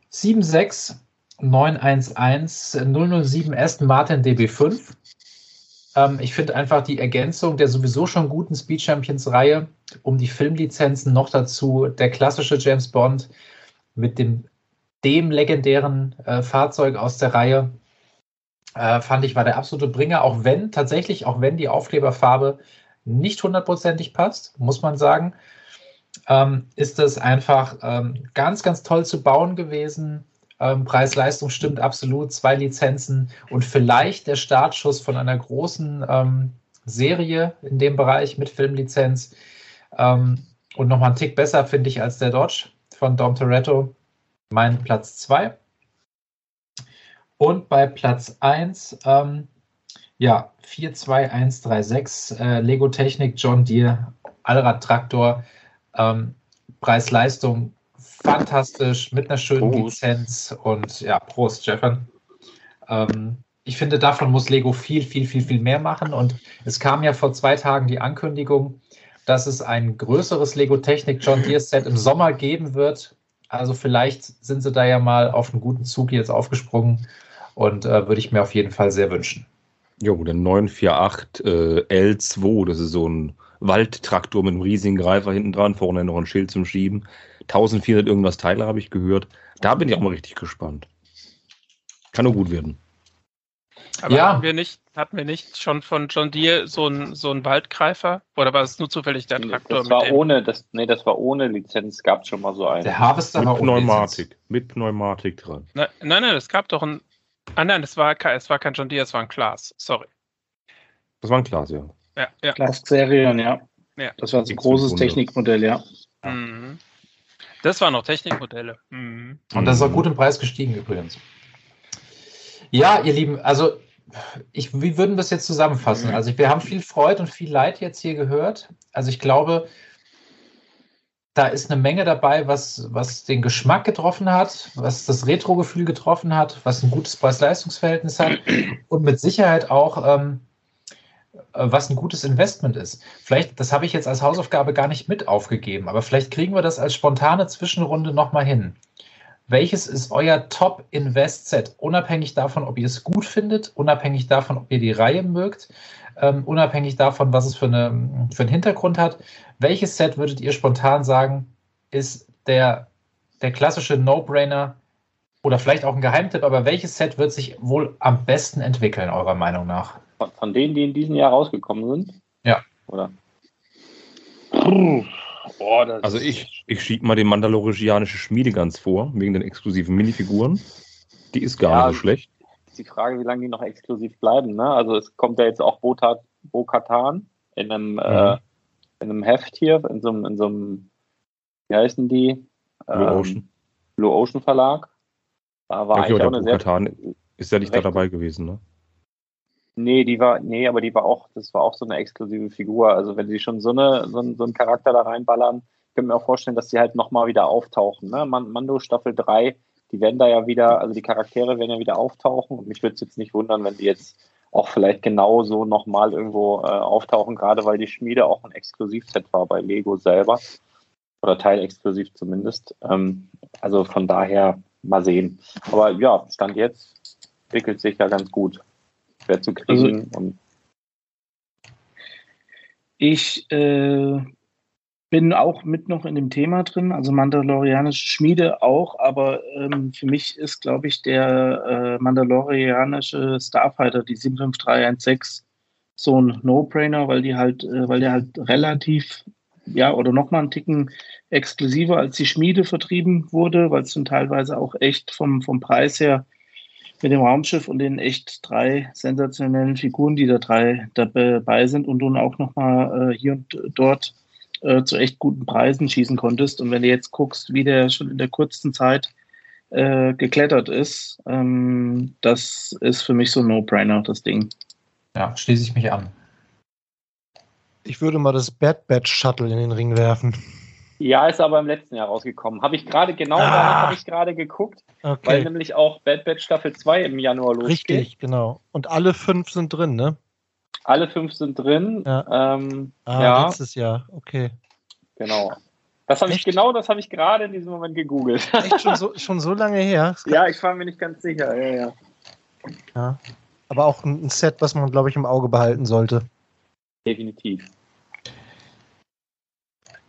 76911 007 Aston Martin DB5. Ähm, ich finde einfach die Ergänzung der sowieso schon guten Speed Champions Reihe um die Filmlizenzen noch dazu der klassische James Bond mit dem, dem legendären äh, Fahrzeug aus der Reihe äh, fand ich war der absolute Bringer, auch wenn tatsächlich, auch wenn die Aufkleberfarbe nicht hundertprozentig passt, muss man sagen, ähm, ist es einfach ähm, ganz, ganz toll zu bauen gewesen. Ähm, Preis-Leistung stimmt absolut, zwei Lizenzen und vielleicht der Startschuss von einer großen ähm, Serie in dem Bereich mit Filmlizenz. Ähm, und nochmal einen Tick besser, finde ich, als der Dodge von Dom Toretto. Mein Platz 2. Und bei Platz 1, ähm, ja, 42136, äh, Lego Technik, John Deere, Allrad-Traktor, ähm, Preis-Leistung fantastisch, mit einer schönen Prost. Lizenz und ja, Prost, Stefan. Ähm, ich finde, davon muss Lego viel, viel, viel, viel mehr machen. Und es kam ja vor zwei Tagen die Ankündigung, dass es ein größeres Lego Technik John Deere Set im Sommer geben wird. Also vielleicht sind sie da ja mal auf einen guten Zug jetzt aufgesprungen und äh, würde ich mir auf jeden Fall sehr wünschen. Jo, der 948 äh, L2, das ist so ein Waldtraktor mit einem riesigen Greifer hinten dran, vorne noch ein Schild zum Schieben. 1400 irgendwas Teile habe ich gehört. Da bin ich auch mal richtig gespannt. Kann nur gut werden. Aber Ja. hatten, wir nicht, hatten wir nicht schon von John Deere so einen so einen Waldgreifer? Oder war es nur zufällig der Traktor? Das war ohne, das, nee, das war ohne Lizenz, gab schon mal so einen. Der Harvester war Mit ohne Lizenz. Pneumatik. Mit Pneumatik dran. Nein, nein, nein, es gab doch ein. Ah nein, es war, es war kein John Deere, es war ein Klaas. Sorry. Das war ein Glas, ja. Ja, ja. Class-Serien, ja. Ja. Das war so ein großes 500. Technikmodell, ja. Mhm. Das waren noch Technikmodelle. Mhm. Und das ist auch gut im Preis gestiegen übrigens. Ja, ihr Lieben, also ich, wie würden wir es jetzt zusammenfassen? Also wir haben viel Freude und viel Leid jetzt hier gehört. Also ich glaube, da ist eine Menge dabei, was, was den Geschmack getroffen hat, was das Retro-Gefühl getroffen hat, was ein gutes Preis-Leistungs-Verhältnis hat und mit Sicherheit auch, ähm, was ein gutes Investment ist. Vielleicht, das habe ich jetzt als Hausaufgabe gar nicht mit aufgegeben, aber vielleicht kriegen wir das als spontane Zwischenrunde nochmal hin. Welches ist euer Top-Invest-Set? Unabhängig davon, ob ihr es gut findet, unabhängig davon, ob ihr die Reihe mögt, ähm, unabhängig davon, was es für, eine, für einen Hintergrund hat. Welches Set würdet ihr spontan sagen, ist der, der klassische No-Brainer oder vielleicht auch ein Geheimtipp, aber welches Set wird sich wohl am besten entwickeln, eurer Meinung nach? Von, von denen, die in diesem Jahr rausgekommen sind? Ja. Oder? Oh, also ich, ich schiebe mal die mandalorianische Schmiede ganz vor, wegen den exklusiven Minifiguren. Die ist gar Ja, nicht so schlecht. Ist die Frage, wie lange die noch exklusiv bleiben. Ne? Also es kommt ja jetzt auch Botat, Bo-Katan in einem, äh, in einem Heft hier, in so einem, in so einem wie heißen die? Blue Ähm, Ocean. Blue Ocean Verlag. Da war Ja, eigentlich okay, auch eine sehr Bo-Katan ist ja nicht da dabei gewesen, ne? Nee, die war, nee, aber die war auch, das war auch so eine exklusive Figur. Also wenn sie schon so, eine, so, einen, so einen Charakter da reinballern, können mir auch vorstellen, dass die halt nochmal wieder auftauchen. Ne? Man, Mando Staffel 3, die werden da ja wieder, also die Charaktere werden ja wieder auftauchen und mich würde es jetzt nicht wundern, wenn die jetzt auch vielleicht genauso nochmal irgendwo äh, auftauchen, gerade weil die Schmiede auch ein Exklusivset war bei Lego selber. Oder teilexklusiv zumindest. Ähm, also von daher mal sehen. Aber ja, Stand jetzt entwickelt sich ja ganz gut. Schwer zu kriegen und Ich äh, bin auch mit noch in dem Thema drin, also Mandalorianische Schmiede auch, aber ähm, für mich ist, glaube ich, der äh, Mandalorianische Starfighter, die 75316, so ein No-Brainer, weil die halt, äh, weil der halt relativ, ja, oder nochmal einen Ticken exklusiver als die Schmiede vertrieben wurde, weil es dann teilweise auch echt vom, vom Preis her mit dem Raumschiff und den echt drei sensationellen Figuren, die da drei dabei sind und du auch nochmal äh, hier und dort äh, zu echt guten Preisen schießen konntest. Und wenn du jetzt guckst, wie der schon in der kurzen Zeit äh, geklettert ist, ähm, das ist für mich so ein No-Brainer, das Ding. Ja, schließe ich mich an. Ich würde mal das Bad Batch Shuttle in den Ring werfen. Ja, ist aber im letzten Jahr rausgekommen. Habe ich gerade, genau Ah. danach habe ich gerade geguckt, weil Okay. nämlich auch Bad Batch Staffel 2 im Januar losgeht. Richtig, genau. Und alle fünf sind drin, ne? Alle fünf sind drin. Ja. Ähm, Ah, ja, letztes Jahr. Okay. genau. Das habe ich genau, das habe ich gerade in diesem Moment gegoogelt. Echt schon so, schon so lange her? Ja, ich war mir nicht ganz sicher. Ja, ja. ja. Aber auch ein Set, was man, glaube ich, im Auge behalten sollte. Definitiv.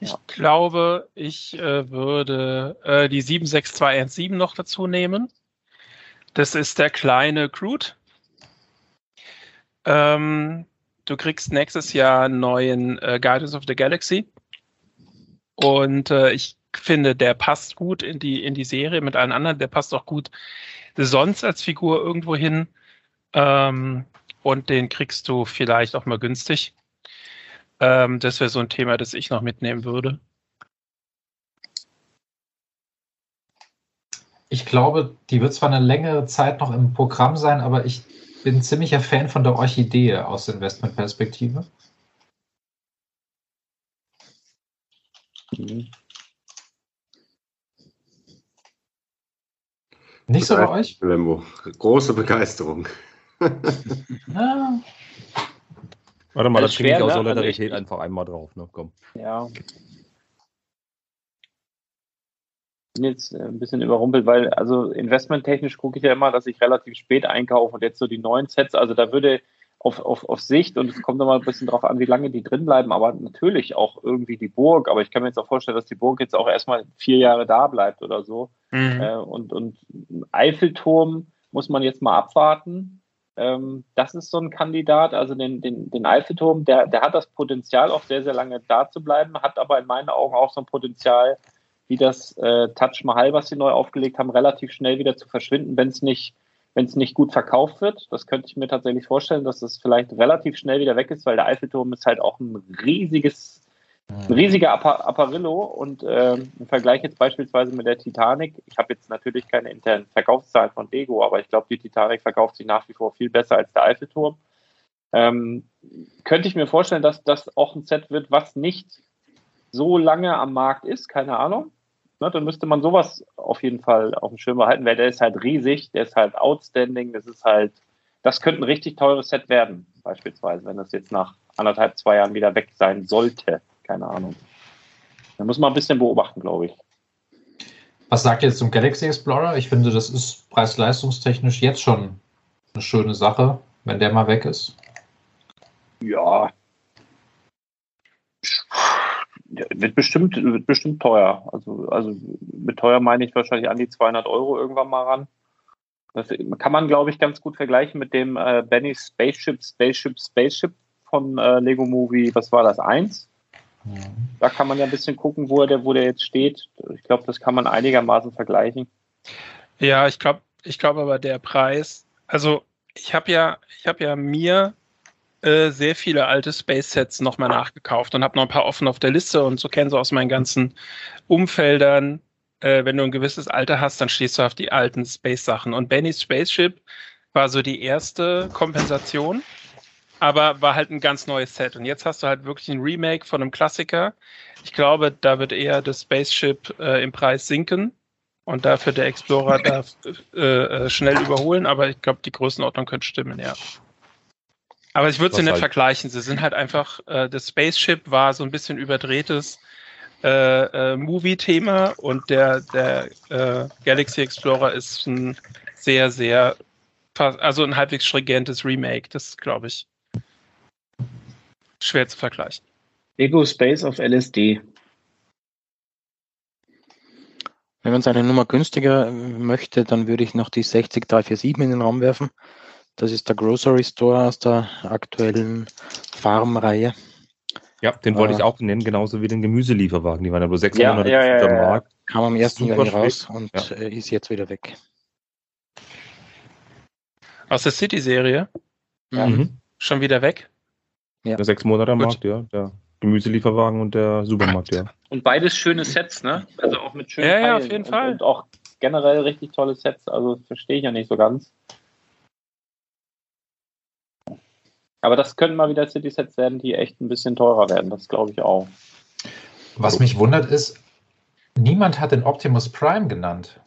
Ich glaube, ich äh, würde äh, die 76217 noch dazu nehmen. Das ist der kleine Groot. Ähm, du kriegst nächstes Jahr einen neuen äh, Guardians of the Galaxy. Und äh, ich finde, der passt gut in die, in die Serie mit allen anderen. Der passt auch gut sonst als Figur irgendwo hin. Ähm, und den kriegst du vielleicht auch mal günstig. Ähm, das wäre so ein Thema, das ich noch mitnehmen würde. Ich glaube, die wird zwar eine längere Zeit noch im Programm sein, aber ich bin ziemlicher Fan von der Orchidee aus Investmentperspektive. Nicht so bei euch? Lembo. Große Begeisterung. Ja. Warte mal, Das das ich schwer, aus ne? Also Solidarität ich- einfach einmal drauf, ne? Komm. Ja. Bin jetzt äh, ein bisschen überrumpelt, weil also investmenttechnisch gucke ich ja immer, dass ich relativ spät einkaufe und jetzt so die neuen Sets, also da würde auf, auf, auf Sicht und es kommt immer ein bisschen drauf an, wie lange die drin bleiben, aber natürlich auch irgendwie die Burg, aber ich kann mir jetzt auch vorstellen, dass die Burg jetzt auch erstmal vier Jahre da bleibt oder so. Mhm. Äh, und, und Eiffelturm muss man jetzt mal abwarten. Ähm, das ist so ein Kandidat, also den, den, den Eiffelturm, der, der hat das Potenzial, auch sehr, sehr lange da zu bleiben, hat aber in meinen Augen auch so ein Potenzial, wie das äh, Taj Mahal, was sie neu aufgelegt haben, relativ schnell wieder zu verschwinden, wenn es nicht, wenn es nicht gut verkauft wird. Das könnte ich mir tatsächlich vorstellen, dass das vielleicht relativ schnell wieder weg ist, weil der Eiffelturm ist halt auch ein riesiges, Ein riesiger Appa Apparillo und äh, im Vergleich jetzt beispielsweise mit der Titanic, ich habe jetzt natürlich keine internen Verkaufszahlen von Lego, aber ich glaube, die Titanic verkauft sich nach wie vor viel besser als der Eiffelturm. Ähm, könnte ich mir vorstellen, dass das auch ein Set wird, was nicht so lange am Markt ist, keine Ahnung. Ne, dann müsste man sowas auf jeden Fall auf dem Schirm behalten, weil der ist halt riesig, der ist halt outstanding, das ist halt, das könnte ein richtig teures Set werden, beispielsweise, wenn das jetzt nach anderthalb, zwei Jahren wieder weg sein sollte. Keine Ahnung. Da muss man ein bisschen beobachten, glaube ich. Was sagt ihr jetzt zum Galaxy Explorer? Ich finde, das ist preis-leistungstechnisch jetzt schon eine schöne Sache, wenn der mal weg ist. Ja. Wird bestimmt, wird bestimmt teuer. Also, also mit teuer meine ich wahrscheinlich an die 200 Euro irgendwann mal ran. Das kann man, glaube ich, ganz gut vergleichen mit dem äh, Benny Spaceship, Spaceship, Spaceship von äh, Lego Movie, was war das, 1? Da kann man ja ein bisschen gucken, wo der, wo der jetzt steht. Ich glaube, das kann man einigermaßen vergleichen. Ja, ich glaube, ich glaube aber der Preis, also ich habe ja, ich habe ja mir äh, sehr viele alte Space Sets nochmal nachgekauft und habe noch ein paar offen auf der Liste und so kennen sie aus meinen ganzen Umfeldern. Äh, wenn du ein gewisses Alter hast, dann stehst du auf die alten Space Sachen. Und Benny's Spaceship war so die erste Kompensation aber war halt ein ganz neues Set. Und jetzt hast du halt wirklich ein Remake von einem Klassiker. Ich glaube, da wird eher das Spaceship äh, im Preis sinken und dafür der Explorer darf äh, äh, schnell überholen, aber ich glaube, die Größenordnung könnte stimmen, ja. Aber ich würde sie nicht halt vergleichen. Sie sind halt einfach, äh, das Spaceship war so ein bisschen überdrehtes äh, äh, Movie-Thema und der, der äh, Galaxy Explorer ist ein sehr, sehr, also ein halbwegs stringentes Remake, das glaube ich schwer zu vergleichen. Ego Space auf LSD. Wenn man seine Nummer günstiger möchte, dann würde ich noch die 60347 in den Raum werfen. Das ist der Grocery Store aus der aktuellen Farm-Reihe. Ja, den wollte äh, ich auch nennen, genauso wie den Gemüselieferwagen. Die waren ja nur 600 ja, ja, ja, Markt. Kam am 1. Juni raus und ja. Äh, ist jetzt wieder weg. Aus der City-Serie? Mhm. Schon wieder weg? Ja. Der sechs Monate Markt, ja. Der Gemüselieferwagen und der Supermarkt, ja. Und beides schöne Sets, ne? Also auch mit schönen Ja, ja, auf jeden und, Fall. Und auch generell richtig tolle Sets. Also verstehe ich ja nicht so ganz. Aber das könnten mal wieder City-Sets werden, die echt ein bisschen teurer werden. Das glaube ich auch. Was mich wundert ist, niemand hat den Optimus Prime genannt.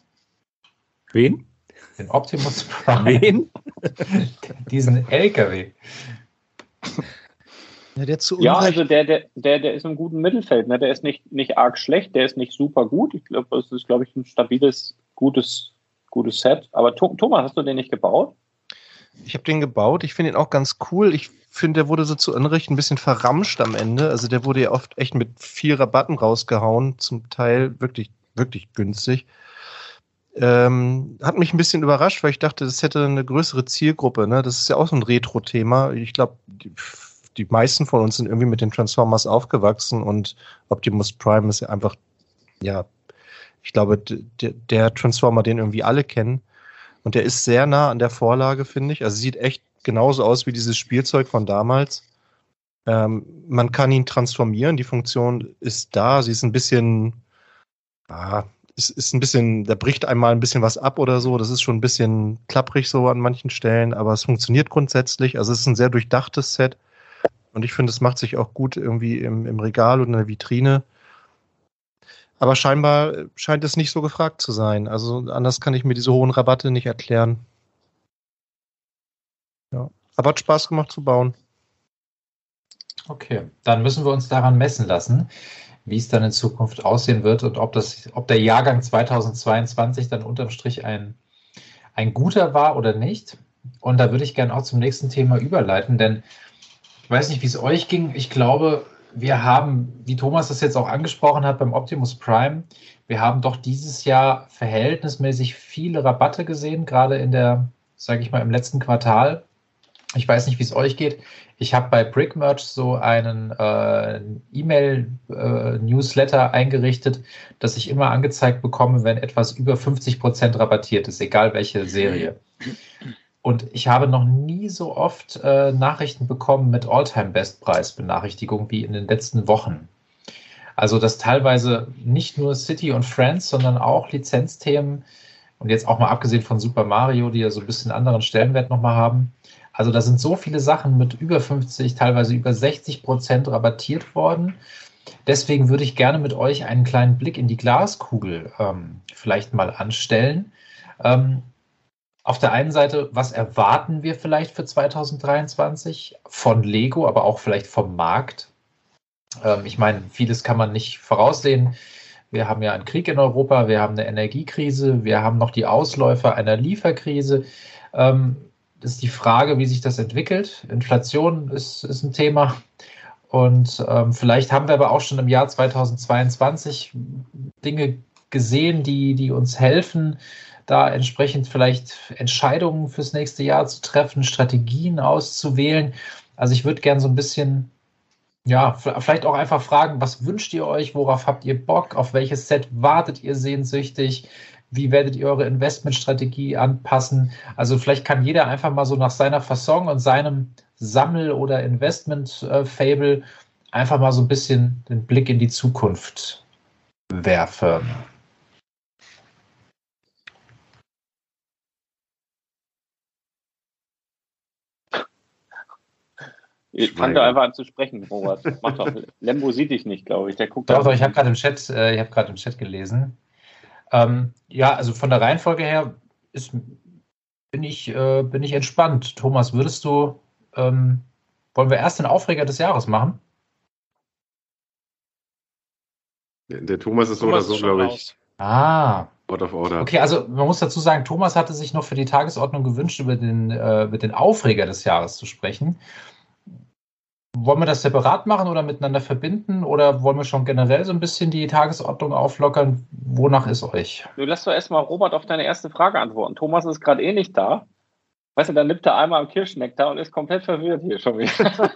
Wen? Den Optimus Prime. Wen? Diesen LKW. Ja, der zu ja also der, der, der, der ist im guten Mittelfeld. Ne? Der ist nicht, nicht arg schlecht, der ist nicht super gut. Ich glaube, das ist, glaube ich, ein stabiles, gutes, gutes Set. Aber Thomas, hast du den nicht gebaut? Ich habe den gebaut. Ich finde ihn auch ganz cool. Ich finde, der wurde so zu Unrecht ein bisschen verramscht am Ende. Also der wurde ja oft echt mit vier Rabatten rausgehauen. Zum Teil wirklich, wirklich günstig. Ähm, hat mich ein bisschen überrascht, weil ich dachte, das hätte eine größere Zielgruppe. Ne? Das ist ja auch so ein Retro-Thema. Ich glaube, die meisten von uns sind irgendwie mit den Transformers aufgewachsen und Optimus Prime ist einfach, ja, ich glaube, der Transformer, den irgendwie alle kennen. Und der ist sehr nah an der Vorlage, finde ich. Also sieht echt genauso aus wie dieses Spielzeug von damals. Ähm, man kann ihn transformieren, die Funktion ist da. Sie ist ein bisschen, ah, ist, ist ein bisschen, da bricht einmal ein bisschen was ab oder so. Das ist schon ein bisschen klapprig so an manchen Stellen, aber es funktioniert grundsätzlich. Also es ist ein sehr durchdachtes Set. Und ich finde, es macht sich auch gut irgendwie im, im Regal und in der Vitrine. Aber scheinbar scheint es nicht so gefragt zu sein. Also anders kann ich mir diese hohen Rabatte nicht erklären. Ja. Aber hat Spaß gemacht zu bauen. Okay, dann müssen wir uns daran messen lassen, wie es dann in Zukunft aussehen wird und ob, das, ob der Jahrgang 2022 dann unterm Strich ein, ein guter war oder nicht. Und da würde ich gerne auch zum nächsten Thema überleiten, denn ich weiß nicht, wie es euch ging. Ich glaube, wir haben, wie Thomas das jetzt auch angesprochen hat beim Optimus Prime, wir haben doch dieses Jahr verhältnismäßig viele Rabatte gesehen, gerade in der, sage ich mal, im letzten Quartal. Ich weiß nicht, wie es euch geht. Ich habe bei Brickmerch so einen äh, E-Mail-Newsletter äh, eingerichtet, dass ich immer angezeigt bekomme, wenn etwas über 50 Prozent rabattiert ist, egal welche Serie. Und ich habe noch nie so oft äh, Nachrichten bekommen mit Alltime-Bestpreis-Benachrichtigung wie in den letzten Wochen. Also, dass teilweise nicht nur City und Friends, sondern auch Lizenzthemen und jetzt auch mal abgesehen von Super Mario, die ja so ein bisschen anderen Stellenwert nochmal haben. Also, da sind so viele Sachen mit über 50, teilweise über 60 Prozent rabattiert worden. Deswegen würde ich gerne mit euch einen kleinen Blick in die Glaskugel ähm, vielleicht mal anstellen. Ähm, auf der einen Seite, was erwarten wir vielleicht für 2023 von Lego, aber auch vielleicht vom Markt? Ähm, ich meine, vieles kann man nicht voraussehen. Wir haben ja einen Krieg in Europa, wir haben eine Energiekrise, wir haben noch die Ausläufer einer Lieferkrise. Ähm, das ist die Frage, wie sich das entwickelt. Inflation ist, ist ein Thema. Und ähm, vielleicht haben wir aber auch schon im Jahr 2022 Dinge gesehen, die, die uns helfen, da entsprechend vielleicht Entscheidungen fürs nächste Jahr zu treffen, Strategien auszuwählen. Also ich würde gerne so ein bisschen, ja, vielleicht auch einfach fragen, was wünscht ihr euch, worauf habt ihr Bock, auf welches Set wartet ihr sehnsüchtig, wie werdet ihr eure Investmentstrategie anpassen? Also vielleicht kann jeder einfach mal so nach seiner Fasson und seinem Sammel- oder Investment-Fable einfach mal so ein bisschen den Blick in die Zukunft werfen. Fang doch einfach an zu sprechen, Robert. Mach doch. Lembo sieht dich nicht, glaube ich. Der guckt doch, doch, ich habe gerade im Chat, äh, ich habe gerade im Chat gelesen. Ähm, ja, also von der Reihenfolge her ist, bin, ich, äh, bin ich entspannt. Thomas, würdest du, ähm, wollen wir erst den Aufreger des Jahres machen? Der Thomas ist so oder so, glaube ich. Ah. Out of order. Okay, also man muss dazu sagen, Thomas hatte sich noch für die Tagesordnung gewünscht, über den, äh, über den Aufreger des Jahres zu sprechen. Wollen wir das separat machen oder miteinander verbinden oder wollen wir schon generell so ein bisschen die Tagesordnung auflockern? Wonach ist euch? Du lässt doch erstmal Robert auf deine erste Frage antworten. Thomas ist gerade eh nicht da. Weißt du, dann nimmt er einmal am Kirschnektar und ist komplett verwirrt hier schon wieder.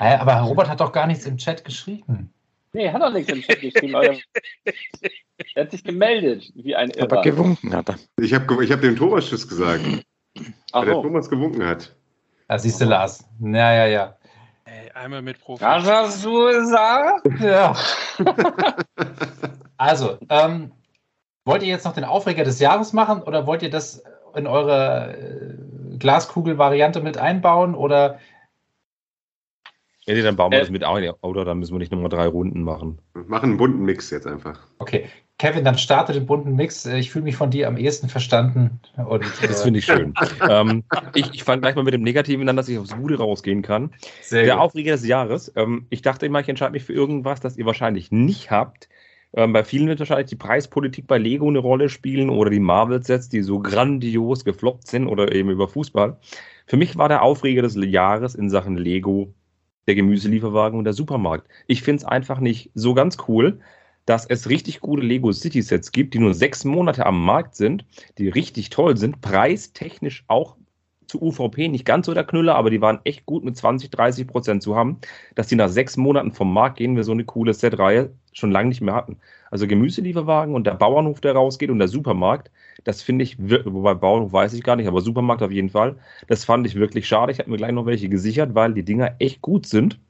Aber Robert hat doch gar nichts im Chat geschrieben. Nee, hat doch nichts im Chat geschrieben. er hat sich gemeldet, wie ein Irrer. Aber gewunken hat er. Ich habe ich hab dem Thomas Tschüss gesagt. Ach weil so. der Thomas gewunken hat. Da siehst du Lars. Ja, ja, ja. Ey, einmal mit Profi. Was hast du gesagt? Ja. also, ähm, wollt ihr jetzt noch den Aufreger des Jahres machen oder wollt ihr das in eure äh, Glaskugel-Variante mit einbauen oder ja, nee, dann bauen wir äh, das mit ein, oder dann müssen wir nicht nochmal drei Runden machen. Wir machen einen bunten Mix jetzt einfach. Okay. Kevin, dann starte den bunten Mix. Ich fühle mich von dir am ehesten verstanden. Und, das finde ich schön. ähm, ich ich fange gleich mal mit dem Negativen an, dass ich aufs Gute rausgehen kann. Sehr Der gut. Aufreger des Jahres. Ähm, ich dachte immer, ich entscheide mich für irgendwas, das ihr wahrscheinlich nicht habt. Ähm, bei vielen wird wahrscheinlich die Preispolitik bei Lego eine Rolle spielen oder die Marvel-Sets, die so grandios gefloppt sind oder eben über Fußball. Für mich war der Aufreger des Jahres in Sachen Lego der Gemüselieferwagen und der Supermarkt. Ich finde es einfach nicht so ganz cool, dass es richtig gute Lego City Sets gibt, die nur sechs Monate am Markt sind, die richtig toll sind, preistechnisch auch zu UVP nicht ganz so der Knüller, aber die waren echt gut mit 20, 30 Prozent zu haben, dass die nach sechs Monaten vom Markt gehen, wir so eine coole Set-Reihe schon lange nicht mehr hatten. Also Gemüselieferwagen und der Bauernhof, der rausgeht und der Supermarkt, das finde ich, wobei Bauernhof weiß ich gar nicht, aber Supermarkt auf jeden Fall, das fand ich wirklich schade. Ich habe mir gleich noch welche gesichert, weil die Dinger echt gut sind.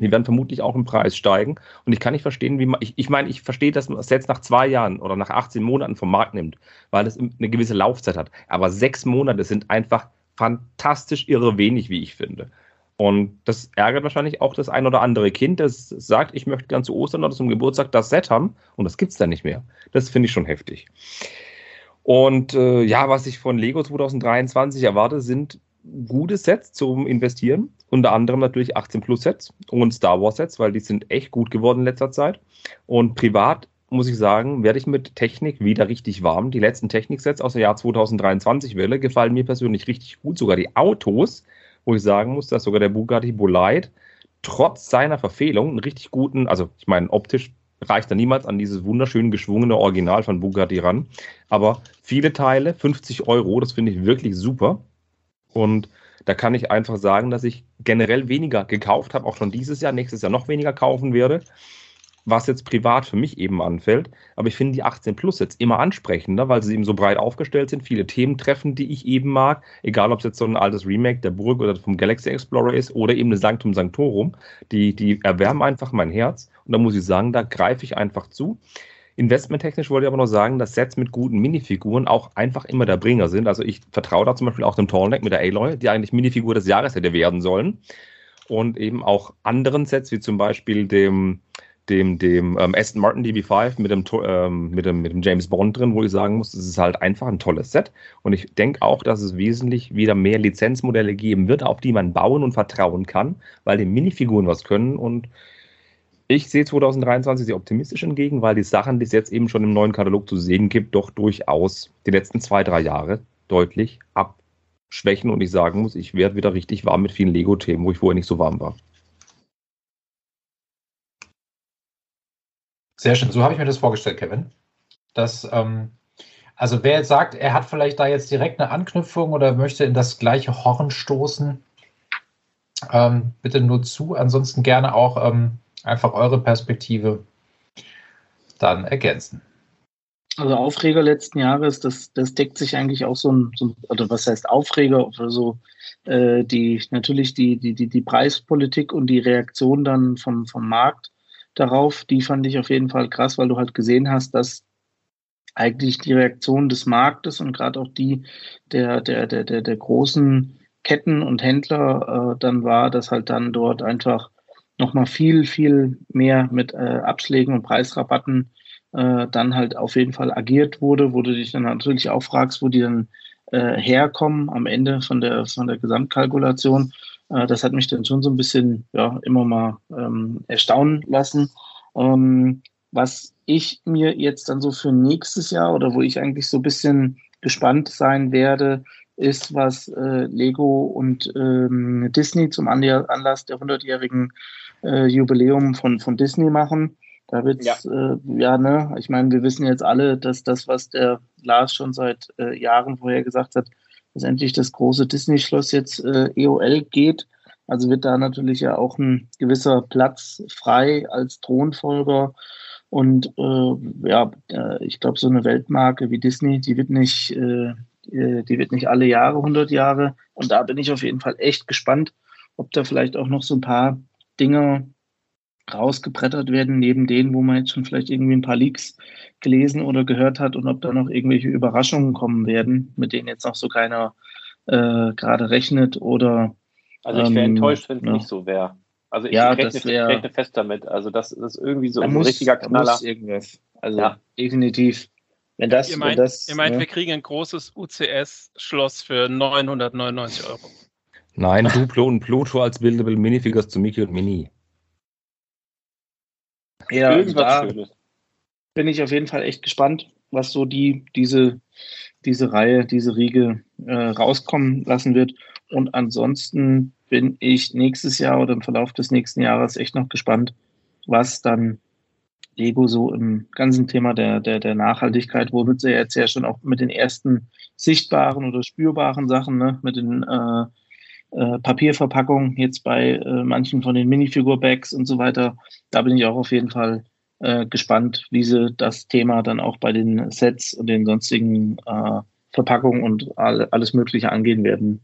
Die werden vermutlich auch im Preis steigen. Und ich kann nicht verstehen, wie man, ich, ich meine, ich verstehe, dass man das jetzt nach zwei Jahren oder nach 18 Monaten vom Markt nimmt, weil es eine gewisse Laufzeit hat. Aber sechs Monate sind einfach fantastisch irre wenig, wie ich finde. Und das ärgert wahrscheinlich auch das ein oder andere Kind, das sagt, ich möchte gern zu Ostern oder zum Geburtstag das Set haben und das gibt es dann nicht mehr. Das finde ich schon heftig. Und äh, ja, was ich von Lego 2023 erwarte, sind gute Sets zum Investieren. Unter anderem natürlich 18 Plus Sets und Star Wars Sets, weil die sind echt gut geworden in letzter Zeit. Und privat muss ich sagen, werde ich mit Technik wieder richtig warm. Die letzten Technik-Sets aus der Jahr 2023 Welle gefallen mir persönlich richtig gut. Sogar die Autos wo ich sagen muss, dass sogar der Bugatti Bolide trotz seiner Verfehlung einen richtig guten, also ich meine, optisch reicht er niemals an dieses wunderschön geschwungene Original von Bugatti ran. Aber viele Teile, 50 Euro, das finde ich wirklich super. Und da kann ich einfach sagen, dass ich generell weniger gekauft habe, auch schon dieses Jahr, nächstes Jahr noch weniger kaufen werde. was jetzt privat für mich eben anfällt. Aber ich finde die 18 Plus jetzt immer ansprechender, weil sie eben so breit aufgestellt sind, viele Themen treffen, die ich eben mag. Egal, ob es jetzt so ein altes Remake der Burg oder vom Galaxy Explorer ist oder eben eine Sanctum Sanctorum. Die, die erwärmen einfach mein Herz. Und da muss ich sagen, da greife ich einfach zu. Investmenttechnisch wollte ich aber noch sagen, dass Sets mit guten Minifiguren auch einfach immer der Bringer sind. Also ich vertraue da zum Beispiel auch dem Tallneck mit der Aloy, die eigentlich Minifigur des Jahres hätte werden sollen. Und eben auch anderen Sets, wie zum Beispiel dem, dem, dem ähm, Aston Martin DB5 mit dem, ähm, mit, dem, mit dem James Bond drin, wo ich sagen muss, es ist halt einfach ein tolles Set. Und ich denke auch, dass es wesentlich wieder mehr Lizenzmodelle geben wird, auf die man bauen und vertrauen kann, weil die Minifiguren was können. Und ich sehe 2023 sehr optimistisch entgegen, weil die Sachen, die es jetzt eben schon im neuen Katalog zu sehen gibt, doch durchaus die letzten zwei, drei Jahre deutlich abschwächen und ich sagen muss, ich werde wieder richtig warm mit vielen Lego-Themen, wo ich vorher nicht so warm war. Sehr schön. So habe ich mir das vorgestellt, Kevin. Dass, ähm, also wer jetzt sagt, er hat vielleicht da jetzt direkt eine Anknüpfung oder möchte in das gleiche Horn stoßen, ähm, bitte nur zu. Ansonsten gerne auch ähm, einfach eure Perspektive dann ergänzen. Also Aufreger letzten Jahres, das, das deckt sich eigentlich auch so ein, so, oder was heißt Aufreger, also äh, die natürlich die, die, die, die Preispolitik und die Reaktion dann vom, vom Markt darauf, die fand ich auf jeden Fall krass, weil du halt gesehen hast, dass eigentlich die Reaktion des Marktes und gerade auch die der, der, der, der, der großen Ketten und Händler äh, dann war, dass halt dann dort einfach nochmal viel, viel mehr mit äh, Abschlägen und Preisrabatten äh, dann halt auf jeden Fall agiert wurde, wo du dich dann natürlich auch fragst, wo die dann äh, herkommen am Ende von der, von der Gesamtkalkulation. Äh, das hat mich dann schon so ein bisschen ja, immer mal ähm, erstaunen lassen. Ähm, was ich mir jetzt dann so für nächstes Jahr oder wo ich eigentlich so ein bisschen gespannt sein werde, ist, was äh, Lego und ähm, Disney zum Anlass der 100-jährigen äh, Jubiläum von, von Disney machen. Da wird's, ja. Äh, ja, ne, ich meine, wir wissen jetzt alle, dass das, was der Lars schon seit äh, Jahren vorher gesagt hat, dass endlich das große Disney-Schloss jetzt äh, EOL geht. Also wird da natürlich ja auch ein gewisser Platz frei als Thronfolger. Und äh, ja, äh, ich glaube, so eine Weltmarke wie Disney, die wird nicht, äh, äh die wird nicht alle Jahre 100 Jahre. Und da bin ich auf jeden Fall echt gespannt, ob da vielleicht auch noch so ein paar Dinge rausgebrettert werden, neben denen, wo man jetzt schon vielleicht irgendwie ein paar Leaks gelesen oder gehört hat und ob da noch irgendwelche Überraschungen kommen werden, mit denen jetzt noch so keiner äh, gerade rechnet oder. Also ich wäre ähm, enttäuscht, wenn es ja. nicht so wäre. Also ich ja, rechne, wär, rechne, fest damit. Also das, das ist irgendwie so ein muss, richtiger Knaller. Muss irgendwas. Also ja. definitiv. Wenn das, ihr meint, wenn das, ihr meint ne? wir kriegen ein großes UCS-Schloss für 999 Euro. Nein, Duplo und Pluto als Buildable Minifigures zu Mickey und Minnie. Ja, da bin ich auf jeden Fall echt gespannt, was so die, diese, diese Reihe, diese Riege äh, rauskommen lassen wird. Und ansonsten bin ich nächstes Jahr oder im Verlauf des nächsten Jahres echt noch gespannt, was dann Lego so im ganzen Thema der, der, der Nachhaltigkeit, womit sie jetzt ja schon auch mit den ersten sichtbaren oder spürbaren Sachen, ne, mit den äh, äh, Papierverpackung jetzt bei äh, manchen von den Minifigur-Bags und so weiter. Da bin ich auch auf jeden Fall äh, gespannt, wie sie das Thema dann auch bei den Sets und den sonstigen äh, Verpackungen und all, alles Mögliche angehen werden.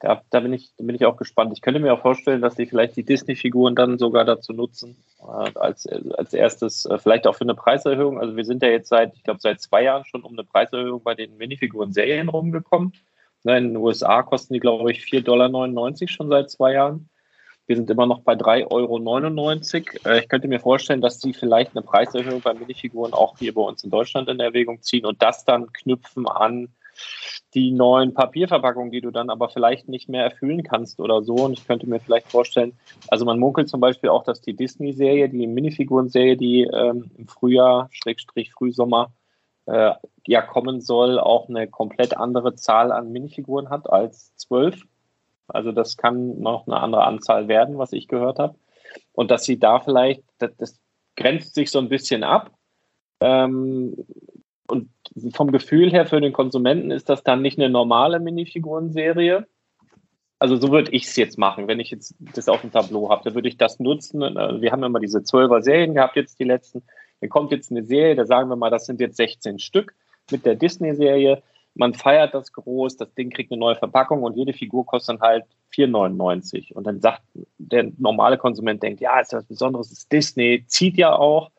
Da, da, bin ich, da bin ich auch gespannt. Ich könnte mir auch vorstellen, dass die vielleicht die Disney-Figuren dann sogar dazu nutzen, äh, als, als erstes, vielleicht auch für eine Preiserhöhung. Also wir sind ja jetzt seit, ich glaube, seit zwei Jahren schon um eine Preiserhöhung bei den Minifiguren-Serien rumgekommen. Ne, in den USA kosten die, glaube ich, 4,99 Dollar schon seit zwei Jahren. Wir sind immer noch bei 3,99 Euro. Äh, ich könnte mir vorstellen, dass die vielleicht eine Preiserhöhung bei Minifiguren auch hier bei uns in Deutschland in Erwägung ziehen und das dann knüpfen an die neuen Papierverpackungen, die du dann aber vielleicht nicht mehr erfüllen kannst oder so. Und ich könnte mir vielleicht vorstellen, also man munkelt zum Beispiel auch, dass die Disney-Serie, die Minifiguren-Serie, die ähm, im Frühjahr, Schrägstrich Frühsommer äh, ja kommen soll, auch eine komplett andere Zahl an Minifiguren hat als zwölf. Also das kann noch eine andere Anzahl werden, was ich gehört habe. Und dass sie da vielleicht, das, das grenzt sich so ein bisschen ab. Ähm, und vom Gefühl her für den Konsumenten ist das dann nicht eine normale Minifigurenserie, also so würde ich es jetzt machen, wenn ich jetzt das auf dem Tableau habe, dann würde ich das nutzen. Äh, wir haben immer diese 12er Serien gehabt, jetzt die letzten. Dann kommt jetzt eine Serie, da sagen wir mal, das sind jetzt 16 Stück mit der Disney-Serie. Man feiert das groß, das Ding kriegt eine neue Verpackung und jede Figur kostet dann halt 4,99. Und dann sagt der normale Konsument, denkt, ja, ist das Besonderes, ist Disney, zieht ja auch.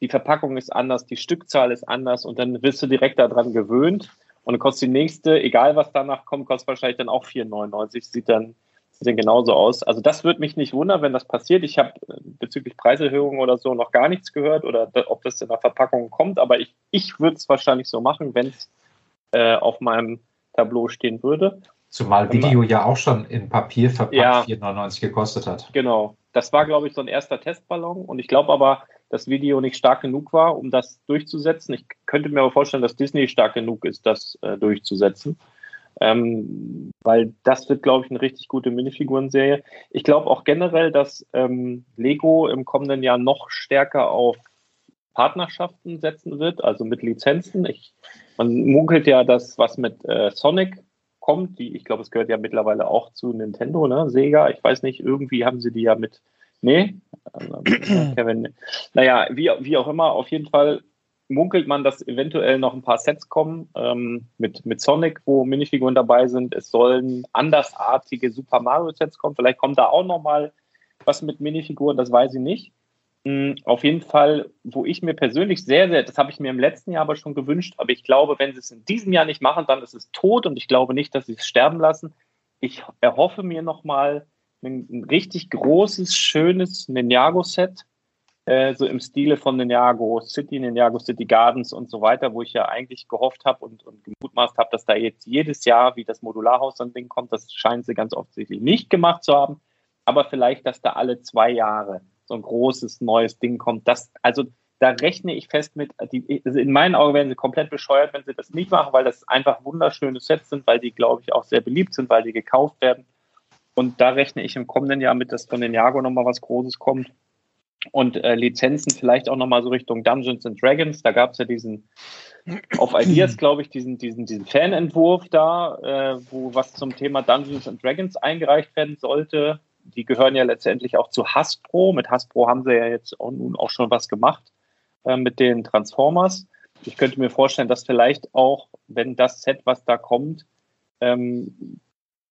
Die Verpackung ist anders, die Stückzahl ist anders und dann wirst du direkt daran gewöhnt. Und dann kostet die nächste, egal was danach kommt, kostet wahrscheinlich dann auch 4,99. Sieht dann, sieht dann genauso aus. Also das würde mich nicht wundern, wenn das passiert. Ich habe äh, bezüglich Preiserhöhungen oder so noch gar nichts gehört oder ob das in der Verpackung kommt. Aber ich, ich würde es wahrscheinlich so machen, wenn es äh, auf meinem Tableau stehen würde. Zumal Video ja auch schon in Papier verpackt Ja. 4,99 gekostet hat. Genau. Das war, glaube ich, so ein erster Testballon. Und ich glaube aber, dass Video nicht stark genug war, um das durchzusetzen. Ich könnte mir aber vorstellen, dass Disney stark genug ist, das äh, durchzusetzen. Ähm, weil das wird, glaube ich, eine richtig gute Minifigurenserie. Ich glaube auch generell, dass ähm, Lego im kommenden Jahr noch stärker auf Partnerschaften setzen wird, also mit Lizenzen. Ich, man munkelt ja, dass was mit äh, Sonic kommt, die, ich glaube, es gehört ja mittlerweile auch zu Nintendo, ne? Sega, ich weiß nicht, irgendwie haben sie die ja mit, nee, äh, Kevin, naja, wie, wie auch immer, auf jeden Fall munkelt man, dass eventuell noch ein paar Sets kommen ähm, mit, mit Sonic, wo Minifiguren dabei sind. Es sollen andersartige Super Mario Sets kommen. Vielleicht kommt da auch noch mal was mit Minifiguren, das weiß ich nicht. Mm, Auf jeden Fall, wo ich mir persönlich sehr, sehr, das habe ich mir im letzten Jahr aber schon gewünscht, aber ich glaube, wenn sie es in diesem Jahr nicht machen, dann ist es tot und ich glaube nicht, dass sie es sterben lassen. Ich erhoffe mir nochmal ein, ein richtig großes, schönes Ninjago-Set, äh, so im Stile von Ninjago City, Ninjago City Gardens und so weiter, wo ich ja eigentlich gehofft habe und, und gemutmaßt habe, dass da jetzt jedes Jahr, wie das Modularhaus so ein Ding kommt, das scheint sie ganz offensichtlich nicht gemacht zu haben, aber vielleicht, dass da alle zwei Jahre so ein großes neues Ding kommt. Das, also da rechne ich fest mit, die, also in meinen Augen werden sie komplett bescheuert, wenn sie das nicht machen, weil das einfach wunderschöne Sets sind, weil die, glaube ich, auch sehr beliebt sind, weil die gekauft werden. Und da rechne ich im kommenden Jahr mit, dass von den Jago nochmal was Großes kommt. Und äh, Lizenzen vielleicht auch nochmal so Richtung Dungeons and Dragons. Da gab es ja diesen, auf Ideas, glaube ich, diesen, diesen, diesen Fanentwurf da, äh, wo was zum Thema Dungeons and Dragons eingereicht werden sollte. Die gehören ja letztendlich auch zu Hasbro. Mit Hasbro haben sie ja jetzt auch, nun auch schon was gemacht äh, mit den Transformers. Ich könnte mir vorstellen, dass vielleicht auch, wenn das Set, was da kommt, ähm,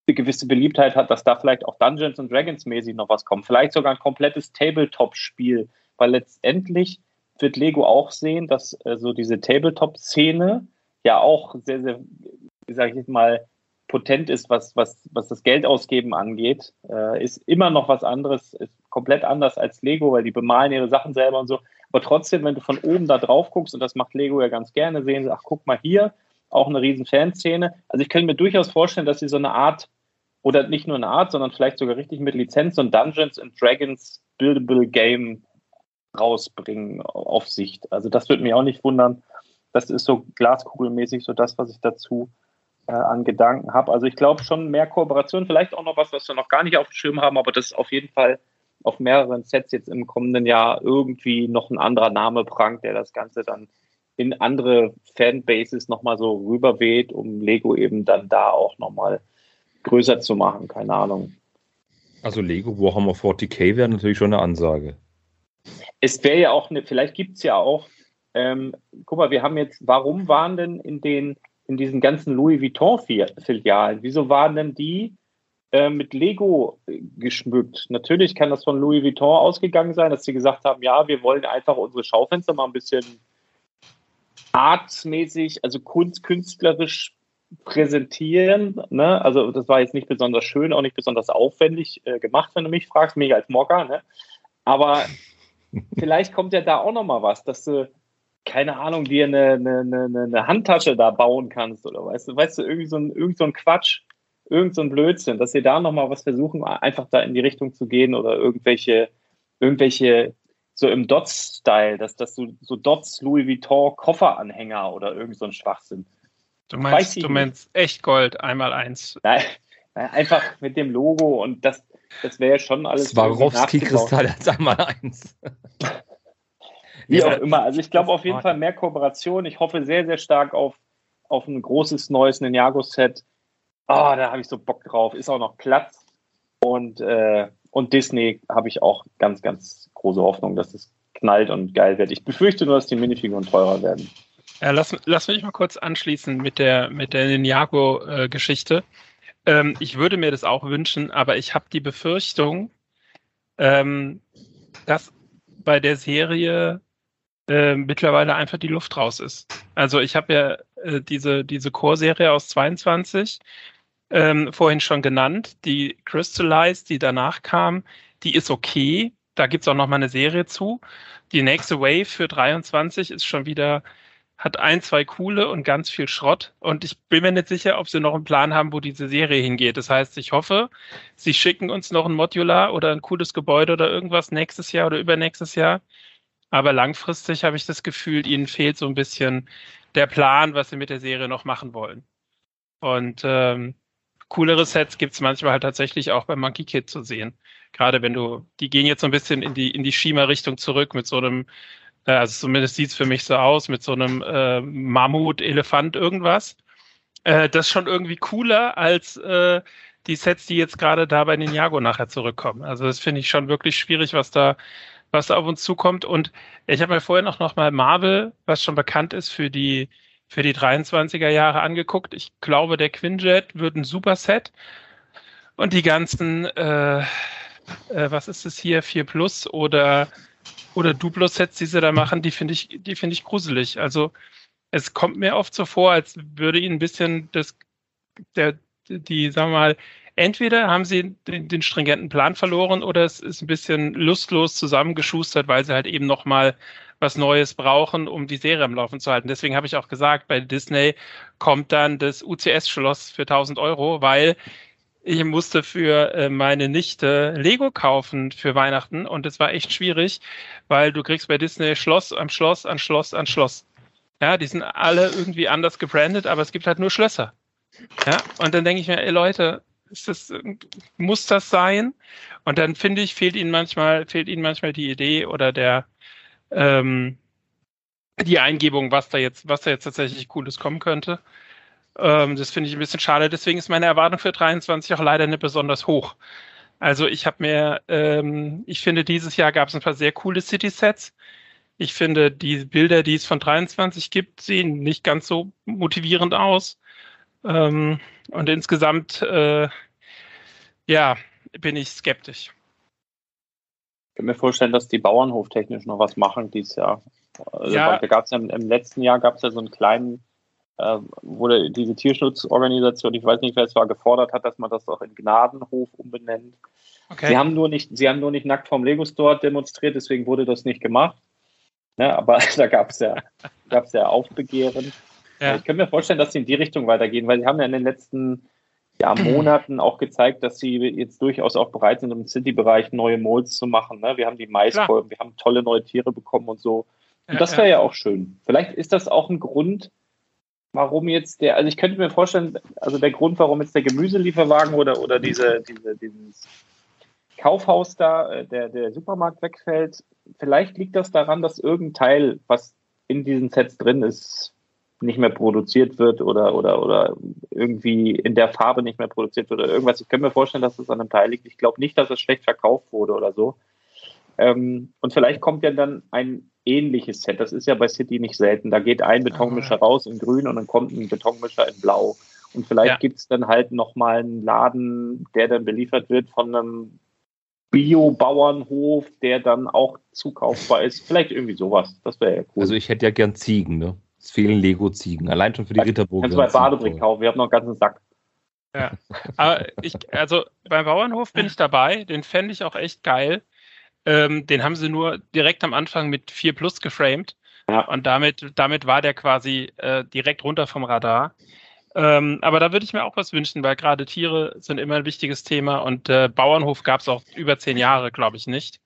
eine gewisse Beliebtheit hat, dass da vielleicht auch Dungeons and Dragons mäßig noch was kommt. Vielleicht sogar ein komplettes Tabletop-Spiel, weil letztendlich wird Lego auch sehen, dass äh, so diese Tabletop-Szene ja auch sehr, sehr, sage ich mal, potent ist, was, was, was das Geld ausgeben angeht, äh, ist immer noch was anderes, ist komplett anders als Lego, weil die bemalen ihre Sachen selber und so. Aber trotzdem, wenn du von oben da drauf guckst, und das macht Lego ja ganz gerne, sehen sie, ach, guck mal hier, auch eine riesen Fanszene. Also ich könnte mir durchaus vorstellen, dass sie so eine Art, oder nicht nur eine Art, sondern vielleicht sogar richtig mit Lizenz und Dungeons and Dragons Buildable Game rausbringen auf Sicht. Also das würde mich auch nicht wundern. Das ist so glaskugelmäßig so das, was ich dazu äh, an Gedanken habe. Also ich glaube schon mehr Kooperation, vielleicht auch noch was, was wir noch gar nicht auf dem Schirm haben, aber das ist auf jeden Fall auf mehreren Sets jetzt im kommenden Jahr irgendwie noch ein anderer Name prangt, der das Ganze dann in andere Fanbases nochmal so rüberweht, um Lego eben dann da auch nochmal größer zu machen. Keine Ahnung. Also Lego Warhammer 40k wäre natürlich schon eine Ansage. Es wäre ja auch eine, vielleicht gibt es ja auch, ähm, guck mal, wir haben jetzt, warum waren denn in den, in diesen ganzen Louis Vuitton-Filialen, wieso waren denn die äh, mit Lego äh, geschmückt? Natürlich kann das von Louis Vuitton ausgegangen sein, dass sie gesagt haben, ja, wir wollen einfach unsere Schaufenster mal ein bisschen artsmäßig, also kunst, künstlerisch präsentieren. Ne? Also das war jetzt nicht besonders schön, auch nicht besonders aufwendig äh, gemacht, wenn du mich fragst, mega als Mocker. Ne? Aber vielleicht kommt ja da auch noch mal was, dass du keine Ahnung, dir eine, eine, eine, eine Handtasche da bauen kannst oder weißt du, weißt du, irgendwie so ein, irgend so ein Quatsch, irgend so ein Blödsinn, dass sie da noch mal was versuchen, einfach da in die Richtung zu gehen oder irgendwelche, irgendwelche so im Dots-Style, dass das so, so Dots Louis Vuitton Kofferanhänger oder irgend so ein Schwachsinn. Du meinst, du meinst echt Gold, einmal eins. Nein, nein, einfach mit dem Logo und das, das wäre ja schon alles. Swarovski irgendwie nachgebaut. Kristall als einmal eins. Wie Ja, auch immer. Also ich glaube auf jeden Fall mehr Kooperation. Ich hoffe sehr, sehr stark auf, auf ein großes neues Ninjago-Set. oh, da habe ich so Bock drauf. Ist auch noch Platz. Und, äh, und Disney habe ich auch ganz, ganz große Hoffnung, dass es knallt und geil wird. Ich befürchte nur, dass die Minifiguren teurer werden. Ja, lass, lass mich mal kurz anschließen mit der, mit der Ninjago-Geschichte. Ähm, ich würde mir das auch wünschen, aber ich habe die Befürchtung, ähm, dass bei der Serie äh, mittlerweile einfach die Luft raus ist. Also ich habe ja äh, diese, diese Core-Serie aus 22 ähm, vorhin schon genannt, die Crystallized, die danach kam, die ist okay. Da gibt's auch noch mal eine Serie zu. Die nächste Wave für 23 ist schon wieder hat ein, zwei coole und ganz viel Schrott. Und ich bin mir nicht sicher, ob sie noch einen Plan haben, wo diese Serie hingeht. Das heißt, ich hoffe, sie schicken uns noch ein Modular oder ein cooles Gebäude oder irgendwas nächstes Jahr oder übernächstes Jahr. Aber langfristig habe ich das Gefühl, ihnen fehlt so ein bisschen der Plan, was sie mit der Serie noch machen wollen. Und ähm, coolere Sets gibt es manchmal halt tatsächlich auch bei Monkey Kid zu sehen. Gerade wenn du, die gehen jetzt so ein bisschen in die, in die Schima-Richtung zurück mit so einem äh, also zumindest sieht's für mich so aus, mit so einem äh, Mammut, Elefant, irgendwas. Äh, das ist schon irgendwie cooler als äh, die Sets, die jetzt gerade da bei Ninjago nachher zurückkommen. Also das finde ich schon wirklich schwierig, was da, was da auf uns zukommt. Und ich habe mir vorher noch, noch mal Marvel, was schon bekannt ist für die für die 23er Jahre angeguckt. Ich glaube, der Quinjet wird ein super Set. Und die ganzen, äh, äh, was ist es hier, 4 Plus oder oder Duplo-Sets, die sie da machen, die finde ich, die finde ich gruselig. Also es kommt mir oft so vor, als würde ihnen ein bisschen das, der, die, sagen wir mal, entweder haben sie den, den, stringenten Plan verloren oder es ist ein bisschen lustlos zusammengeschustert, weil sie halt eben nochmal was Neues brauchen, um die Serie am Laufen zu halten. Deswegen habe ich auch gesagt, bei Disney kommt dann das UCS-Schloss für 1000 Euro, weil ich musste für äh, meine Nichte Lego kaufen für Weihnachten und es war echt schwierig, weil du kriegst bei Disney Schloss an Schloss an Schloss an Schloss. Ja, die sind alle irgendwie anders gebrandet, aber es gibt halt nur Schlösser. Ja, und dann denke ich mir, ey Leute, ist das, muss das sein? Und dann finde ich, fehlt ihnen manchmal, fehlt ihnen manchmal die Idee oder der, ähm, die Eingebung, was da jetzt, was da jetzt tatsächlich Cooles kommen könnte. Ähm, das finde ich ein bisschen schade. Deswegen ist meine Erwartung für 23 auch leider nicht besonders hoch. Also ich habe mir, ähm, ich finde, dieses Jahr gab es ein paar sehr coole City-Sets. Ich finde, die Bilder, die es von 23 gibt, sehen nicht ganz so motivierend aus. Ähm, und insgesamt, äh, ja, bin ich skeptisch. Ich kann mir vorstellen, dass die Bauernhof technisch noch was machen dieses Jahr. Also ja. Da gab es ja im, im, letzten Jahr gab es ja so einen kleinen wurde diese Tierschutzorganisation, ich weiß nicht, wer es war, gefordert hat, dass man das auch in Gnadenhof umbenennt. Okay. Sie haben nur nicht, sie haben nur nicht nackt vom Lego Store demonstriert, deswegen wurde das nicht gemacht. Ne, aber da gab es ja, gab's ja Aufbegehren. Ja. Ich kann mir vorstellen, dass sie in die Richtung weitergehen, weil sie haben ja in den letzten ja, Monaten auch gezeigt, dass sie jetzt durchaus auch bereit sind, im City-Bereich neue Molds zu machen. Ne? Wir haben die Maiskolben, wir haben tolle neue Tiere bekommen und so. Und ja, das wäre ja. ja auch schön. Vielleicht ist das auch ein Grund, warum jetzt der, also ich könnte mir vorstellen, also der Grund, warum jetzt der Gemüselieferwagen oder, oder diese, diese, dieses Kaufhaus da, äh, der, der Supermarkt wegfällt, vielleicht liegt das daran, dass irgendein Teil, was in diesen Sets drin ist, nicht mehr produziert wird oder, oder, oder irgendwie in der Farbe nicht mehr produziert wird oder irgendwas. Ich könnte mir vorstellen, dass es an einem Teil liegt. Ich glaube nicht, dass es schlecht verkauft wurde oder so. Ähm, und vielleicht kommt ja dann ein ähnliches Set. Das ist ja bei City nicht selten. Da geht ein Betonmischer raus in grün und dann kommt ein Betonmischer in blau. Und vielleicht ja. gibt es dann halt nochmal einen Laden, der dann beliefert wird von einem Bio-Bauernhof, der dann auch zukaufbar ist. Vielleicht irgendwie sowas. Das wäre ja cool. Also ich hätte ja gern Ziegen, ne? Es fehlen Lego-Ziegen. Allein schon für die Ritterburg. Kannst du bei Badebrick kaufen. Wir haben noch einen ganzen Sack. Ja, aber ich, also beim Bauernhof bin ich dabei. Den fände ich auch echt geil. Ähm, den haben sie nur direkt am Anfang mit 4 Plus geframed. Ja. Und damit, damit war der quasi äh, direkt runter vom Radar. Ähm, aber da würde ich mir auch was wünschen, weil gerade Tiere sind immer ein wichtiges Thema und äh, Bauernhof gab es auch über zehn Jahre, glaube ich, nicht.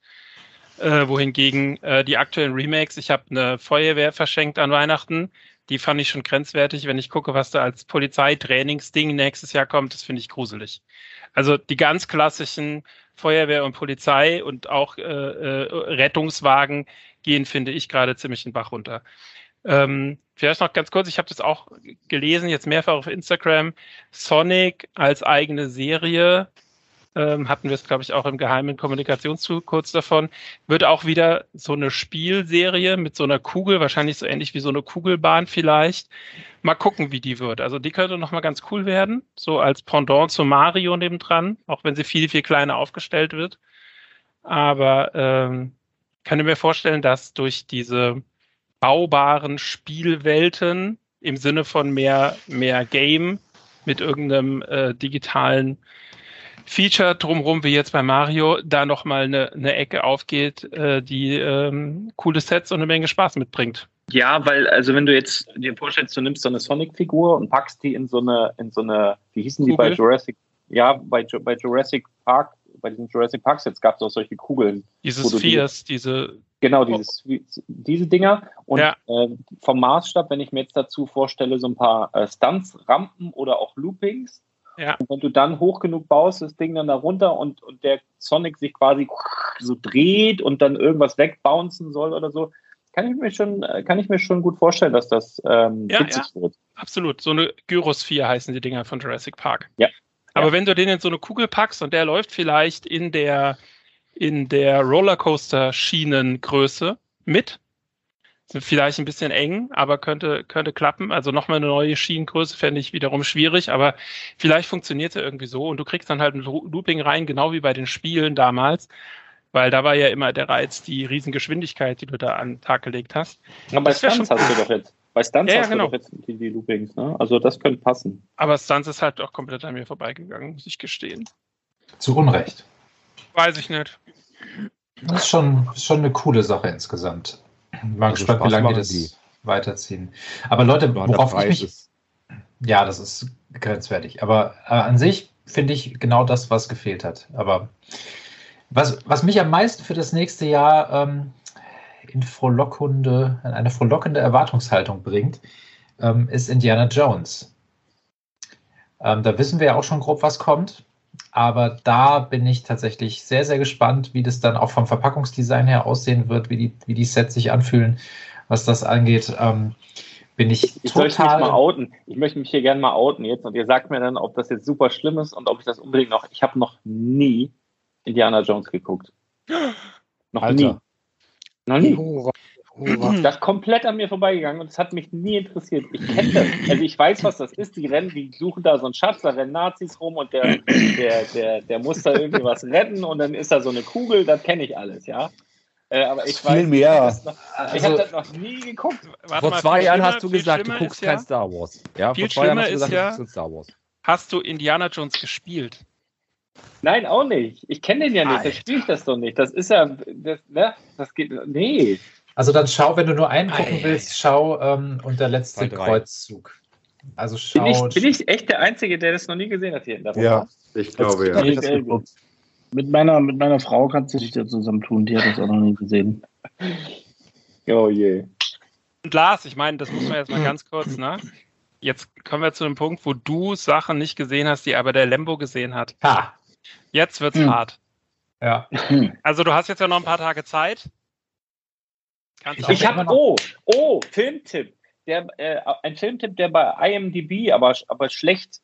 Äh, wohingegen äh, die aktuellen Remakes, ich habe eine Feuerwehr verschenkt an Weihnachten, die fand ich schon grenzwertig. Wenn ich gucke, was da als Polizeitrainingsding nächstes Jahr kommt, das finde ich gruselig. Also die ganz klassischen Feuerwehr und Polizei und auch äh, äh, Rettungswagen gehen, finde ich, gerade ziemlich den Bach runter. Ähm, vielleicht noch ganz kurz, ich habe das auch gelesen, jetzt mehrfach auf Instagram, Sonic als eigene Serie, ähm, hatten wir es, glaube ich, auch im geheimen Kommunikationszug kurz davon, wird auch wieder so eine Spielserie mit so einer Kugel, wahrscheinlich so ähnlich wie so eine Kugelbahn vielleicht. Mal gucken, wie die wird. Also die könnte nochmal ganz cool werden, so als Pendant zu Mario nebendran, auch wenn sie viel, viel kleiner aufgestellt wird. Aber ähm, kann ich mir vorstellen, dass durch diese baubaren Spielwelten im Sinne von mehr, mehr Game mit irgendeinem äh, digitalen Feature drumherum, wie jetzt bei Mario, da nochmal eine, eine Ecke aufgeht, äh, die ähm, coole Sets und eine Menge Spaß mitbringt. Ja, weil, also wenn du jetzt dir vorstellst, du nimmst so eine Sonic-Figur und packst die in so eine, in so eine, wie hießen die bei? Jurassic? Ja, bei, bei Jurassic Park, bei diesen Jurassic Park Sets gab es auch solche Kugeln. Dieses du die- diese Genau, dieses, diese Dinger. Und Ja. äh, vom Maßstab, wenn ich mir jetzt dazu vorstelle, so ein paar äh, Stunts, Rampen oder auch Loopings. Ja. Und wenn du dann hoch genug baust, das Ding dann da runter und, und der Sonic sich quasi so dreht und dann irgendwas wegbouncen soll oder so, kann ich mir schon, äh, kann ich mir schon gut vorstellen, dass das ähm, Ja, witzig wird. Absolut. So eine Gyrosphere heißen die Dinger von Jurassic Park. Ja. Aber wenn du den in so eine Kugel packst und der läuft vielleicht in der, in der Rollercoaster-Schienengröße mit, sind vielleicht ein bisschen eng, aber könnte, könnte klappen. Also nochmal eine neue Schienengröße fände ich wiederum schwierig, aber vielleicht funktioniert er irgendwie so und du kriegst dann halt ein Lo- Looping rein, genau wie bei den Spielen damals. Weil da war ja immer der Reiz, die Riesengeschwindigkeit, die du da an den Tag gelegt hast. Aber bei Stunts schon- hast du doch jetzt. Bei Stunts Ja, ja, hast genau. du doch jetzt die, die Loopings, ne? Also das könnte passen. Aber Stunts ist halt auch komplett an mir vorbeigegangen, muss ich gestehen. Zu Unrecht. Weiß ich nicht. Das ist schon, ist schon eine coole Sache insgesamt. Bin mal Also gespannt, wie lange die machen das die. weiterziehen. Aber Leute, worauf ich mich. ist- Ja, das ist grenzwertig. Aber äh, an sich finde ich genau das, was gefehlt hat. Aber was, was mich am meisten für das nächste Jahr ähm, in frohlockende, in eine frohlockende Erwartungshaltung bringt, ähm, ist Indiana Jones. Ähm, da wissen wir ja auch schon grob, was kommt. Aber da bin ich tatsächlich sehr, sehr gespannt, wie das dann auch vom Verpackungsdesign her aussehen wird, wie die, wie die Sets sich anfühlen, was das angeht. Ähm, bin ich Ich möchte mich mal outen. Ich möchte mich hier gerne mal outen jetzt und ihr sagt mir dann, ob das jetzt super schlimm ist und ob ich das unbedingt noch. Ich habe noch nie Indiana Jones geguckt. Noch Alter. nie. Noch nie. Das ist komplett an mir vorbeigegangen und es hat mich nie interessiert. Ich kenne das. Also ich weiß, was das ist. Die rennen, die suchen da so einen Schatz, da rennen Nazis rum und der, der, der, der muss da irgendwie was retten und dann ist da so eine Kugel, das kenne ich alles, ja. Äh, aber ich Viel weiß, mehr. ich Also- habe das noch nie geguckt. Warte Vor mal, zwei Jahren hast du gesagt, du guckst ist ja, kein Star Wars. Ja, Viel vor zwei Jahren hast du gesagt, ja- du guckst kein Star Wars. Hast du Indiana Jones gespielt? Nein, auch nicht. Ich kenne den ja nicht, Alter. das spiele ich das doch nicht. Das ist ja, das, ne? das geht, nee. Also dann schau, wenn du nur einen gucken Ei. willst, schau ähm, und der letzte. Kreuzzug. Also schau. Bin ich, bin ich echt der Einzige, der das noch nie gesehen hat hier in der? Ja. Ich glaube ja. Äh, geguckt. mit, meiner, mit meiner Frau kannst du dich da zusammentun, die hat das auch noch nie gesehen. Oh je. Und Lars, ich meine, das muss man jetzt mal ganz kurz, ne? Jetzt kommen wir zu dem Punkt, wo du Sachen nicht gesehen hast, die aber der Lembo gesehen hat. Ha. Jetzt wird's Hm. hart. Ja. Also du hast jetzt ja noch ein paar Tage Zeit. Ich auch Ich habe, oh, oh, Filmtipp. Der, äh, ein Filmtipp, der bei IMDb aber, aber schlecht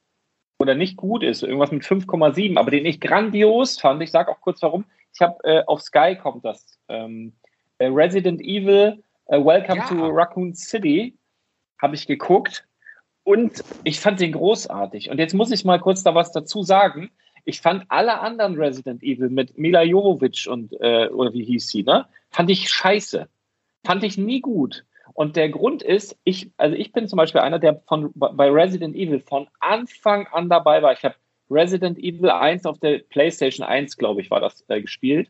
oder nicht gut ist, irgendwas mit 5,7, aber den ich grandios fand. Ich sage auch kurz warum. Ich habe äh, auf Sky kommt das. Ähm, äh, Resident Evil, äh, Welcome Ja. to Raccoon City, habe ich geguckt und ich fand den großartig. Und jetzt muss ich mal kurz da was dazu sagen. Ich fand alle anderen Resident Evil mit Mila Jovovich und, äh, oder wie hieß sie, ne? Fand ich scheiße. Fand ich nie gut. Und der Grund ist, ich, also ich bin zum Beispiel einer, der von, bei Resident Evil von Anfang an dabei war. Ich habe Resident Evil 1 auf der PlayStation 1, glaube ich, war das äh, gespielt.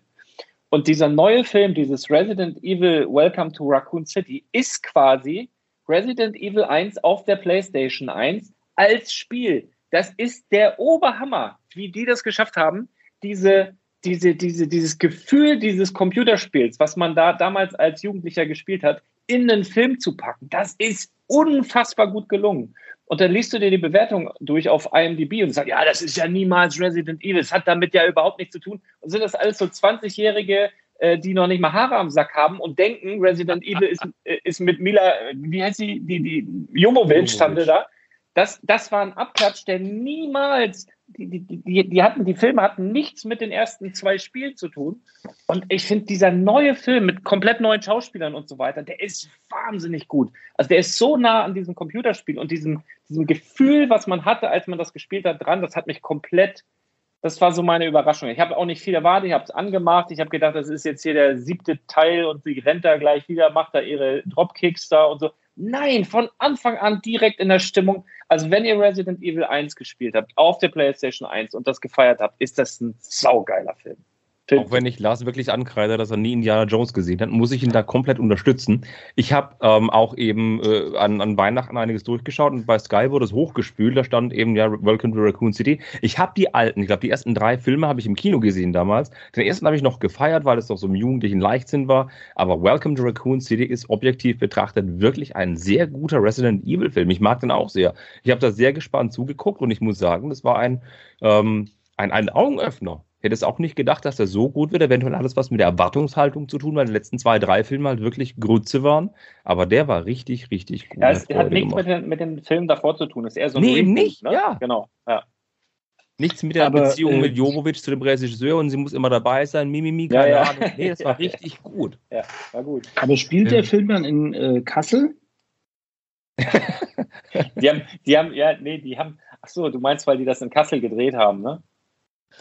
Und dieser neue Film, dieses Resident Evil Welcome to Raccoon City, ist quasi Resident Evil 1 auf der PlayStation 1 als Spiel. Das ist der Oberhammer, wie die das geschafft haben, diese, diese, diese, dieses Gefühl dieses Computerspiels, was man da damals als Jugendlicher gespielt hat, in einen Film zu packen. Das ist unfassbar gut gelungen. Und dann liest du dir die Bewertung durch auf IMDb und sagst, ja, das ist ja niemals Resident Evil, das hat damit ja überhaupt nichts zu tun. Und sind das alles so 20-jährige äh, die noch nicht mal Haare am Sack haben und denken, Resident Evil ist, äh, ist mit Mila, wie heißt sie, die, die Jomovic stand da. Das, das war ein Abklatsch, der niemals, die, die, die, hatten, die Filme hatten nichts mit den ersten zwei Spielen zu tun. Und ich finde, dieser neue Film mit komplett neuen Schauspielern und so weiter, der ist wahnsinnig gut. Also der ist so nah an diesem Computerspiel und diesem, diesem Gefühl, was man hatte, als man das gespielt hat, dran, das hat mich komplett das war so meine Überraschung. Ich habe auch nicht viel erwartet, ich habe es angemacht. Ich habe gedacht, das ist jetzt hier der siebte Teil und sie rennt da gleich wieder, macht da ihre Dropkicks da und so. Nein, von Anfang an direkt in der Stimmung. Also wenn ihr Resident Evil 1 gespielt habt, auf der PlayStation 1 und das gefeiert habt, ist das ein saugeiler Film. Auch wenn ich Lars wirklich ankreide, dass er nie Indiana Jones gesehen hat, muss ich ihn da komplett unterstützen. Ich habe ähm, auch eben äh, an, an Weihnachten einiges durchgeschaut und bei Sky wurde es hochgespült. Da stand eben ja Welcome to Raccoon City. Ich habe die alten, ich glaube, die ersten drei Filme habe ich im Kino gesehen damals. Den ersten habe ich noch gefeiert, weil es doch so im jugendlichen Leichtsinn war. Aber Welcome to Raccoon City ist objektiv betrachtet wirklich ein sehr guter Resident Evil Film. Ich mag den auch sehr. Ich habe da sehr gespannt zugeguckt und ich muss sagen, das war ein, ähm, ein, ein Augenöffner hätte es auch nicht gedacht, dass er so gut wird. Eventuell alles was mit der Erwartungshaltung zu tun, weil die letzten zwei, drei Filme halt wirklich Grütze waren. Aber der war richtig, richtig gut. Ja, es hat nichts mit, den, mit dem Film davor zu tun. Es ist eher so ein Nee, eben nicht, ne? ja. Genau, ja. Nichts mit der Aber, Beziehung äh, mit Jovovic zu dem Regisseur und sie muss immer dabei sein, Mimimi, Ja, keine ja. Ahnung. Nee, das war richtig gut. Ja, war gut. Aber spielt Ja. der Film dann in äh, Kassel? Die haben, die haben, ja, nee, die haben, ach so, du meinst, weil die das in Kassel gedreht haben, ne?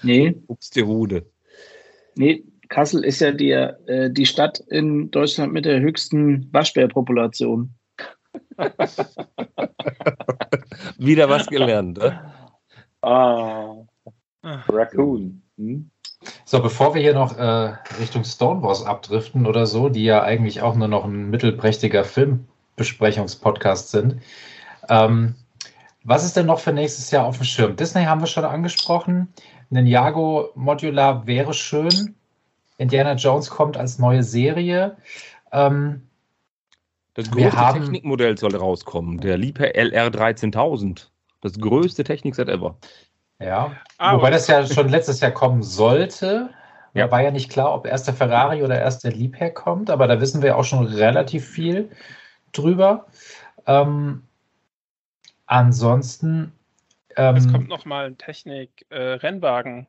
Nee. Ups, die Hude. Nee, Kassel ist ja die, äh, die Stadt in Deutschland mit der höchsten Waschbärpopulation. Wieder was gelernt, ne? Ah, Raccoon. Hm? So, bevor wir hier noch äh, Richtung Stone Wars abdriften oder so, die ja eigentlich auch nur noch ein mittelprächtiger Filmbesprechungspodcast sind, ähm, was ist denn noch für nächstes Jahr auf dem Schirm? Disney haben wir schon angesprochen. Ninjago Modular wäre schön. Indiana Jones kommt als neue Serie. Ähm, Das größte haben- Technikmodell soll rauskommen, der Liebherr LR 13000. Das größte Technikset ever. Ja, Ah, wobei das ja schon letztes Jahr kommen sollte. Ja. Da war ja nicht klar, ob erst der Ferrari oder erst der Liebherr kommt, aber da wissen wir auch schon relativ viel drüber. Ähm, ansonsten. Ähm, Es kommt noch mal ein Technik-Rennwagen.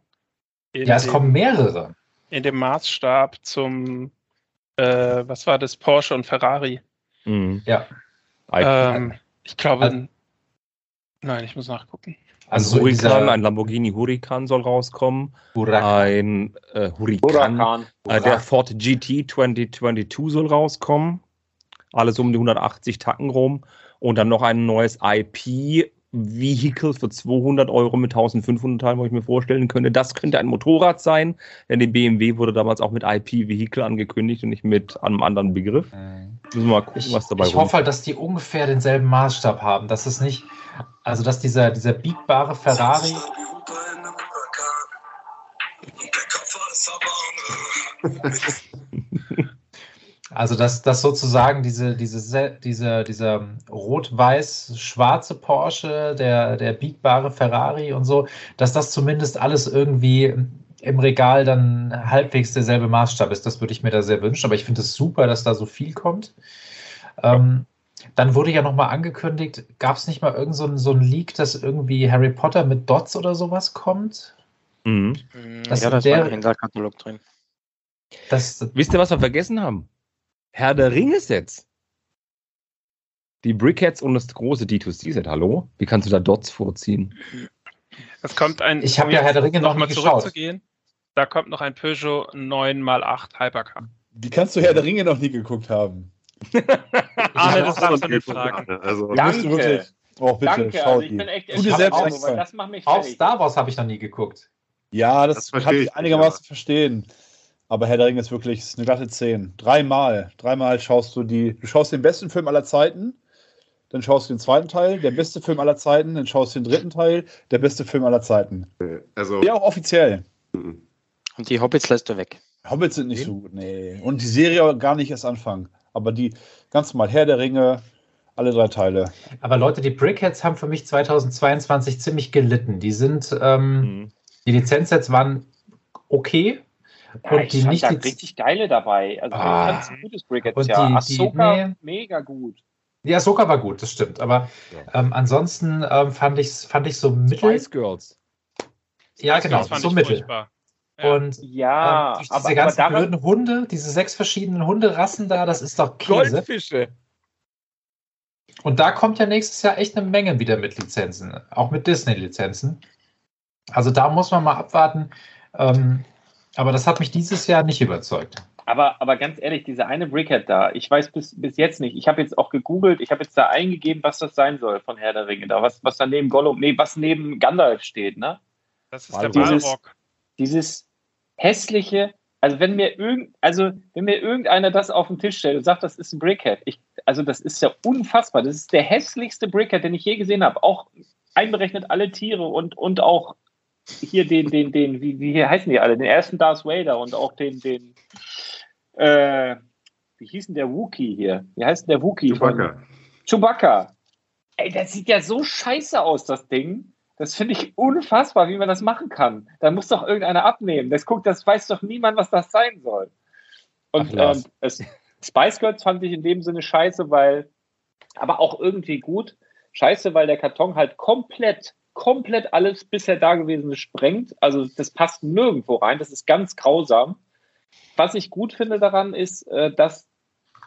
ja, es kommen mehrere. In dem Maßstab zum, äh, was war das, Porsche und Ferrari. Mhm. Ja. Ähm, ich glaube, Also- nein, ich muss nachgucken. Also so ein dieser ein Lamborghini Huracan soll rauskommen. Huracan. Ein äh, Huracan. Huracan. Äh, der Ford GT 2022 soll rauskommen. Alles um die 180 Tacken rum. Und dann noch ein neues IP-Vehicle für 200 Euro mit 1500 Teilen, wo ich mir vorstellen könnte. Das könnte ein Motorrad sein, denn die BMW wurde damals auch mit IP-Vehicle angekündigt und nicht mit einem anderen Begriff. Müssen wir mal gucken, Ich, was dabei ich hoffe halt, dass die ungefähr denselben Maßstab haben. Dass es nicht, also dass dieser, dieser biegbare Ferrari. Also dass, dass sozusagen diese, diese, Se- diese, dieser rot-weiß-schwarze Porsche, der, der biegbare Ferrari und so, dass das zumindest alles irgendwie im Regal dann halbwegs derselbe Maßstab ist. Das würde ich mir da sehr wünschen. Aber ich finde es super, dass da so viel kommt. Ähm, dann wurde ja nochmal angekündigt, gab es nicht mal irgend so ein, so ein Leak, dass irgendwie Harry Potter mit Dots oder sowas kommt? Mhm. Das ja, das der- war im Händlerkatalog drin. Das, Wisst ihr, was wir vergessen haben? Herr der Ringe-Sets. Die Brickheads und das große D2C-Set, hallo? Wie kannst du da Dots vorziehen? Es kommt ein. Ich hab um ja Herr der Ringe noch mal nie geschaut. zurückzugehen. Da kommt noch ein Peugeot 9x8 Hypercar. Wie kannst du Herr der Ringe noch nie geguckt haben? Arne, Ja, das darfst du ist nicht fragen. Also, Da Danke. musst du wirklich. Oh, bitte, Danke, schau also ich die. bin echt aber eingefallen. das macht mich auch fertig. Star Wars habe ich noch nie geguckt. Ja, das, Das kann ich einigermaßen nicht, verstehen. Aber Herr der Ringe ist wirklich ist eine glatte 10. Dreimal. Dreimal schaust du die. Du schaust den besten Film aller Zeiten, dann schaust du den zweiten Teil, der beste Film aller Zeiten, dann schaust du den dritten Teil, der beste Film aller Zeiten. also Ja, auch offiziell. Und die Hobbits lässt du weg. Hobbits sind nicht so gut, nee. Und die Serie gar nicht erst anfangen. Aber die ganz normal Herr der Ringe, alle drei Teile. Aber Leute, die Brickheads haben für mich 2022 ziemlich gelitten. Die sind, ähm, Mhm. die Lizenzsets waren okay, Ja, Und ich die nicht da die- richtig geile dabei. Also Ah. ein gutes Brick Und jetzt ja. die- die- Ahsoka, nee. mega gut. Ja, Soka war gut, das stimmt. Aber ähm, ansonsten ähm, fand ich fand ich so mittel. Spice Girls. Ja, Das genau, fand so ich mittel. furchtbar. Ja. Und Ja, ähm, durch diese aber, aber ganzen daran, blöden Hunde, diese sechs verschiedenen Hunderassen da, das ist doch Käse. Goldfische. Und da kommt ja nächstes Jahr echt eine Menge wieder mit Lizenzen, auch mit Disney-Lizenzen. Also da muss man mal abwarten. Ähm, aber das hat mich dieses Jahr nicht überzeugt. aber, aber ganz ehrlich, diese eine Brickhead da, ich weiß bis, bis jetzt nicht. Ich habe jetzt auch gegoogelt, ich habe jetzt da eingegeben, was das sein soll von Herr der Ringe da, was, was da neben Gollum, nee, was neben Gandalf steht, ne? Das ist der Dieses- Balrog. dieses hässliche, also wenn mir irgend, also wenn mir irgendeiner das auf den Tisch stellt und sagt, das ist ein Brickhead, ich, also das ist ja unfassbar. Das ist der hässlichste Brickhead, den ich je gesehen habe. Auch einberechnet alle Tiere und, und auch hier den, den, den, wie, wie heißen die alle? Den ersten Darth Vader und auch den, den, äh, wie hieß denn der Wookie hier? Wie heißt denn der Wookie? von- Chewbacca. Chewbacca. Ey, das sieht ja so scheiße aus, das Ding. Das finde ich unfassbar, wie man das machen kann. Da muss doch irgendeiner abnehmen. Das guckt, das weiß doch niemand, was das sein soll. Und Ach, ähm, es, Spice Girls fand ich in dem Sinne scheiße, weil, aber auch irgendwie gut. Scheiße, weil der Karton halt komplett, komplett alles bisher Dagewesene sprengt. Also das passt nirgendwo rein. Das ist ganz grausam. Was ich gut finde daran ist, äh, dass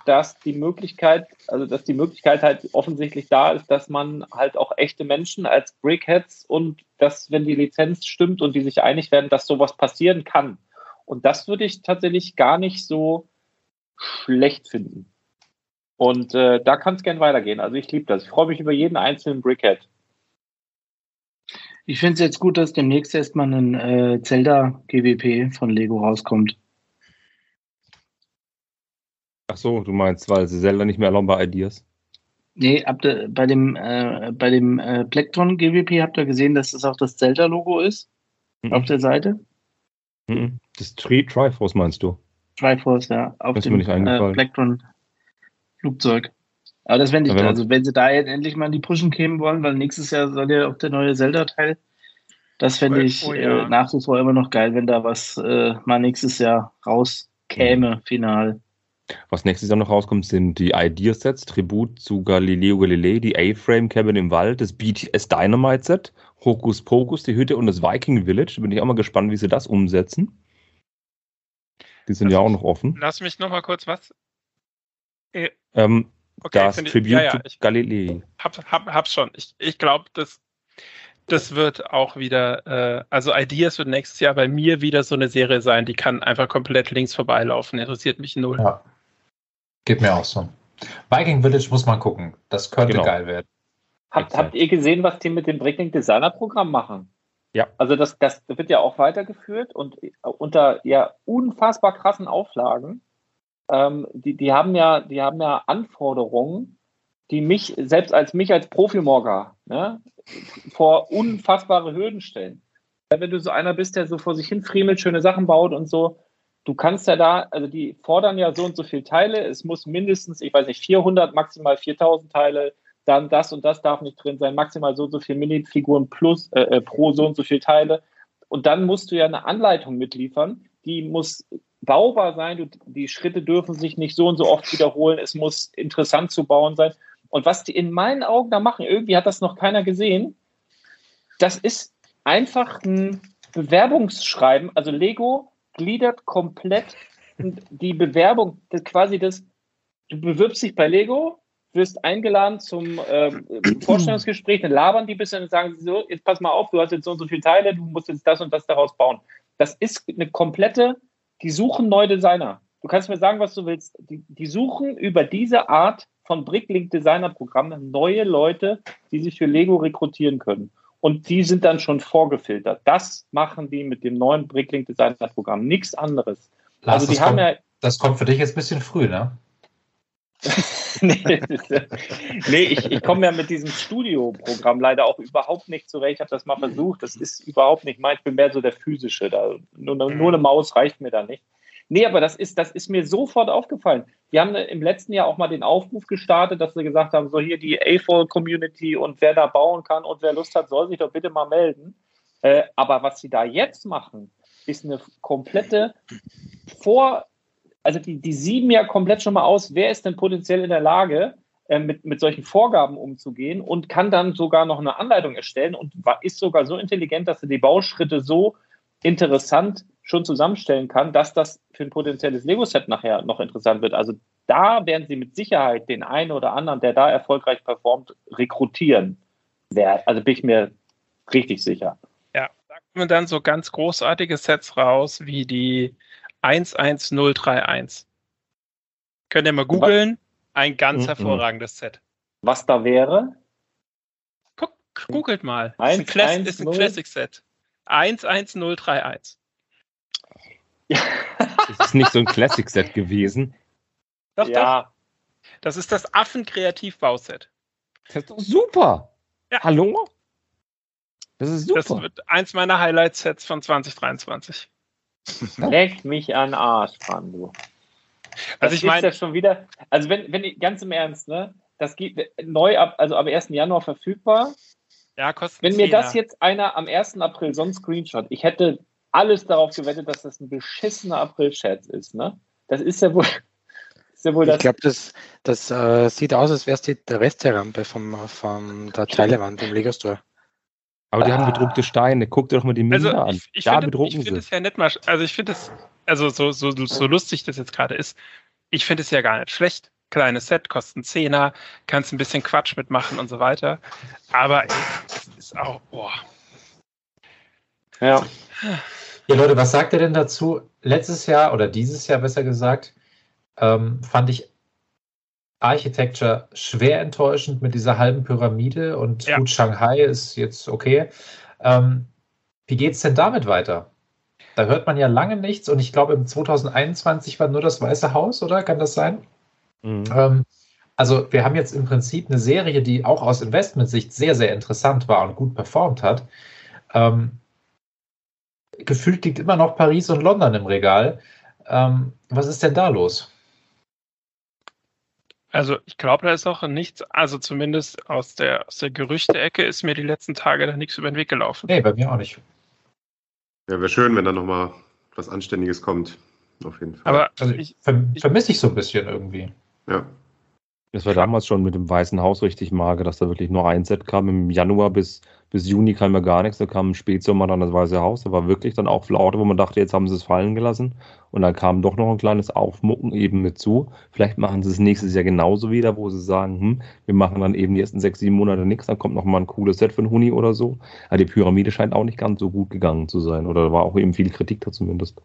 dass die Möglichkeit, also dass die Möglichkeit halt offensichtlich da ist, dass man halt auch echte Menschen als Brickheads und dass, wenn die Lizenz stimmt und die sich einig werden, dass sowas passieren kann. Und das würde ich tatsächlich gar nicht so schlecht finden. Und äh, da kann es gern weitergehen. Also ich liebe das. Ich freue mich über jeden einzelnen Brickhead. Ich finde es jetzt gut, dass demnächst erstmal ein äh, Zelda GWP von Lego rauskommt. Ach so, du meinst, weil sie Zelda nicht mehr erlauben bei Ideas. Nee, habt ihr, bei dem, äh, bei dem äh, Plektron GWP habt ihr gesehen, dass das auch das Zelda-Logo ist Mhm. auf der Seite? Mhm. Das Tri Triforce meinst du? Triforce, ja, auf mir dem nicht äh, eingefallen. Plektron Flugzeug. Aber das fände ich, wenn also wenn sie da jetzt endlich mal in die Pushen kämen wollen, weil nächstes Jahr soll ja auch der neue Zelda-Teil, das fände ich oh ja. äh, nach wie vor immer noch geil, wenn da was äh, mal nächstes Jahr rauskäme, final. Was nächstes Jahr noch rauskommt, sind die Ideas-Sets, Tribut zu Galileo Galilei, die A-Frame Cabin im Wald, das BTS Dynamite Set, Hokus Pokus, die Hütte und das Viking Village. Bin ich auch mal gespannt, wie sie das umsetzen. Die sind Lass ja auch mich- noch offen. Lass mich noch mal kurz was. Äh, Ähm, Okay, das finde ich- Tribute ja, ja, ich- Galilei. hab, hab, hab's schon. Ich, ich glaube, das, das wird auch wieder, äh, also Ideas wird nächstes Jahr bei mir wieder so eine Serie sein, die kann einfach komplett links vorbeilaufen. Interessiert mich null. Ja. Geht mir auch so. Viking Village muss man gucken. Das könnte Genau. geil werden. Habt, habt ihr gesehen, was die mit dem Bricklink Designer Programm machen? Ja. Also das, das wird ja auch weitergeführt und unter ja unfassbar krassen Auflagen. Ähm, die, die haben ja, die haben ja Anforderungen, die mich, selbst als mich als Profimogger, ne, vor unfassbare Hürden stellen. Wenn du so einer bist, der so vor sich hin friemelt, schöne Sachen baut und so, du kannst ja da, also die fordern ja so und so viele Teile, es muss mindestens, ich weiß nicht, 400, maximal 4000 Teile, dann das und das darf nicht drin sein, maximal so und so viele Minifiguren plus äh, äh, pro so und so viele Teile. Und dann musst du ja eine Anleitung mitliefern, die muss baubar sein, du, die Schritte dürfen sich nicht so und so oft wiederholen, es muss interessant zu bauen sein. Und was die in meinen Augen da machen, irgendwie hat das noch keiner gesehen, das ist einfach ein Bewerbungsschreiben. Also Lego gliedert komplett die Bewerbung, das quasi das, du bewirbst dich bei Lego, wirst eingeladen zum ähm, Vorstellungsgespräch, dann labern die ein bisschen und sagen so, jetzt pass mal auf, du hast jetzt so und so viele Teile, du musst jetzt das und das daraus bauen. Das ist eine komplette, die suchen neue Designer. Du kannst mir sagen, was du willst. Die, die suchen über diese Art von Bricklink Designer Programm neue Leute, die sich für Lego rekrutieren können. Und die sind dann schon vorgefiltert. Das machen die mit dem neuen Bricklink Designer Programm. Nichts anderes. Lars, also die haben kommt, ja das kommt für dich jetzt ein bisschen früh, ne? nee, nee, ich, ich komme ja mit diesem Studio-Programm leider auch überhaupt nicht zurecht. Ich habe das mal versucht. Das ist überhaupt nicht mein. Ich bin mehr so der physische. Da, nur, nur eine Maus reicht mir da nicht. Nee, aber das ist, das ist mir sofort aufgefallen. Wir haben im letzten Jahr auch mal den Aufruf gestartet, dass wir gesagt haben, so hier die A4-Community und wer da bauen kann und wer Lust hat, soll sich doch bitte mal melden. Äh, aber was sie da jetzt machen, ist eine komplette Vor, also die, die sieben ja komplett schon mal aus, wer ist denn potenziell in der Lage, äh, mit, mit solchen Vorgaben umzugehen und kann dann sogar noch eine Anleitung erstellen und ist sogar so intelligent, dass er die Bauschritte so interessant schon zusammenstellen kann, dass das für ein potenzielles Lego-Set nachher noch interessant wird. Also da werden sie mit Sicherheit den einen oder anderen, der da erfolgreich performt, rekrutieren. Also bin ich mir richtig sicher. Ja, da kommen dann so ganz großartige Sets raus, wie die 11031. Könnt ihr mal googeln? Ein ganz Mhm. hervorragendes Set. Was da wäre? Googelt mal. Ist ein, 1, Class 1, ist ein 0. Classic Set. 11031. Es ist nicht so ein Classic-Set gewesen. Doch, Ja. doch. Das ist das Affen-Kreativ-Bauset. Das ist doch super. Ja. Hallo? Das ist super. Das wird eins meiner Highlight-Sets von 2023. Leck mich an den Arsch, Mann, du. Also Das ich meine- ja schon wieder. Also wenn, wenn ich- ganz im Ernst, ne? Das gibt neu ab, also ab 1. Januar verfügbar. Ja, kostet Wenn mir Zehner. das jetzt einer am 1. April so ein Screenshot, ich hätte alles darauf gewettet, dass das ein beschissener April-Chat ist, ne? Das ist ja wohl, ist ja wohl Ich glaube, das, das äh, sieht aus, als wäre es die der Resterampe vom, von der Teilewand im Lego Store. Aber die Ah. haben bedruckte Steine. Guck dir doch mal die Also Minder an. ich, ich da finde bedrucken ich find sie. es ja nicht mal, also ich finde es, also so, so, so lustig das jetzt gerade ist, ich finde es ja gar nicht schlecht. Kleines Set, kosten Zehner, kannst ein bisschen Quatsch mitmachen und so weiter. Aber ey, es ist auch, boah. Ja. Ja, Leute, was sagt ihr denn dazu? Letztes Jahr oder dieses Jahr besser gesagt, ähm, fand ich Architecture schwer enttäuschend mit dieser halben Pyramide und Ja. gut, Shanghai ist jetzt okay. Ähm, wie geht's denn damit weiter? Da hört man ja lange nichts und ich glaube, im 2021 war nur das Weiße Haus, oder? Kann das sein? Mhm. Ähm, also wir haben jetzt im Prinzip eine Serie, die auch aus Investmentsicht sehr, sehr interessant war und gut performt hat. Ähm, gefühlt liegt immer noch Paris und London im Regal. Ähm, was ist denn da los? Also ich glaube, da ist auch nichts, also zumindest aus der, aus der Gerüchte-Ecke ist mir die letzten Tage da nichts über den Weg gelaufen. Nee, bei mir auch nicht. Ja, wäre schön, wenn da nochmal was Anständiges kommt. Auf jeden Fall. Aber Also ich, ver vermisse ich so ein bisschen irgendwie. ja. Das war damals schon mit dem Weißen Haus richtig mager, dass da wirklich nur ein Set kam. Im Januar bis, bis Juni kam ja gar nichts. Da kam im Spätsommer dann das Weiße Haus. Da war wirklich dann auch Flaute, wo man dachte, jetzt haben sie es fallen gelassen. Und dann kam doch noch ein kleines Aufmucken eben mit zu. Vielleicht machen sie es nächstes Jahr genauso wieder, wo sie sagen, hm, wir machen dann eben die ersten sechs, sieben Monate nichts. Dann kommt noch mal ein cooles Set einen Huni oder so. Aber die Pyramide scheint auch nicht ganz so gut gegangen zu sein. Oder da war auch eben viel Kritik da zumindest.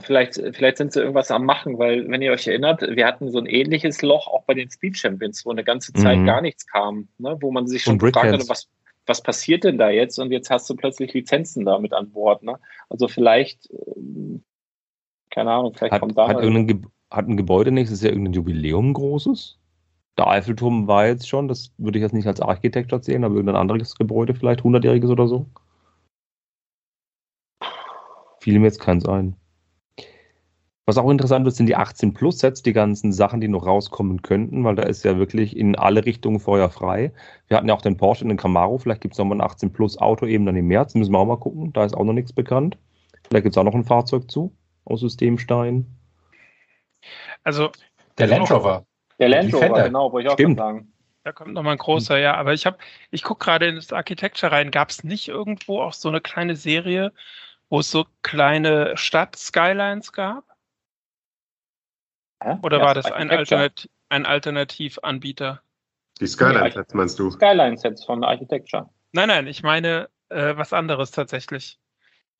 Vielleicht, vielleicht sind sie irgendwas am Machen, weil, wenn ihr euch erinnert, wir hatten so ein ähnliches Loch auch bei den Speed Champions, wo eine ganze Zeit Mhm. gar nichts kam, ne? wo man sich schon hatte, was, was passiert denn da jetzt? Und jetzt hast du plötzlich Lizenzen da mit an Bord. Ne? Also vielleicht, ähm, keine Ahnung, vielleicht Hat, kommt da hat, hat ein Gebäude nächstes Jahr irgendein Jubiläum großes? Der Eiffelturm war jetzt schon, das würde ich jetzt nicht als Architektur sehen, aber irgendein anderes Gebäude, vielleicht 100-jähriges oder so. Fiel mir jetzt keins ein. Was auch interessant ist, sind die 18 Plus Sets, die ganzen Sachen, die noch rauskommen könnten, weil da ist ja wirklich in alle Richtungen Feuer frei. Wir hatten ja auch den Porsche und den Camaro, vielleicht gibt es nochmal ein 18 Plus Auto eben dann im März, müssen wir auch mal gucken, da ist auch noch nichts bekannt. Vielleicht gibt es auch noch ein Fahrzeug zu, aus Systemstein. also Der Land Rover. der Land Rover, genau, wollte ich auch Stimmt. schon sagen. Da kommt noch mal ein großer, ja. Aber ich habe, ich gucke gerade in das Architecture rein. Gab es nicht irgendwo auch so eine kleine Serie, wo es so kleine Stadt-Skylines gab? Hä? Oder Ja, war das ein. Alternat ein Alternativanbieter? Die Skyline-Sets meinst du? Skyline-Sets von Architecture. Nein, nein, ich meine äh, was anderes tatsächlich.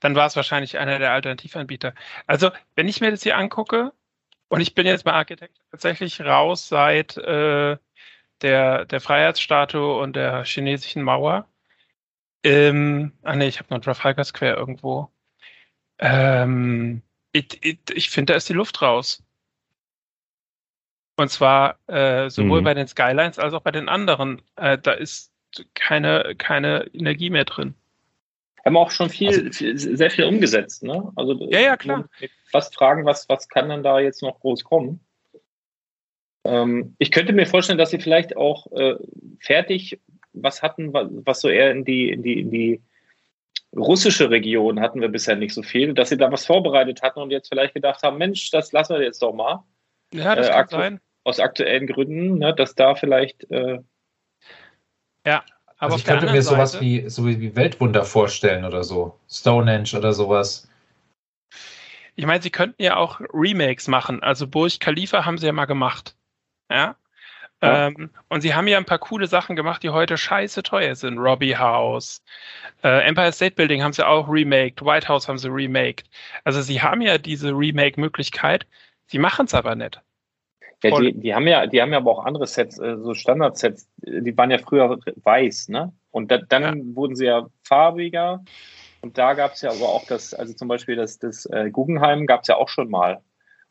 Dann war es wahrscheinlich einer der Alternativanbieter. Also, wenn ich mir das hier angucke, und ich bin jetzt bei Architecture tatsächlich raus seit äh, der, der Freiheitsstatue und der chinesischen Mauer. Ähm, ah nee, ich habe noch Trafalgar Square irgendwo. Ähm, ich ich, ich finde, da ist die Luft raus. Und zwar äh, sowohl Mhm. bei den Skylines als auch bei den anderen. Äh, da ist keine, keine Energie mehr drin. Haben auch schon viel, viel sehr viel umgesetzt, ne? Also Ja, ja, klar. Fast fragen, was, was kann denn da jetzt noch groß kommen? Ähm, ich könnte mir vorstellen, dass sie vielleicht auch äh, fertig was hatten, was, was so eher in die, in die, in die russische Region hatten wir bisher nicht so viel, dass sie da was vorbereitet hatten und jetzt vielleicht gedacht haben, Mensch, das lassen wir jetzt doch mal. Ja, das Äh, kann sein. Aus aktuellen Gründen, ne, dass da vielleicht äh, Ja, aber also ich könnte mir sowas Seite, wie, so wie Weltwunder vorstellen oder so. Stonehenge oder sowas. ich meine, sie könnten ja auch Remakes machen. Also Burj Khalifa haben sie ja mal gemacht. Ja. Ja. Ähm, und sie haben ja ein paar coole Sachen gemacht, die heute scheiße teuer sind. Robbie House, äh, Empire State Building haben sie auch remaked, White House haben sie remaked. Also sie haben ja diese Remake-Möglichkeit, sie machen es aber nicht. Ja, die, die haben ja, die haben ja aber auch andere Sets, äh, so Standardsets, äh, die waren ja früher weiß, ne? Und da, dann wurden sie ja farbiger. Und da gab es ja aber auch das, also zum Beispiel das, das äh, Guggenheim gab es ja auch schon mal.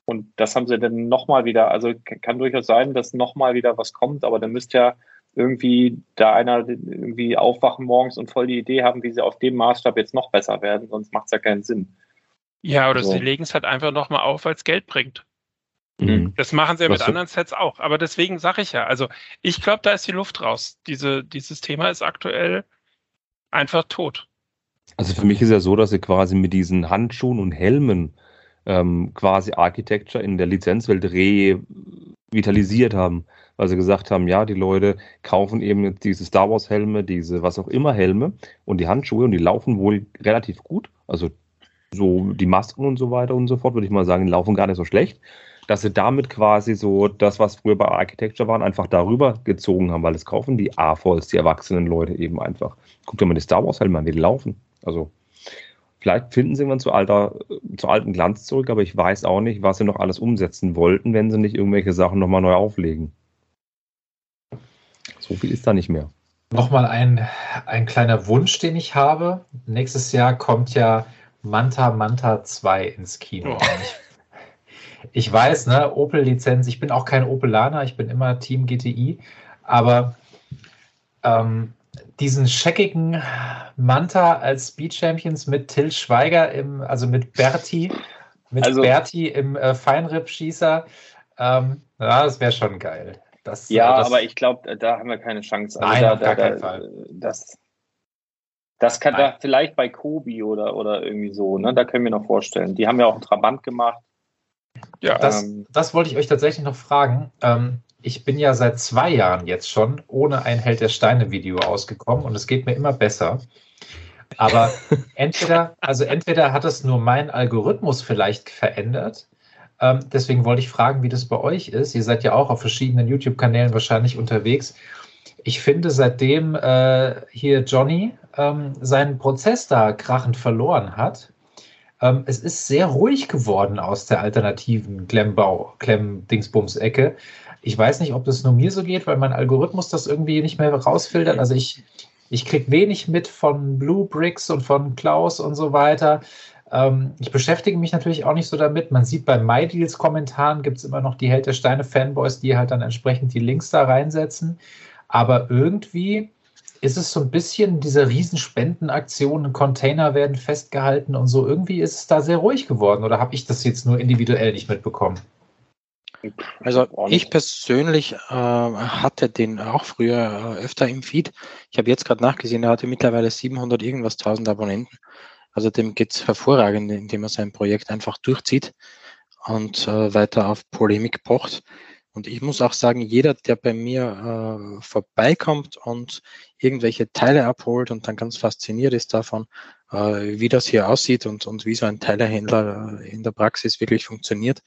Und das haben sie dann nochmal wieder, also kann durchaus sein, dass nochmal wieder was kommt, aber dann müsste ja irgendwie da einer irgendwie aufwachen morgens und voll die Idee haben, wie sie auf dem Maßstab jetzt noch besser werden, sonst macht es ja keinen Sinn. Ja, oder So. sie legen es halt einfach nochmal auf, weil es Geld bringt. Mhm. Das machen sie ja Was mit so- anderen Sets auch. Aber deswegen sage ich ja, also ich glaube, da ist die Luft raus. Diese, dieses Thema ist aktuell einfach tot. Also für mich ist ja so, dass sie quasi mit diesen Handschuhen und Helmen ähm, quasi Architecture in der Lizenzwelt revitalisiert haben. Weil sie gesagt haben, ja, die Leute kaufen eben jetzt diese Star Wars Helme, diese was auch immer Helme und die Handschuhe und die laufen wohl relativ gut. Also so die Masken und so weiter und so fort, würde ich mal sagen, die laufen gar nicht so schlecht. Dass sie damit quasi so das, was früher bei Architecture waren, einfach darüber gezogen haben, weil das kaufen die A-Falls, die erwachsenen Leute eben einfach. Guckt dir mal die Star Wars Helme an, wie die laufen. Also vielleicht finden sie irgendwann zu, alter, zu alten Glanz zurück, aber ich weiß auch nicht, was sie noch alles umsetzen wollten, wenn sie nicht irgendwelche Sachen nochmal neu auflegen. So viel ist da nicht mehr. Nochmal ein, ein kleiner Wunsch, den ich habe. Nächstes Jahr kommt ja Manta Manta 2 ins Kino. Oh. Ich, ich weiß, ne, Opel-Lizenz, ich bin auch kein Opelaner, ich bin immer Team GTI, aber ähm, diesen scheckigen Manta als Speed Champions mit Till Schweiger im, also mit Berti, mit Also- Berti im äh, Feinripp-Schießer, ähm, ja, das wäre schon geil. Das, Ja, äh, das, aber ich glaube, da haben wir keine Chance. Also Nein, da, auf gar da, keinen da, Fall. Das, das kann Nein. da vielleicht bei Kobi oder, oder irgendwie so, ne? Da können wir noch vorstellen. Die haben ja auch einen Trabant gemacht. Ja, Das, Ähm, das wollte ich euch tatsächlich noch fragen. Ähm, ich bin ja seit zwei Jahren jetzt schon ohne ein Held der Steine-Video ausgekommen und es geht mir immer besser. Aber entweder, also entweder hat es nur mein Algorithmus vielleicht verändert. Ähm, deswegen wollte ich fragen, wie das bei euch ist. Ihr seid ja auch auf verschiedenen YouTube-Kanälen wahrscheinlich unterwegs. Ich finde, seitdem äh, hier Johnny ähm, seinen Prozess da krachend verloren hat, ähm, es ist sehr ruhig geworden aus der alternativen Klemmbau, Klemm-Dingsbums-Ecke. Ich weiß nicht, ob das nur mir so geht, weil mein Algorithmus das irgendwie nicht mehr rausfiltert. Also ich, ich kriege wenig mit von Blue Bricks und von Klaus und so weiter. Ähm, ich beschäftige mich natürlich auch nicht so damit. Man sieht bei MyDeals-Kommentaren gibt es immer noch die Held der Steine-Fanboys, die halt dann entsprechend die Links da reinsetzen. Aber irgendwie ist es so ein bisschen diese Riesenspendenaktionen, Container werden festgehalten und so. Irgendwie ist es da sehr ruhig geworden. Oder habe ich das jetzt nur individuell nicht mitbekommen? Also ich persönlich äh, hatte den auch früher äh, öfter im Feed. Ich habe jetzt gerade nachgesehen, er hatte mittlerweile 700 irgendwas 1000 Abonnenten. Also dem geht's hervorragend, indem er sein Projekt einfach durchzieht und äh, weiter auf Polemik pocht. Und ich muss auch sagen, jeder, der bei mir äh, vorbeikommt und irgendwelche Teile abholt und dann ganz fasziniert ist davon, äh, wie das hier aussieht und, und wie so ein Teilehändler äh, in der Praxis wirklich funktioniert,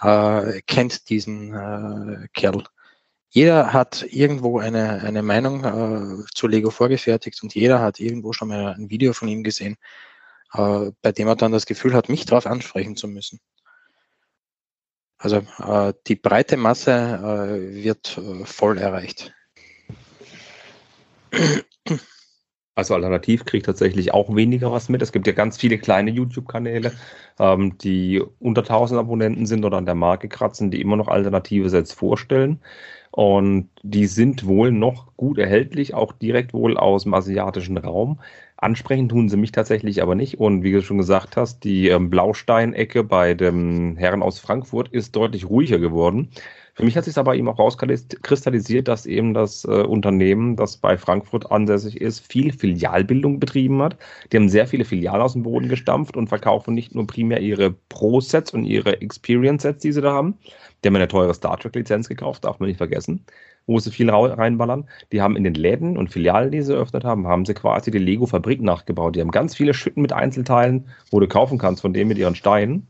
äh, kennt diesen äh, Kerl. Jeder hat irgendwo eine, eine Meinung äh, zu Lego vorgefertigt und jeder hat irgendwo schon mal ein Video von ihm gesehen, äh, bei dem er dann das Gefühl hat, mich darauf ansprechen zu müssen. Also äh, die breite Masse äh, wird äh, voll erreicht. Also alternativ kriegt tatsächlich auch weniger was mit. Es gibt ja ganz viele kleine YouTube-Kanäle, ähm, die unter 1000 Abonnenten sind oder an der Marke kratzen, die immer noch alternative Sets vorstellen. Und die sind wohl noch gut erhältlich, auch direkt wohl aus dem asiatischen Raum. Ansprechen tun sie mich tatsächlich aber nicht. Und wie du schon gesagt hast, die ähm, Blausteinecke bei dem Herren aus Frankfurt ist deutlich ruhiger geworden. Für mich hat sich aber eben auch rauskristallisiert, dass eben das äh, Unternehmen, das bei Frankfurt ansässig ist, viel Filialbildung betrieben hat. Die haben sehr viele Filialen aus dem Boden gestampft und verkaufen nicht nur primär ihre Pro-Sets und ihre Experience-Sets, die sie da haben. Die haben eine teure Star Trek-Lizenz gekauft, darf man nicht vergessen, wo sie viel reinballern. Die haben in den Läden und Filialen, die sie eröffnet haben, haben sie quasi die Lego-Fabrik nachgebaut. Die haben ganz viele Schütten mit Einzelteilen, wo du kaufen kannst von denen mit ihren Steinen.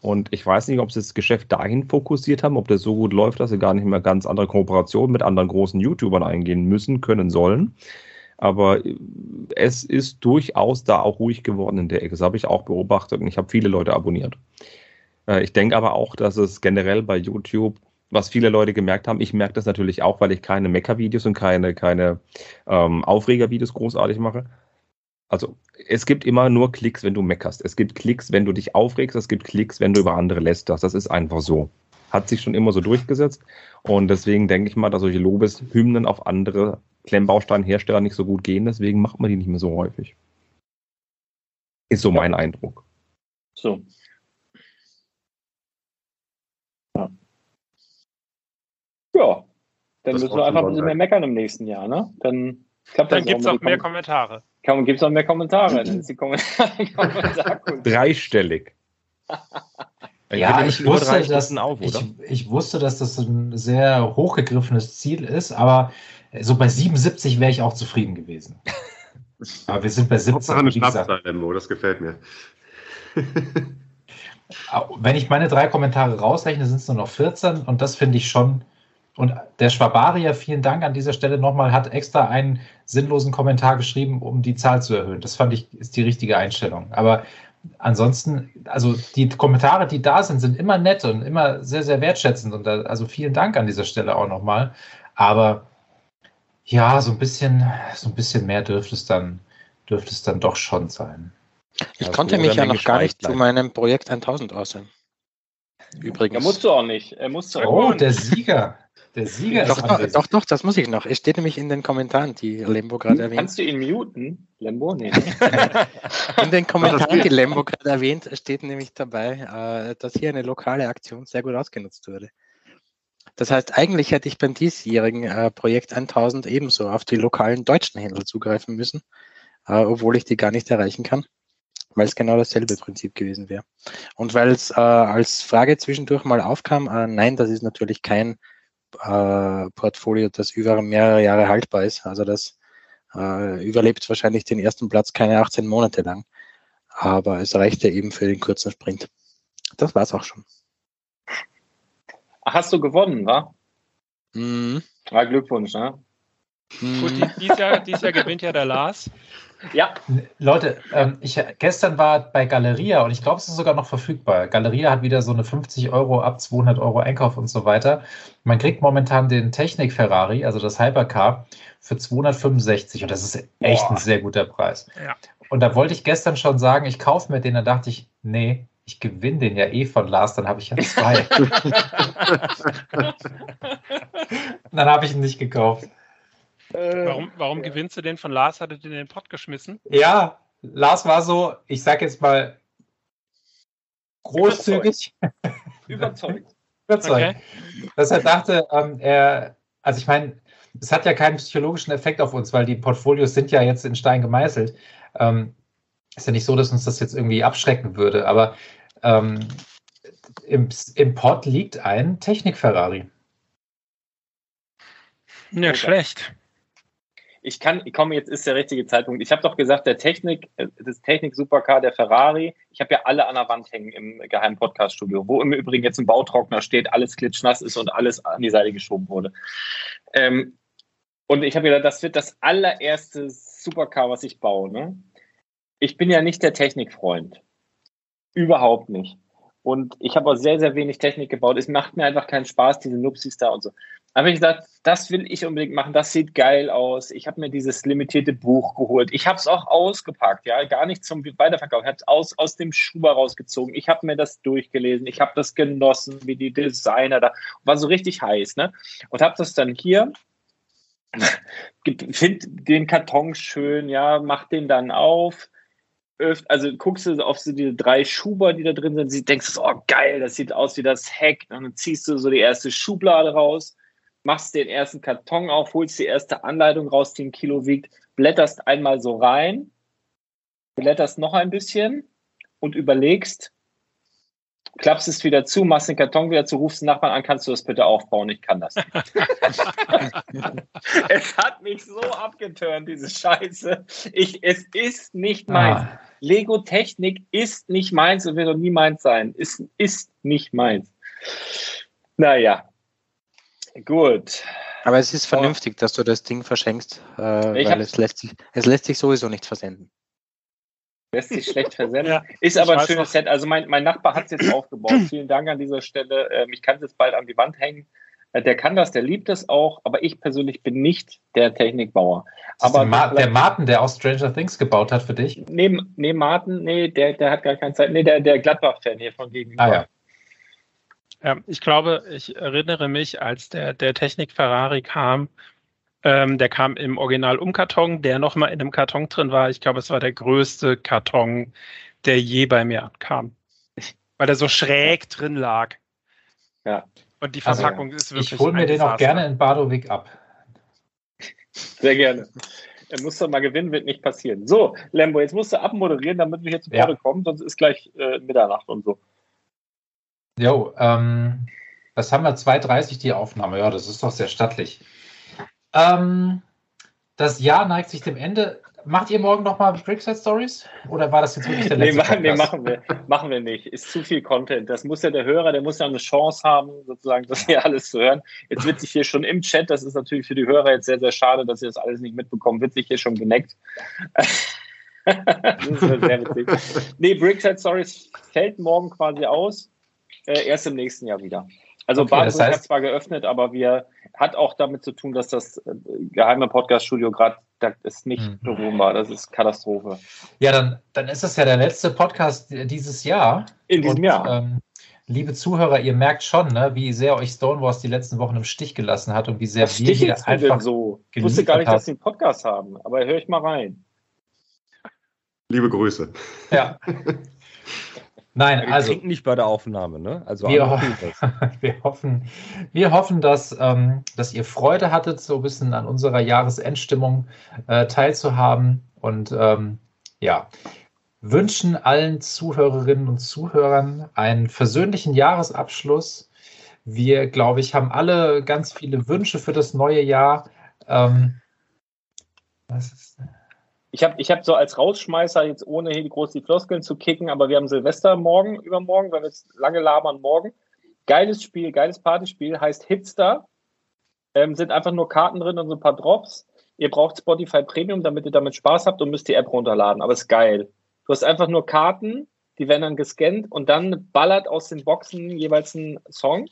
Und ich weiß nicht, ob sie das Geschäft dahin fokussiert haben, ob das so gut läuft, dass sie gar nicht mehr ganz andere Kooperationen mit anderen großen YouTubern eingehen müssen, können, sollen. Aber äh, es ist durchaus da auch ruhig geworden in der Ecke. Das habe ich auch beobachtet und ich habe viele Leute abonniert. Äh, ich denke aber auch, dass es generell bei YouTube, was viele Leute gemerkt haben, ich merke das natürlich auch, weil ich keine Mecker-Videos und keine, keine ähm, Aufreger-Videos großartig mache, also es gibt immer nur Klicks, wenn du meckerst. Es gibt Klicks, wenn du dich aufregst. Es gibt Klicks, wenn du über andere lästerst. Das ist einfach so. Hat sich schon immer so durchgesetzt. Und deswegen denke ich mal, dass solche Lobeshymnen auf andere Klemmbausteinhersteller nicht so gut gehen. Deswegen macht man die nicht mehr so häufig. Ist so mein Eindruck. So. Ja. Ja. Dann Das müssen wir einfach ein bisschen mal mehr meckern im nächsten Jahr, ne? Dann Dann gibt es auch mehr Kom- Kommentare. Kann, gibt's auch mehr Kommentare. Die Kommentarkunst. Dreistellig. Ja, ich wusste, dass, auf, ich, ich wusste, dass das ein sehr hochgegriffenes Ziel ist, aber so bei 77 wäre ich auch zufrieden gewesen. Aber wir sind bei 17. Hauptsache eine wie gesagt. Schnapszahl, das gefällt mir. Wenn ich meine drei Kommentare rausrechne, sind es nur noch 14 und das finde ich schon. Und der Schwabaria, vielen Dank an dieser Stelle nochmal, hat extra einen sinnlosen Kommentar geschrieben, um die Zahl zu erhöhen. Das fand ich, ist die richtige Einstellung. Aber ansonsten, also die Kommentare, die da sind, sind immer nett und immer sehr, sehr wertschätzend. Und da, also vielen Dank an dieser Stelle auch nochmal. Aber ja, so ein bisschen, so ein bisschen mehr dürfte es dann, dürfte es dann doch schon sein. Ich Ja, konnte mich ja noch gar nicht geschweigt zu bleiben. meinem Projekt 1000 äußern. Übrigens. musst du auch nicht. Er muss zurück. Oh, der Sieger. Der Sieger doch, ist doch, anwesend. doch, doch, das muss ich noch. Es steht nämlich in den Kommentaren, die Lembo gerade erwähnt. Kannst du ihn muten? Lembo? Nee. In den Kommentaren, die Lembo gerade erwähnt, steht nämlich dabei, äh, dass hier eine lokale Aktion sehr gut ausgenutzt wurde. Das heißt, eigentlich hätte ich beim diesjährigen äh, Projekt 1000 ebenso auf die lokalen deutschen Händler zugreifen müssen, äh, obwohl ich die gar nicht erreichen kann, weil es genau dasselbe Prinzip gewesen wäre. Und weil es äh, als Frage zwischendurch mal aufkam, äh, nein, das ist natürlich kein äh, Portfolio, das über mehrere Jahre haltbar ist. Also das äh, überlebt wahrscheinlich den ersten Platz keine 18 Monate lang. Aber es reichte eben für den kurzen Sprint. Das war's auch schon. Hast du gewonnen, wa? Mhm. Ja, Glückwunsch, ne? Gut, Mhm. die, dieses, Jahr, dieses Jahr gewinnt ja der Lars. Ja, Leute, ähm, ich, gestern war bei Galeria und ich glaube, es ist sogar noch verfügbar. Galeria hat wieder so eine 50 Euro ab 200 Euro Einkauf und so weiter. Man kriegt momentan den Technik Ferrari, also das Hypercar, für 265 und das ist echt Boah. ein sehr guter Preis. Ja. Und da wollte ich gestern schon sagen, ich kaufe mir den, dann dachte ich, nee, ich gewinne den ja eh von Lars, dann habe ich ja zwei. dann habe ich ihn nicht gekauft. Warum, warum gewinnst du den von Lars? Hattet ihr den in den Pott geschmissen? Ja, Lars war so, ich sag jetzt mal, großzügig überzeugt. überzeugt. Okay. Dass er dachte, ähm, er, also ich meine, es hat ja keinen psychologischen Effekt auf uns, weil die Portfolios sind ja jetzt in Stein gemeißelt. Ähm, ist ja nicht so, dass uns das jetzt irgendwie abschrecken würde, aber ähm, im, im Pod liegt ein Technik-Ferrari. Ja, schlecht. Ich kann, ich komme, jetzt ist der richtige Zeitpunkt. Ich habe doch gesagt, der Technik, äh, das Technik-Supercar, der Ferrari, ich habe ja alle an der Wand hängen im geheimen Podcast-Studio, wo im Übrigen jetzt ein Bautrockner steht, alles klitschnass ist und alles an die Seite geschoben wurde. Ähm, und ich habe gedacht, das wird das allererste Supercar, was ich baue. Ne? Ich bin ja nicht der Technikfreund. Überhaupt nicht. Und ich habe auch sehr, sehr wenig Technik gebaut. Es macht mir einfach keinen Spaß, diese Nupsis da und so. Aber ich gesagt, das will ich unbedingt machen. Das sieht geil aus. Ich habe mir dieses limitierte Buch geholt. Ich habe es auch ausgepackt, ja, gar nicht zum Weiterverkauf. Ich habe es aus, aus dem Schuber rausgezogen. Ich habe mir das durchgelesen. Ich habe das genossen, wie die Designer da. War so richtig heiß, ne? Und habe das dann hier. Find den Karton schön, ja, mach den dann auf. Also guckst du auf so die drei Schuber, die da drin sind, sie- denkst du, oh geil, das sieht aus wie das Heck. Und dann ziehst du so die erste Schublade raus, machst den ersten Karton auf, holst die erste Anleitung raus, die ein Kilo wiegt, blätterst einmal so rein, blätterst noch ein bisschen und überlegst, klappst es wieder zu, machst den Karton wieder zu, rufst den Nachbarn an, kannst du das bitte aufbauen? Ich kann das nicht. es hat mich so abgeturnt, diese Scheiße. Ich, es ist nicht meins. Ah. Lego-Technik ist nicht meins und wird auch nie meins sein. Ist, ist nicht meins. Naja. Gut. Aber es ist vernünftig, dass du das Ding verschenkst, äh, Ich weil es lässt, sich, es lässt sich sowieso nicht versenden. Lässt sich schlecht versenden. Ja, ist ich aber ein schönes noch. Set. Also mein, mein Nachbar hat es jetzt aufgebaut. Vielen Dank an dieser Stelle. Ähm, ich kann es jetzt bald an die Wand hängen. Äh, Der kann das, der liebt es auch, aber ich persönlich bin nicht der Technikbauer. Aber der, Ma der Martin, der auch Stranger Things gebaut hat für dich. Nee, nee Martin, nee, der, der hat gar keine Zeit. Nee, der, der Gladbach-Fan hier von gegenüber. Ah ja. Ja, ich glaube, ich erinnere mich, als der, der Technik Ferrari kam, ähm, der kam im Original Umkarton, der nochmal in einem Karton drin war. Ich glaube, es war der größte Karton, der je bei mir ankam. Weil der so schräg drin lag. Ja. Und die Also, Verpackung ist wirklich. Ich hole mir den auch gerne in Badowik ab. Sehr gerne. Er muss doch mal gewinnen, wird nicht passieren. So, Lembo, jetzt musst du abmoderieren, damit wir hier zu Ja. Pause kommen, sonst ist gleich äh, Mitternacht und so. Jo, ähm, was haben wir? 2.30 die Aufnahme. Ja, das ist doch sehr stattlich. Ähm, das Jahr neigt sich dem Ende. Macht ihr morgen nochmal Brickset Stories? Oder war das jetzt wirklich der Nee, letzte machen, nee, machen wir, machen wir nicht. Ist zu viel Content. Das muss ja der Hörer, der muss ja eine Chance haben, sozusagen, das hier alles zu hören. Jetzt wird sich hier schon im Chat, das ist natürlich für die Hörer jetzt sehr, sehr schade, dass sie das alles nicht mitbekommen, wird sich hier schon geneckt. das ist sehr witzig. Nee, Brickset Stories fällt morgen quasi aus. Äh, erst im nächsten Jahr wieder. Also Okay, Badenburg das heißt- hat zwar geöffnet, aber wir hat auch damit zu tun, dass das äh, geheime Podcast-Studio gerade das ist nicht Mhm. bewohnbar. Das ist Katastrophe. Ja, dann, dann ist es ja der letzte Podcast dieses Jahr. In diesem Und, Jahr. Ähm, liebe Zuhörer, ihr merkt schon, ne, wie sehr euch Stonewalls die letzten Wochen im Stich gelassen hat und wie sehr Was wir hier einfach so? Ich wusste gar nicht, geliefert dass sie einen Podcast haben, aber höre ich mal rein. Liebe Grüße. Ja. Nein, Wir also nicht bei der Aufnahme, ne? Also wir, ho wir hoffen, wir hoffen, dass, ähm, dass ihr Freude hattet, so ein bisschen an unserer Jahresendstimmung äh, teilzuhaben und ähm, ja, wünschen allen Zuhörerinnen und Zuhörern einen versöhnlichen Jahresabschluss. Wir, glaube ich, haben alle ganz viele Wünsche für das neue Jahr. Ähm, was ist, Ich habe ich hab so als Rausschmeißer jetzt ohne hier groß die Floskeln zu kicken, aber wir haben Silvester morgen, übermorgen, weil wir jetzt lange labern morgen. Geiles Spiel, geiles Partyspiel, heißt Hitster. Ähm, sind einfach nur Karten drin und so ein paar Drops. Ihr braucht Spotify Premium, damit ihr damit Spaß habt und müsst die App runterladen. Aber ist geil. Du hast einfach nur Karten, die werden dann gescannt und dann ballert aus den Boxen jeweils ein Song.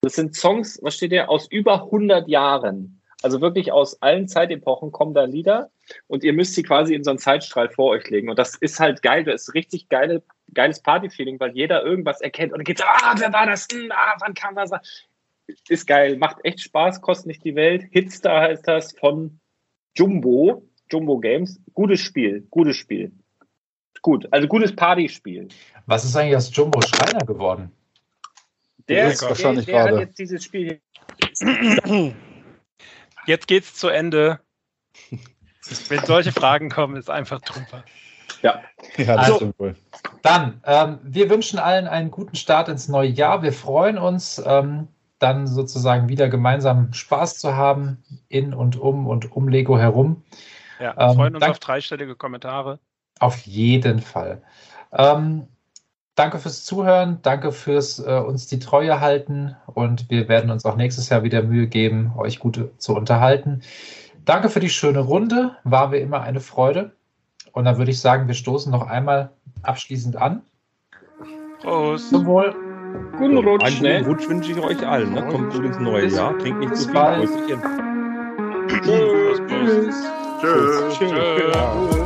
Das sind Songs, was steht hier, aus über 100 Jahren. Also wirklich aus allen Zeitepochen kommen da Lieder und ihr müsst sie quasi in so einen Zeitstrahl vor euch legen. Und das ist halt geil. Das ist richtig geile, geiles Partyfeeling, weil jeder irgendwas erkennt und dann geht's, ah, wer war das? Hm, ah, wann kam das? Ist geil, macht echt Spaß, kostet nicht die Welt. Hitstar heißt das von Jumbo, Jumbo Games. Gutes Spiel, gutes Spiel. Gut, also gutes Partyspiel. was ist eigentlich aus Jumbo Schreiner geworden? Der, ist wahrscheinlich der, der hat gerade. jetzt dieses Spiel Jetzt geht's zu Ende. Wenn solche Fragen kommen, ist einfach drüber. Ja. Ja, das Also- stimmt wohl. Dann, ähm, wir wünschen allen einen guten Start ins neue Jahr. Wir freuen uns, ähm, dann sozusagen wieder gemeinsam Spaß zu haben in und um und um Lego herum. Ja, Ähm, freuen uns dank- auf dreistellige Kommentare. Auf jeden Fall. Ähm, danke fürs Zuhören, danke fürs äh, uns die Treue halten und wir werden uns auch nächstes Jahr wieder Mühe geben, euch gut zu unterhalten. Danke für die schöne Runde, war wie immer eine Freude. Und dann würde ich sagen, wir stoßen noch einmal abschließend an. Prost. Zum Wohl. Guten Rutsch, Einen ne? guten Rutsch wünsche ich euch allen. Ne? Kommt gut ins neue Jahr. Trinkt nicht Bis zu viel. bald. Prösterchen. Tschüss. Tschüss. Tschö.